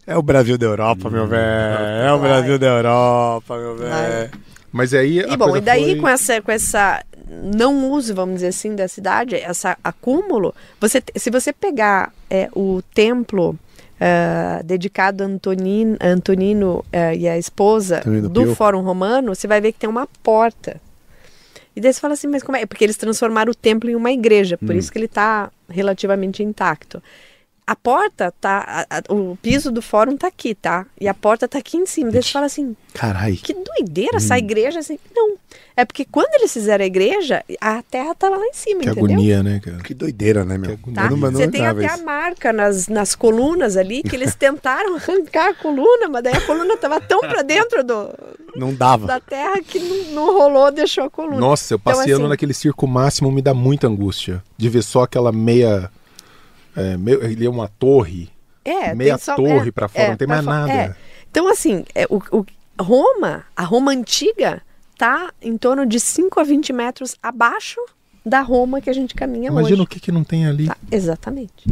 É o Brasil da Europa, meu velho. É o Brasil da Europa, meu velho. Mas aí E bom, coisa e daí foi... com essa com essa não uso, vamos dizer assim, da cidade, essa acúmulo, você se você pegar é, o templo ah, dedicado a Antonino, Antonino ah, e a esposa Antonino do Pio. Fórum Romano, você vai ver que tem uma porta. E daí você fala assim, mas como é? Porque eles transformaram o templo em uma igreja, por isso que ele está relativamente intacto. A porta tá, a- a- o piso do fórum tá aqui, tá? E a porta tá aqui em cima. Daí você fala assim, Carai. que doideira essa igreja assim. Não. É porque quando eles fizeram a igreja, a terra tava lá em cima, Que entendeu? agonia, né, cara? Que doideira, né, meu? Que Tá? Eu não- eu não Você tem até a isso. marca nas, nas colunas ali que eles tentaram arrancar a coluna, mas daí a coluna tava tão pra dentro do, Não dava. da terra que não, não rolou, deixou a coluna. Nossa, eu Então, passeando assim- naquele circo máximo me dá muita angústia. De ver só aquela meia. É, meio, ele é uma torre. É, meia só- torre é, pra fora, é, não tem mais fo- nada. é. Então, assim, é, o, o- Roma, a Roma antiga, tá em torno de 5 a 20 metros abaixo da Roma que a gente caminha Imagina hoje. o que, que não tem ali. Tá, exatamente.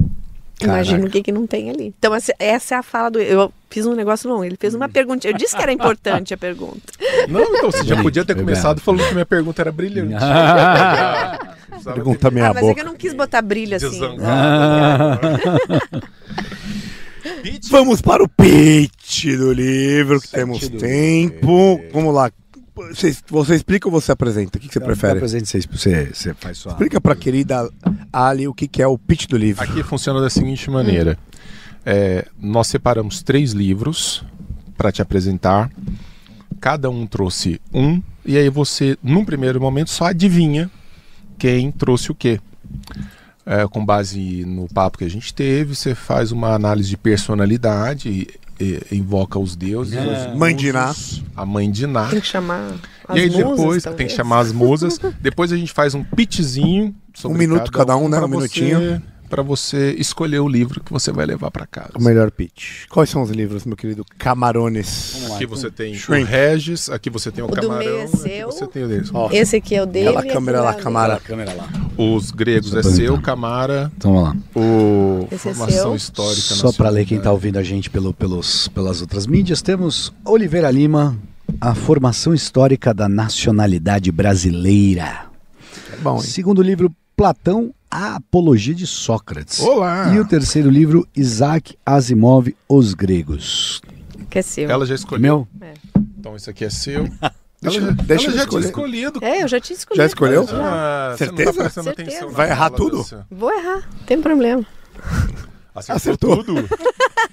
Imagina o que, que não tem ali. Então, essa, essa é a fala do. Eu fiz um negócio longo. Ele fez uma pergunta. Eu disse que era importante a pergunta. Não, então você já podia ter começado falando que minha pergunta era brilhante. Pergunta ter- meia ah, mas é boca. que eu não quis botar brilho assim. Desangado. Vamos para o pitch do livro, que temos tempo. Vamos lá. Você, você explica ou você apresenta? O que, que você prefere? Presente, você, você, você faz sua. Explica pra querida Ali o que, que é o pitch do livro. Aqui funciona da seguinte maneira: É, nós separamos três livros para te apresentar. Cada um trouxe um, e aí você, num primeiro momento, só adivinha quem trouxe o quê. É, com base no papo que a gente teve, você faz uma análise de personalidade, e- e- invoca os deuses, os Mãe de Ná. a mãe de Ná. Tem que chamar as E aí musas, depois talvez. tem que chamar as musas. depois a gente faz um pitchzinho. sobre Um minuto cada um, né? pra Um você- minutinho. Pra você escolher o livro que você vai levar pra casa. O melhor pitch. Quais são os livros, meu querido Camarones? Aqui você tem Shrink. o Regis, aqui você tem o, O do Camarão, meio é aqui seu. você tem o deles. Esse aqui é o dele. Aquela câmera lá, é Camara. câmera lá. Os gregos é seu. Camara, Então vamos lá. o Esse é Formação seu. Histórica Só para ler quem está ouvindo a gente pelo, pelos, pelas outras mídias, temos Oliveira Lima, a formação histórica da nacionalidade brasileira. É bom, hein? Segundo livro, Platão, a Apologia de Sócrates. Olá! E o terceiro livro, Isaac Asimov, Os Gregos. Que é seu. Ela já escolheu. Meu? Então esse aqui é seu. Deixa- ela já, deixa ela eu já tinha escolher. escolhido. É, eu já tinha escolhido. Já escolheu? Ah, você Certeza? Não tá prestando Certeza. Vai errar tudo? dessa- Vou errar, não tem problema. Acertou, Acertou. tudo.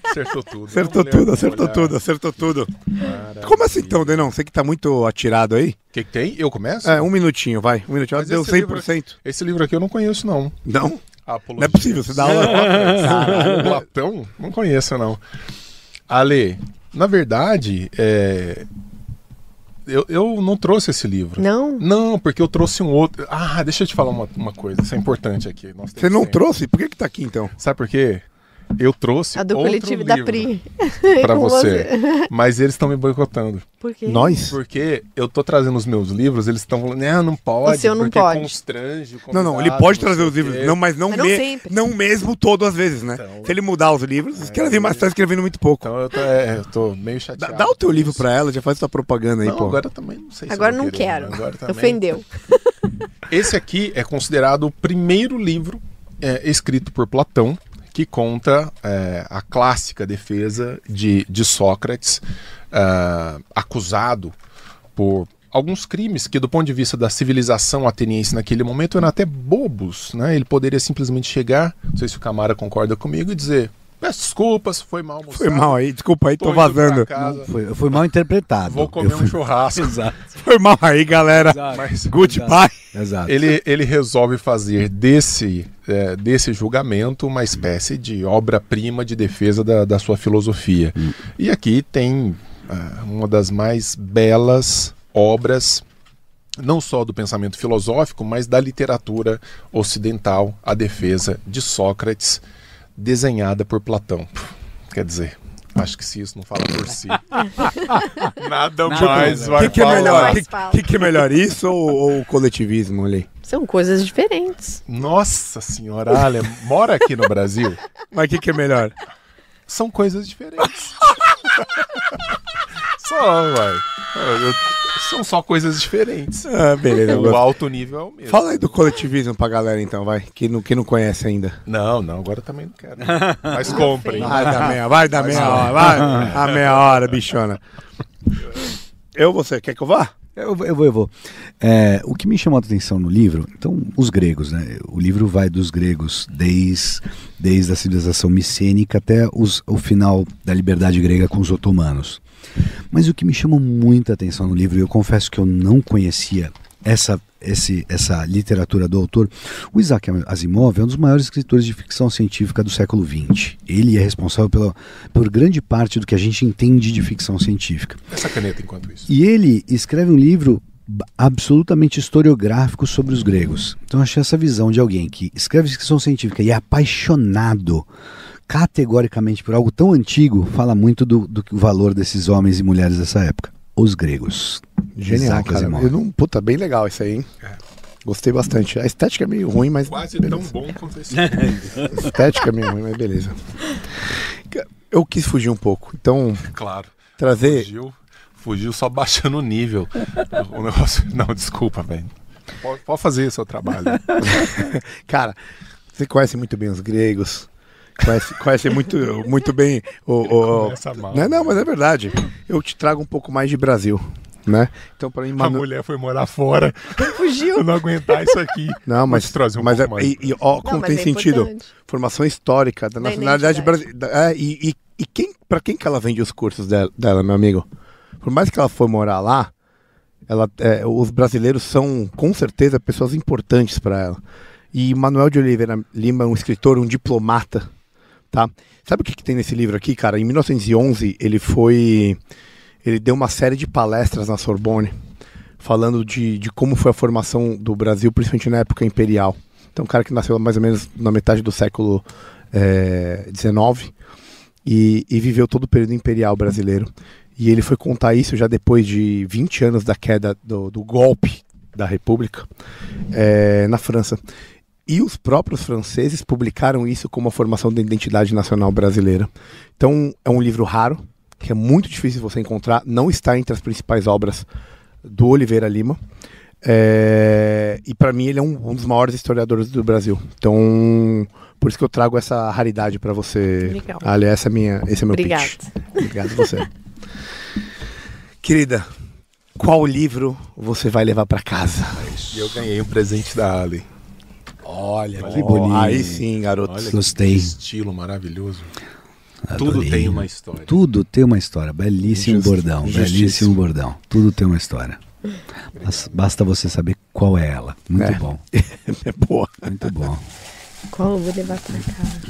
Acertou tudo. Acertou tudo, olhar, acertou olhar. tudo, acertou tudo. Maravilha. Como assim então, Denão? Você que tá muito atirado aí? O que, que tem? Eu começo? É, um minutinho, vai. Um minutinho. Mas Deu esse livro- 100%. Esse livro aqui eu não conheço, não. Não? A Não é possível, você dá aula. Caralho, Platão? Não conheço, não. Ale, na verdade, é, eu, eu não trouxe esse livro. Não? Não, porque eu trouxe um outro. Ah, deixa eu te falar uma, uma coisa, isso é importante aqui. Você não sempre- trouxe? Por que que tá aqui então? Sabe por quê? Eu trouxe A do outro coletivo da livro Pri. pra Com você, mas eles estão me boicotando. Por quê? Nós? Porque eu tô trazendo os meus livros, eles estão falando, não, não pode, O seu não porque pode." constrange o Não, não, ele pode não trazer os livros. Não, mas não, Mas não me- sempre. não mesmo todas as vezes, né? Então- Se ele mudar os livros, escreve mais, tá escrevendo muito pouco. Então eu tô, é, eu tô meio Dá, chateado. dá o teu livro pra ela, já faz sua propaganda aí, Não, pô. agora também não sei se Agora não querer, quero. Agora também. Ofendeu. Esse aqui é considerado o primeiro livro é, escrito por Platão que conta é, a clássica defesa de, de Sócrates, ah, acusado por alguns crimes que, do ponto de vista da civilização ateniense naquele momento, eram até bobos. Né? Ele poderia simplesmente chegar, não sei se o Camara concorda comigo, e dizer: peço desculpas, foi mal moçada, Foi mal aí, desculpa aí, tô, tô vazando. Foi, foi mal interpretado. Vou comer Eu um fui- churrasco. Exato. Foi mal aí, galera. Mas Goodbye. Exato. ele, ele resolve fazer desse, é, desse julgamento uma espécie de obra-prima de defesa da, da sua filosofia. E aqui tem ah, uma das mais belas obras, não só do pensamento filosófico, mas da literatura ocidental, a defesa de Sócrates, desenhada por Platão. Quer dizer. Acho que se isso não fala por si. Nada, mais O vai que, que é falar. melhor? O Mais que, que é melhor, isso ou, ou o coletivismo ali? São coisas diferentes. Nossa senhora, Ale, mora aqui no Brasil? Mas o que, que é melhor? São coisas diferentes. só, vai. São só coisas diferentes. Ah, beleza. O alto nível é o mesmo. Fala aí do coletivismo pra galera então, vai. Que não, que não conhece ainda. Não, não, agora também não quero. Mas comprem. Vai dar meia, vai dar meia hora, vai. A meia hora, bichona. Eu, você, quer que eu vá? Eu, vou- eu vou, eu vou. É, o que me chamou a atenção no livro, então, os gregos, né? O livro vai dos gregos desde, desde a civilização micênica até os, o final da liberdade grega com os otomanos. Mas o que me chamou muita atenção no livro, e eu confesso que eu não conhecia essa, esse, essa literatura do autor, o Isaac Asimov é um dos maiores escritores de ficção científica do século XX. Ele é responsável pela, por grande parte do que a gente entende de ficção científica. Essa caneta enquanto isso. E ele escreve um livro absolutamente historiográfico sobre os gregos. Então achei essa visão de alguém que escreve ficção científica e é apaixonado categoricamente por algo tão antigo, fala muito do, do valor desses homens e mulheres dessa época. Os gregos. Genial, Isaac cara. Asimov. Eu não, puta, bem legal isso aí, hein? Gostei bastante. A estética é meio ruim, mas. Quase beleza. tão bom quanto esse. Estética é meio ruim, mas beleza. Eu quis fugir um pouco. Então, Claro. trazer. Fugiu, fugiu só baixando o nível. O negócio. Não, desculpa, velho. Pode, pode fazer o seu trabalho. Cara, você conhece muito bem os gregos. Conhece, conhece muito, muito bem o. o- mal. Não, não, mas é verdade. Eu te trago um pouco mais de Brasil. né? Então, para mim, A Manu... mulher foi morar fora. Fugiu. Eu não aguentar isso aqui. Não, mas, trazer um mas é, pouco mais. e, e, ó, como Não, tem mas é sentido. importante. Formação histórica da Da nacionalidade brasileira. É, e e, e quem, para quem que ela vende os cursos dela, dela, meu amigo? Por mais que ela for morar lá, ela, é, os brasileiros são, com certeza, pessoas importantes para ela. E Manuel de Oliveira Lima é um escritor, um diplomata, tá? Sabe o que, que tem nesse livro aqui, cara? Em 1911, ele foi... Ele deu uma série de palestras na Sorbonne, falando de, de como foi a formação do Brasil, principalmente na época imperial. Então, um cara que nasceu mais ou menos na metade do século XIX e, e viveu todo o período imperial brasileiro. E ele foi contar isso já depois de 20 anos da queda do, do golpe da República eh, na França. E os próprios franceses publicaram isso como a formação da identidade nacional brasileira. Então, é um livro raro, que é muito difícil você encontrar, não está entre as principais obras do Oliveira Lima. É, e para mim ele é um, um dos maiores historiadores do Brasil. Então, por isso que eu trago essa raridade para você. Legal. Ali, essa é minha, esse é meu Obrigada. pitch. Obrigado a você. Querida, qual livro você vai levar para casa? Eu ganhei um presente da Ali. Olha, que bonito. Aí sim, garoto. Olha Gostei. que estilo maravilhoso. Adorei. Tudo tem uma história. Tudo tem uma história. Belíssimo bordão. justíssimo. Belíssimo bordão. Tudo tem uma história. Bas- Basta você saber qual é ela. Muito É. bom. É boa. Muito bom. Qual eu vou levar pra casa?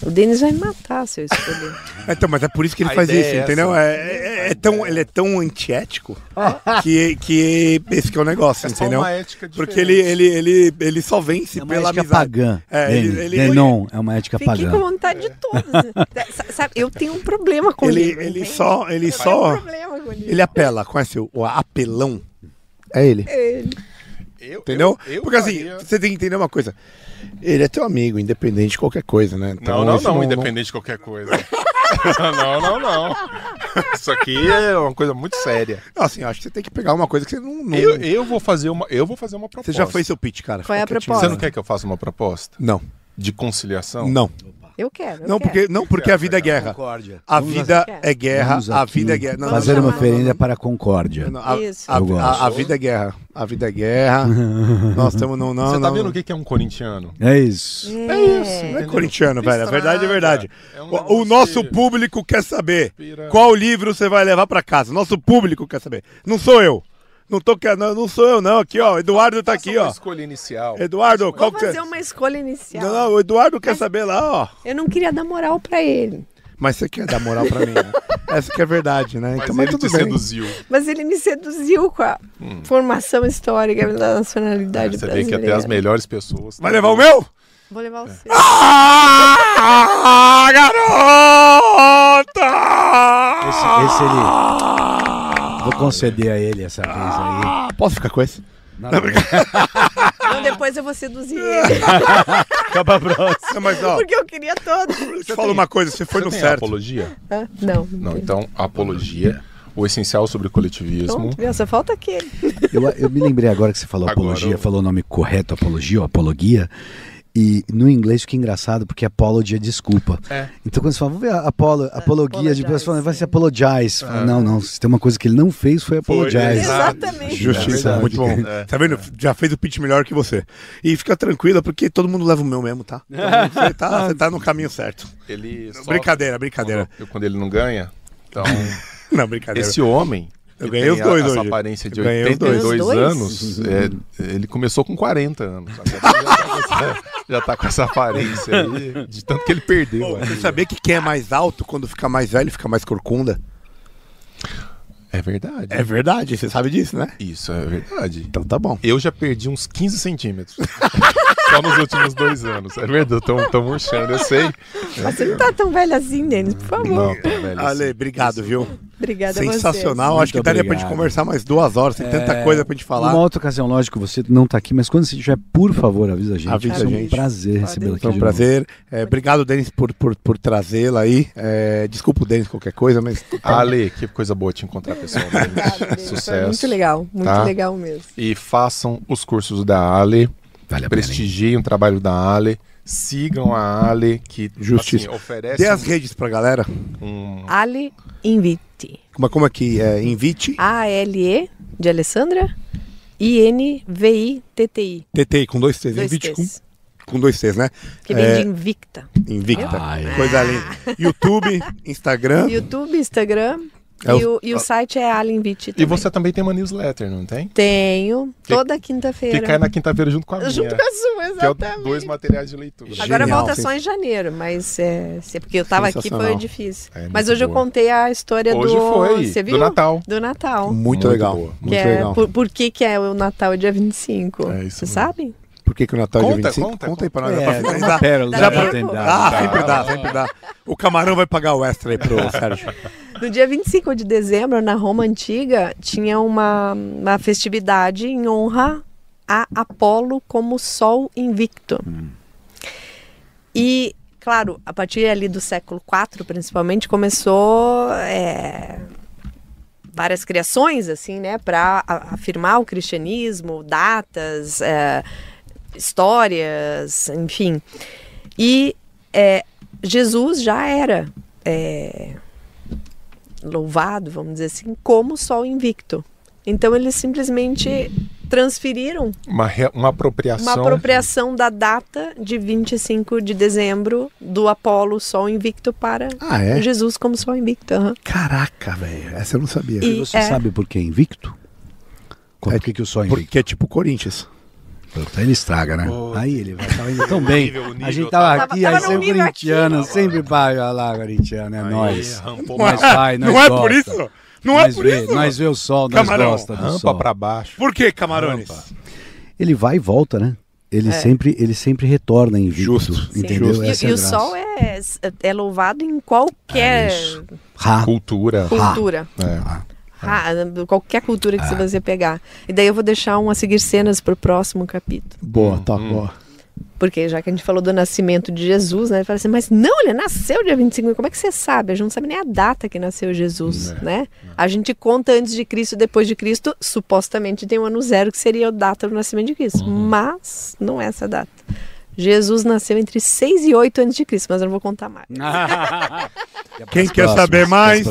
O Denis vai me matar se eu escolher. Então, mas é por isso que ele A faz isso, é entendeu? essa. É, é- é tão, ele é tão antiético que, que esse que é o negócio, É só entendeu? uma ética Porque ele, ele, ele, ele só vence É uma pela ética amizade. pagã. É, ele- Denis. ele- Denon é uma ética Fiquei pagã. com vontade de todos. Sa- Sabe, eu tenho um problema com Ele, livro, ele entende? só, ele Eu tenho só, um problema com livro. ele apela, conhece o, o apelão? É ele, Ele. Eu- entendeu? eu- eu Porque assim, faria- você tem que entender uma coisa. Ele é teu amigo, independente de qualquer coisa, né? Então, Não, não, isso não, independente de qualquer coisa. não, não, não. Isso aqui é uma coisa muito séria. Não, assim, acho que você tem que pegar uma coisa que você não. não- Eu, eu vou fazer uma, eu vou fazer uma proposta. Você já fez seu pitch, cara. Qual é a proposta? Você não quer que eu faça uma proposta Não, de conciliação? não. Eu quero. eu Não quero. porque, não, porque a vida é guerra. Concórdia. A Vamos vida é guerra, a vida é guerra. Não, fazer não, uma oferenda para a concórdia. não, a, Isso. a- a- a vida é guerra. A vida é guerra. Nós estamos não, não, Você tá não. vendo o que que é um corintiano? É isso. É. Não é corintiano, velho. É verdade, é verdade. É um O, o nosso que público quer saber inspira- qual livro você vai levar pra casa. Nosso público quer saber. Não sou eu. Não tô quer- não, não sou eu não. Aqui, ó. Eduardo tá aqui, uma ó. escolha inicial. Eduardo, qual Vou que você... fazer uma escolha inicial. Não, não, o Eduardo quer Mas- saber lá, ó. Eu não queria dar moral pra ele. Mas você quer dar moral pra mim, né? Essa que é verdade, né? Mas então, mas ele tudo te bem. seduziu. Mas ele me seduziu com a formação histórica da nacionalidade Você vê brasileira. que até as melhores pessoas. Vai levar o meu? Vou levar o É. seu. Ah, garota! Esse, esse ele. Vou conceder a ele essa vez aí. Ah, Posso ficar com esse? Nada Não, depois eu vou seduzir ele. Acaba próximo. Não, mas ó, Porque eu queria todos. eu te falo uma coisa, você foi Você no tem certo. apologia? Hã? Não. Não, então apologia, o essencial sobre coletivismo. Pronto, viu? Só falta aquele. Eu, eu me lembrei agora que você falou Agora apologia, eu- falou o nome correto, apologia ou apologia. E no inglês fica engraçado porque apology é desculpa. É. Então quando você fala, vamos ver a apolo, apologia, de apologize, você fala, vai se apologize. Você fala, não, não, se tem uma coisa que ele não fez foi apologize. exato. Exatamente. Justiça, É muito bom. cara. Tá vendo? Já fez o pitch melhor que você. E fica tranquila, porque todo mundo leva o meu mesmo, tá? Você, tá você tá no caminho certo. Ele só- Brincadeira, brincadeira. Quando, quando ele não ganha. Então, Não, brincadeira. esse homem. Eu ganhei os dois a, essa hoje. aparência de Eu ganhei os dois. 82 Os dois? anos, é, ele começou com 40 anos. Já, tá com essa, já tá com essa aparência aí, de tanto que ele perdeu. Pô, né? Você sabia que quem é mais alto, quando fica mais velho, fica mais corcunda? É verdade. É verdade, você sabe disso, né? Isso é verdade. Então tá bom. Eu já perdi uns 15 centímetros. Só nos últimos dois anos. É verdade, tô, tô murchando, eu sei. Mas você não tá tão velho assim, Denis, por favor. Não, tá velho. Ale, assim. obrigado, viu? Obrigada Sensacional. Muito Acho que daria pra gente conversar mais duas horas, tem tanta É, coisa pra gente falar. Numa outra ocasião, lógico, você não tá aqui, mas quando você estiver, por favor, avisa a gente. Avisa a um gente. prazer recebê-lo aqui Foi um de novo. prazer. É, obrigado, Denis, por, por, por trazê-la aí. É, desculpa o Denis qualquer coisa, mas. Ale, que coisa boa te encontrar pessoalmente. Obrigada, Denis. Foi Sucesso. muito legal, muito Tá? legal mesmo. E façam os cursos da Ale. Vale a pena. Prestigiem o trabalho da Ale. Sigam a Ale, que Justiça. assim, oferece Dê as redes pra galera. um, Ali Invite. Como, como é que é? Invite. A-L-E de Alessandra. I-N-V-I-T-T-I. TT com dois T's. Dois Invite com, com dois T's, né? Que vem É, de Invicta. Invicta. Ai. Coisa linda. YouTube, Instagram. YouTube, Instagram. É e, o- e o site é Ali Invite E também. você também tem uma newsletter, não tem? Tenho. Toda quinta-feira. Que cai na quinta-feira junto com a minha. Junto com a sua, que é o exatamente. dois materiais de leitura. Agora Genial, volta sens- só em janeiro, mas é, se- porque eu tava aqui foi difícil. É, mas hoje eu boa. contei a história Hoje do. foi, Você do viu? Natal. Do Natal. Muito, Muito legal. boa. Muito que é, legal. por, por que, que é o Natal dia 25? É isso Você mesmo. Por que, que o Natal é dia Conta, 25? conta, Conta aí pra nós. É, dá é pérola Dá da pra-. Ah, Dá. sempre dá, sempre dá. O camarão vai pagar o extra aí pro Sérgio. No dia 25 de dezembro, na Roma Antiga, tinha uma, uma festividade em honra a Apolo como Sol invicto. E, claro, a partir ali do século IV, principalmente, começou é, várias criações, assim, né, para afirmar o cristianismo, datas, é, histórias, enfim. E é, Jesus já era é, louvado, vamos dizer assim, como Sol invicto. Então eles simplesmente transferiram Uma, re- uma apropriação. uma apropriação da data de 25 de dezembro do Apolo Sol invicto para Ah, é? Jesus como Sol invicto. aham. Caraca, velho. Essa eu não sabia. E- Você é. sabe por que invicto? Por É que, que o sol é invicto? Porque é tipo Corinthians. Puta, ele estraga, né? Oh. Aí ele vai tava indo tão bem. nível, nível a gente tava Tava- aqui, tava aí sempre corintiano, sempre vai vai lá, corintiano, é Aí, nós. rampou Nós pra- vai, nós não é gosta. por isso? Não é nós por vê, isso? Nós vê o sol, nós Camarão, gosta do rampa sol. pra baixo. Por que, camarones? Rampa. Ele vai e volta, né? Ele, É. sempre, ele sempre retorna invicto. Justo. Sim. Entendeu? E, Essa e é o graça. Sol é, é louvado em qualquer É. Ra. Cultura. cultura. É. Ah, qualquer cultura que você pegar. E daí eu vou deixar um a seguir cenas pro próximo capítulo. Boa, tá, Hum. boa. Porque já que a gente falou do nascimento de Jesus, né? Ele fala assim, mas não, ele nasceu dia 25. Como é que você sabe? A gente não sabe nem a data que nasceu Jesus, né? A gente conta antes de Cristo depois de Cristo. Supostamente tem um ano zero, que seria a data do nascimento de Cristo. Mas não é essa data. Jesus nasceu entre 6 e 8 antes de Cristo, mas eu não vou contar mais. Quem quer próximas, saber mais,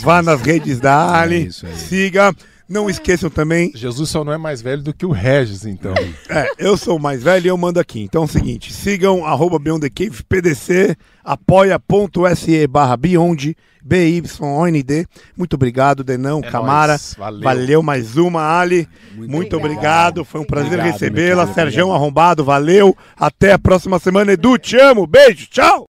vá nas redes da Ali, É isso aí. siga. Não esqueçam também, Jesus só não é mais velho do que o Regis, então. é, eu sou o mais velho e eu mando aqui. Então é o seguinte, sigam arroba Beyond the Cave, PDC, apoia.se barra Beyond, BYOND. Muito obrigado, Denão, É Camara. nóis, valeu. Valeu mais uma, Ali. Muito, obrigado. obrigado. Foi um prazer recebê-la. Sergião Arrombado, valeu. Até a próxima semana. Edu, te amo. Beijo, tchau.